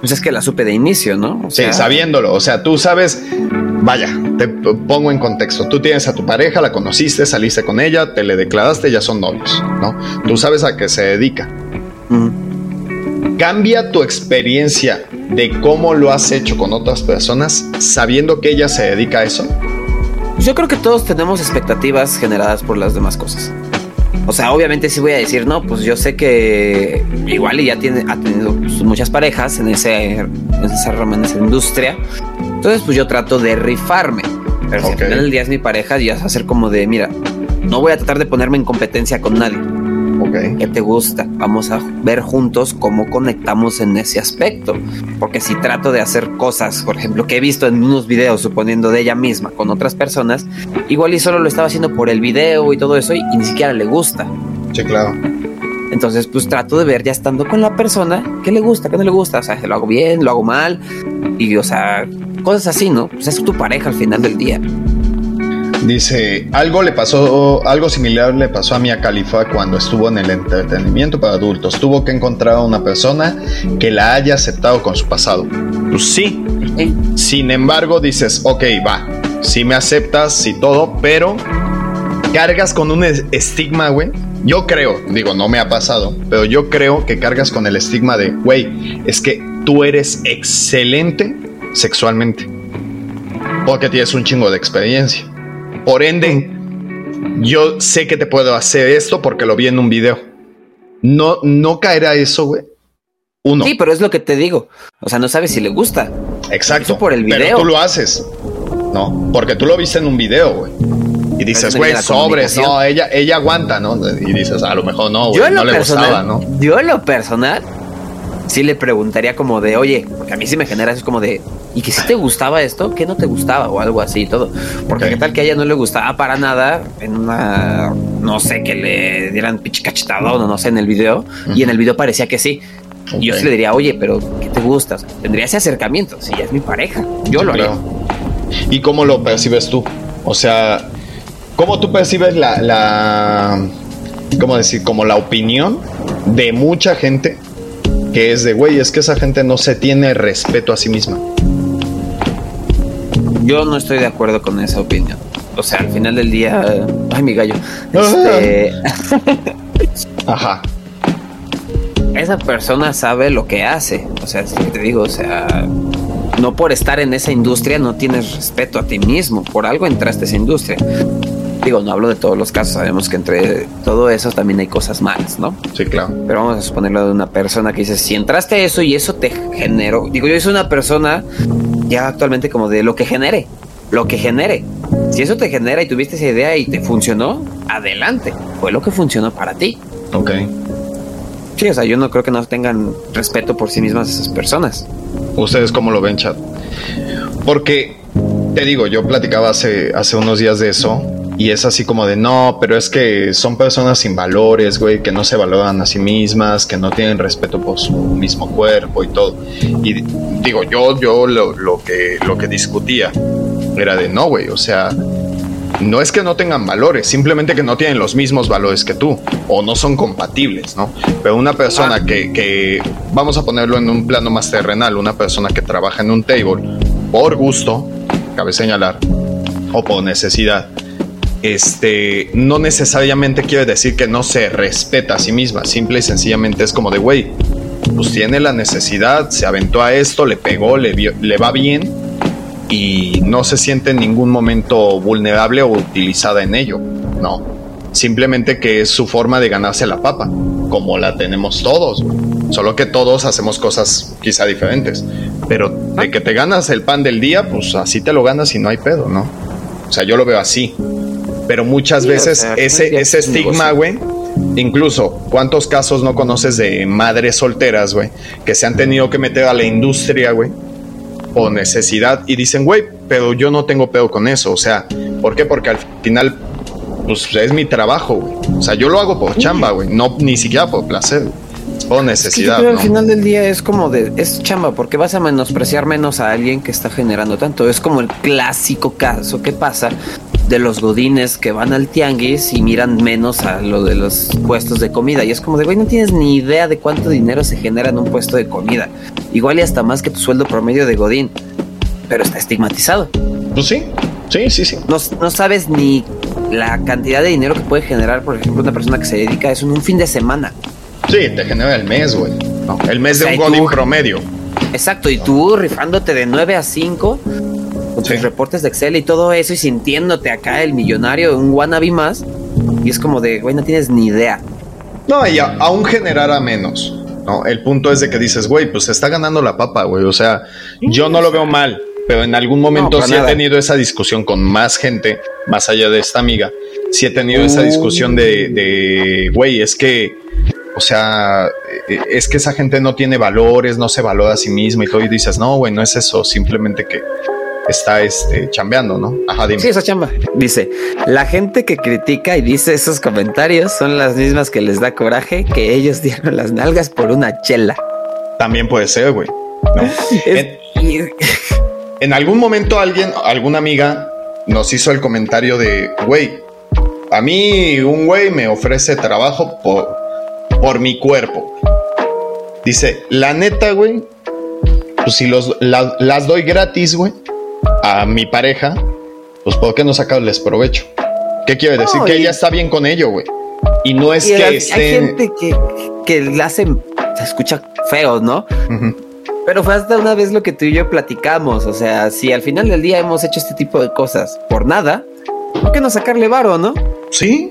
B: Pues es que la supe de inicio, ¿no?
A: sí, sabiéndolo. O sea, tú sabes, vaya, te pongo en contexto. Tú tienes a tu pareja, la conociste, saliste con ella, te le declaraste, ya son novios, ¿no? Tú sabes a qué se dedica. ¿Cambia tu experiencia de cómo lo has hecho con otras personas sabiendo que ella se dedica a eso?
B: Yo creo que todos tenemos expectativas generadas por las demás cosas. O sea, obviamente sí voy a decir, no, pues yo sé que igual ya tiene, ha tenido muchas parejas en, ese, en esa rama, en esa industria. Entonces, pues yo trato de rifarme. Pero si al final del día es mi pareja, ya es hacer como de, mira, no voy a tratar de ponerme en competencia con nadie Okay. ¿Qué te gusta? Vamos a ver juntos cómo conectamos en ese aspecto. Porque si trato de hacer cosas, por ejemplo, que he visto en unos videos, suponiendo de ella misma con otras personas, igual y solo lo estaba haciendo por el video y todo eso y, ni siquiera le gusta.
A: Sí, claro.
B: Entonces, pues trato de ver ya estando con la persona qué le gusta, qué no le gusta. O sea, lo hago bien, lo hago mal. Y, o sea, cosas así, ¿no? Pues es tu pareja al final del día.
A: Dice, algo le pasó, algo similar le pasó a Mia Khalifa cuando estuvo en el entretenimiento para adultos. Tuvo que encontrar a una persona que la haya aceptado con su pasado. Pues sí. Sin embargo, dices, ok, va, sí me aceptas, sí todo, pero cargas con un estigma, güey. Yo creo, digo, no me ha pasado, pero yo creo que cargas con el estigma de, güey, es que tú eres excelente sexualmente. Porque tienes un chingo de experiencia. Por ende, yo sé que te puedo hacer esto porque lo vi en un video. No, no caerá eso, güey.
B: Uno. Sí, pero es lo que te digo. O sea, no sabes si le gusta.
A: Exacto. por el video. Pero tú lo haces. No, porque tú lo viste en un video, güey. Y dices, güey, sobres, no, ella, ella aguanta, ¿no? Y dices, a lo mejor no, güey, no le gustaba, ¿no?
B: Yo en lo personal, sí le preguntaría como de, oye, porque a mí sí me genera eso como de, ¿y que si te gustaba esto? ¿Qué no te gustaba? O algo así y todo. Porque qué tal que a ella no le gustaba para nada en una, no sé, que le dieran pichicachetado o no sé, en el video. Y en el video parecía que sí. Y yo sí le diría, oye, pero ¿qué te gusta? tendría ese acercamiento. Si es mi pareja, yo lo haría.
A: ¿Y cómo lo percibes tú? O sea, ¿cómo tú percibes la, la, ¿cómo decir? Como la opinión de mucha gente que es de, güey, es que esa gente no se tiene respeto a sí misma.
B: Yo no estoy de acuerdo con esa opinión. O sea, al final del día, ay, mi gallo. Este... [laughs] Ajá. Esa persona sabe lo que hace. O sea, te digo, o sea, no por estar en esa industria no tienes respeto a ti mismo. Por algo entraste a esa industria. Digo, no hablo de todos los casos, sabemos que entre todo eso también hay cosas malas, ¿no?
A: Sí, claro.
B: Pero vamos a suponerlo de una persona que dice, si entraste a eso y eso te generó, digo, yo soy una persona ya actualmente como de lo que genere, lo que genere. Si eso te genera y tuviste esa idea y te funcionó, adelante, fue lo que funcionó para ti.
A: Ok.
B: Sí, o sea, yo no creo que no tengan respeto por sí mismas esas personas.
A: ¿Ustedes cómo lo ven, chat? Porque, te digo, yo platicaba hace, hace unos días de eso y es así como de, no, pero es que son personas sin valores, güey, que no se valoran a sí mismas, que no tienen respeto por su mismo cuerpo y todo. Y digo, yo, yo lo, lo que, lo que discutía era de, no, güey, o sea, no es que no tengan valores, simplemente que no tienen los mismos valores que tú o no son compatibles, ¿no? Pero una persona que, que, vamos a ponerlo en un plano más terrenal, una persona que trabaja en un table por gusto, cabe señalar, o por necesidad, este, no necesariamente quiere decir que no se respeta a sí misma, simple y sencillamente es como de, güey, pues tiene la necesidad, se aventó a esto, le pegó, le, le va bien y no se siente en ningún momento vulnerable o utilizada en ello, no, simplemente que es su forma de ganarse la papa, como la tenemos todos, solo que todos hacemos cosas quizá diferentes, pero de que te ganas el pan del día, pues así te lo ganas y no hay pedo, ¿no? O sea, yo lo veo así. Pero muchas veces ese, ese estigma, güey, incluso, ¿cuántos casos no conoces de madres solteras, güey, que se han tenido que meter a la industria, güey, o necesidad y dicen, güey, pero yo no tengo pedo con eso? O sea, ¿por qué? Porque al final, pues es mi trabajo, güey. O sea, yo lo hago por chamba, güey, no ni siquiera por placer. O necesidad.
B: al final del día es como de, es chamba, porque vas a menospreciar menos a alguien que está generando tanto. Es como el clásico caso que pasa de los godines que van al tianguis y miran menos a lo de los puestos de comida. Y es como de, güey, no tienes ni idea de cuánto dinero se genera en un puesto de comida. Igual y hasta más que tu sueldo promedio de godín. Pero está estigmatizado.
A: Pues sí, sí, sí, sí.
B: No, no sabes ni la cantidad de dinero que puede generar, por ejemplo, una persona que se dedica a eso en un fin de semana.
A: Sí, te genera el mes, güey. el mes de un godín promedio.
B: Exacto, y tú rifándote de 9 a 5 con tus reportes de Excel y todo eso y sintiéndote acá el millonario, un wannabe más. Y es como de, güey, no tienes ni idea.
A: No, y aún generara menos. No, el punto es de que dices, güey, pues se está ganando la papa, güey. O sea, yo no lo veo mal, pero en algún momento sí he tenido esa discusión con más gente, más allá de esta amiga. Sí he tenido esa discusión de, de, güey, es que, o sea, es que esa gente no tiene valores, no se valora a sí misma y todo. Y dices, no, güey, no es eso, simplemente que está este, chambeando, ¿no?
B: Ajá, dime. Sí, esa chamba. Dice, la gente que critica y dice esos comentarios son las mismas que les da coraje que ellos dieron las nalgas por una chela.
A: También puede ser, güey. [laughs] En, algún momento alguien, alguna amiga nos hizo el comentario de, güey, a mí un güey me ofrece trabajo por, por mi cuerpo. Dice, la neta, güey, pues si los, las doy gratis, güey, a mi pareja, pues ¿por qué no sacarles provecho? ¿Qué quiere decir? que ella está bien con ello, güey. Y no es que
B: hay, gente que, que le hacen, se escucha feo, ¿no? Pero fue hasta una vez lo que tú y yo platicamos. O sea, si al final del día hemos hecho este tipo de cosas por nada, ¿por qué no sacarle varo, no?
A: Sí.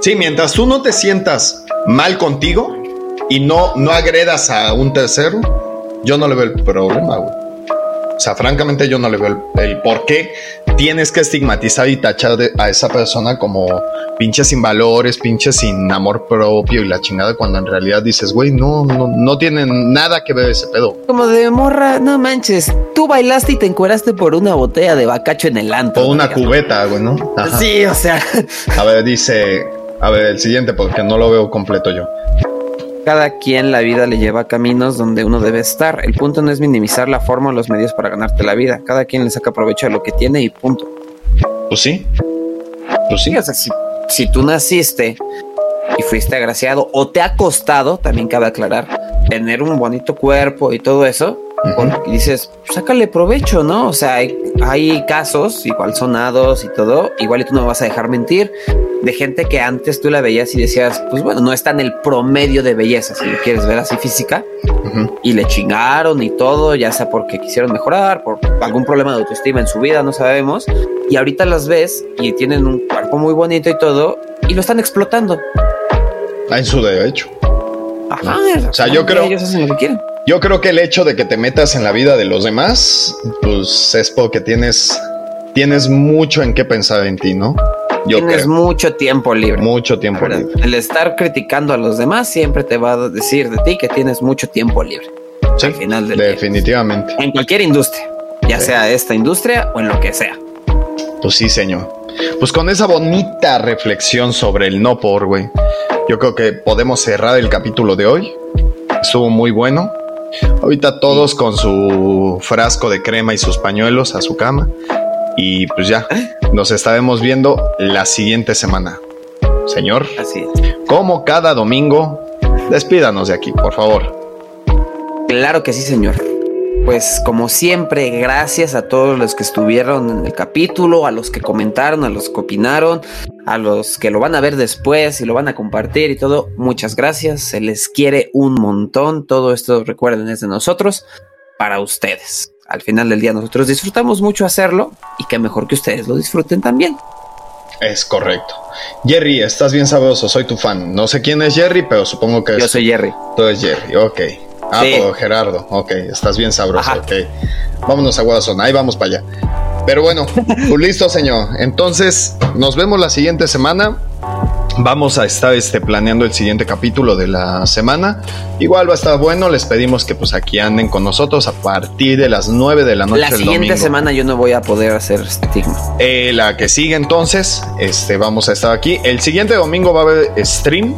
A: Sí, mientras tú no te sientas mal contigo y no, no agredas a un tercero, yo no le veo el problema, güey. O sea, francamente yo no le veo el, por qué tienes que estigmatizar y tachar a esa persona como pinche sin valores, pinche sin amor propio y la chingada, cuando en realidad dices, güey, no, no, no tienen nada que ver ese pedo.
B: Como de morra, no manches, tú bailaste y te encueraste por una botella de bacacho en el antro.
A: O una cubeta, güey, ¿no?
B: Sí, o sea.
A: A ver, dice, a ver, el siguiente, porque no lo veo completo yo.
B: Cada quien la vida le lleva caminos donde uno debe estar. El punto no es minimizar la forma o los medios para ganarte la vida. Cada quien le saca provecho de lo que tiene y punto.
A: Pues sí. Pues sí.
B: O sea, si, tú naciste y fuiste agraciado o te ha costado, también cabe aclarar, tener un bonito cuerpo y todo eso, y dices, sácale provecho, ¿no? O sea, hay, hay, casos, igual sonados y todo, igual y tú no me vas a dejar mentir, de gente que antes tú la veías y decías, pues bueno, no está en el promedio de belleza, si lo quieres ver así física, y le chingaron y todo, ya sea porque quisieron mejorar, por algún problema de autoestima en su vida, no sabemos, y ahorita las ves y tienen un cuerpo muy bonito y todo, y lo están explotando.
A: Ah, en su derecho.
B: Ajá, o sea, yo creo. Ellos hacen lo que quieren.
A: Yo creo que el hecho de que te metas en la vida de los demás, pues es porque tienes, tienes mucho en qué pensar en ti, ¿no?
B: Yo tienes mucho tiempo libre.
A: Mucho tiempo libre.
B: El estar criticando a los demás siempre te va a decir de ti que tienes mucho tiempo libre.
A: Sí, al final del definitivamente.
B: En cualquier industria, ya sea esta industria o en lo que sea.
A: Pues sí, señor. Pues con esa bonita reflexión sobre el no por, güey, yo creo que podemos cerrar el capítulo de hoy. Estuvo muy bueno. Ahorita todos con su frasco de crema y sus pañuelos a su cama. Y pues ya, nos estaremos viendo la siguiente semana. Señor,
B: así es.
A: Como cada domingo, despídanos de aquí, por favor.
B: Claro que sí, señor. Pues como siempre, gracias a todos los que estuvieron en el capítulo, a los que comentaron, a los que opinaron, a los que lo van a ver después y lo van a compartir y todo. Muchas gracias, se les quiere un montón. Todo esto, recuerden, es de nosotros para ustedes. Al final del día nosotros disfrutamos mucho hacerlo y que mejor que ustedes lo disfruten también.
A: Es correcto. Jerry, estás bien sabroso, soy tu fan. No sé quién es Jerry, pero supongo que
B: Yo soy Jerry.
A: Tú eres Jerry, ok. Ah, Gerardo, ok, estás bien sabroso, ok. Vámonos a Guadalajara, ahí vamos para allá. Pero bueno, [laughs] pues listo, señor. Entonces, nos vemos la siguiente semana. Vamos a estar este, planeando el siguiente capítulo de la semana. Igual va a estar bueno. Les pedimos que pues aquí anden con nosotros a partir de las 9 de la noche.
B: La siguiente semana yo no voy a poder hacer estigma.
A: Eh, la que sigue entonces, este, vamos a estar aquí. El siguiente domingo va a haber stream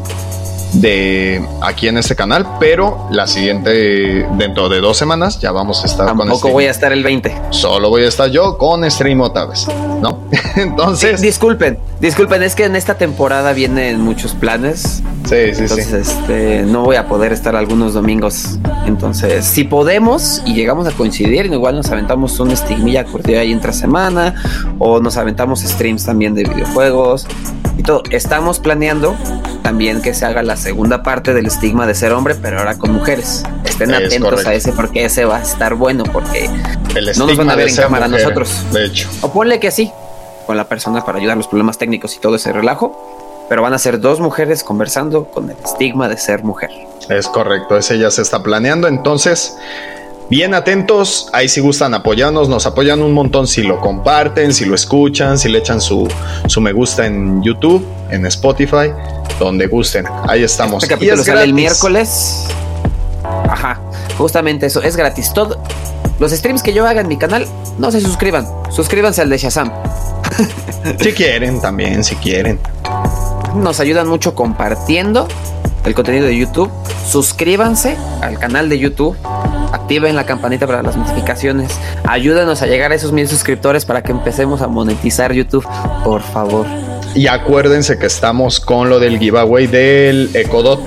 A: de aquí en este canal, pero la siguiente, dentro de dos semanas, ya vamos a estar
B: con Tampoco voy a estar el 20.
A: Solo voy a estar yo con stream otra vez, ¿no? [laughs] Entonces.
B: disculpen, disculpen, es que en esta temporada vienen muchos planes.
A: Sí, sí,
B: Entonces, este, no voy a poder estar algunos domingos. Entonces, si podemos y llegamos a coincidir, igual nos aventamos un estigmilla cortida ahí entre semana, o nos aventamos streams también de videojuegos y todo. Estamos planeando también que se haga la segunda parte del estigma de ser hombre, pero ahora con mujeres. Estén atentos a ese porque ese va a estar bueno porque no nos van a ver en cámara nosotros.
A: De hecho.
B: O ponle que sí, con la persona para ayudar los problemas técnicos y todo ese relajo, pero van a ser dos mujeres conversando con el estigma de ser mujer.
A: Es correcto, ese ya se está planeando, entonces bien atentos, ahí si gustan apoyarnos, nos apoyan un montón si lo comparten, si lo escuchan, si le echan su, su me gusta en YouTube, en Spotify, donde gusten. Ahí estamos.
B: Este capítulo sale el miércoles. Ajá, justamente eso, es gratis. Todo, los streams que yo haga en mi canal, no se suscriban, suscríbanse al de Shazam.
A: si quieren, también, si quieren.
B: Nos ayudan mucho compartiendo el contenido de YouTube. Suscríbanse al canal de YouTube. Activen la campanita para las notificaciones. Ayúdenos a llegar a esos mil suscriptores para que empecemos a monetizar YouTube, por favor.
A: Y acuérdense que estamos con lo del giveaway del Ecodot.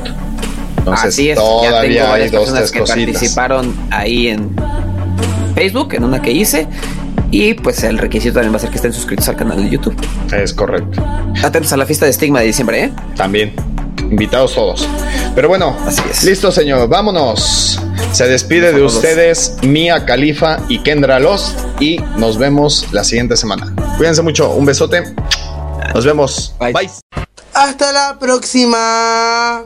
B: Entonces, Así es, ya tengo varias personas que participaron ahí en Facebook, en una que hice. Y pues el requisito también va a ser que estén suscritos al canal de YouTube.
A: Es correcto.
B: Atentos a la fiesta de estigma de diciembre, ¿eh?
A: También. Invitados todos. Pero bueno, así es. Listo, señor. Vámonos. Se despide de ustedes Mia Califa y Kendra Lost. Y nos vemos la siguiente semana. Cuídense mucho. Un besote. Nos vemos.
B: Bye.
C: Hasta la próxima.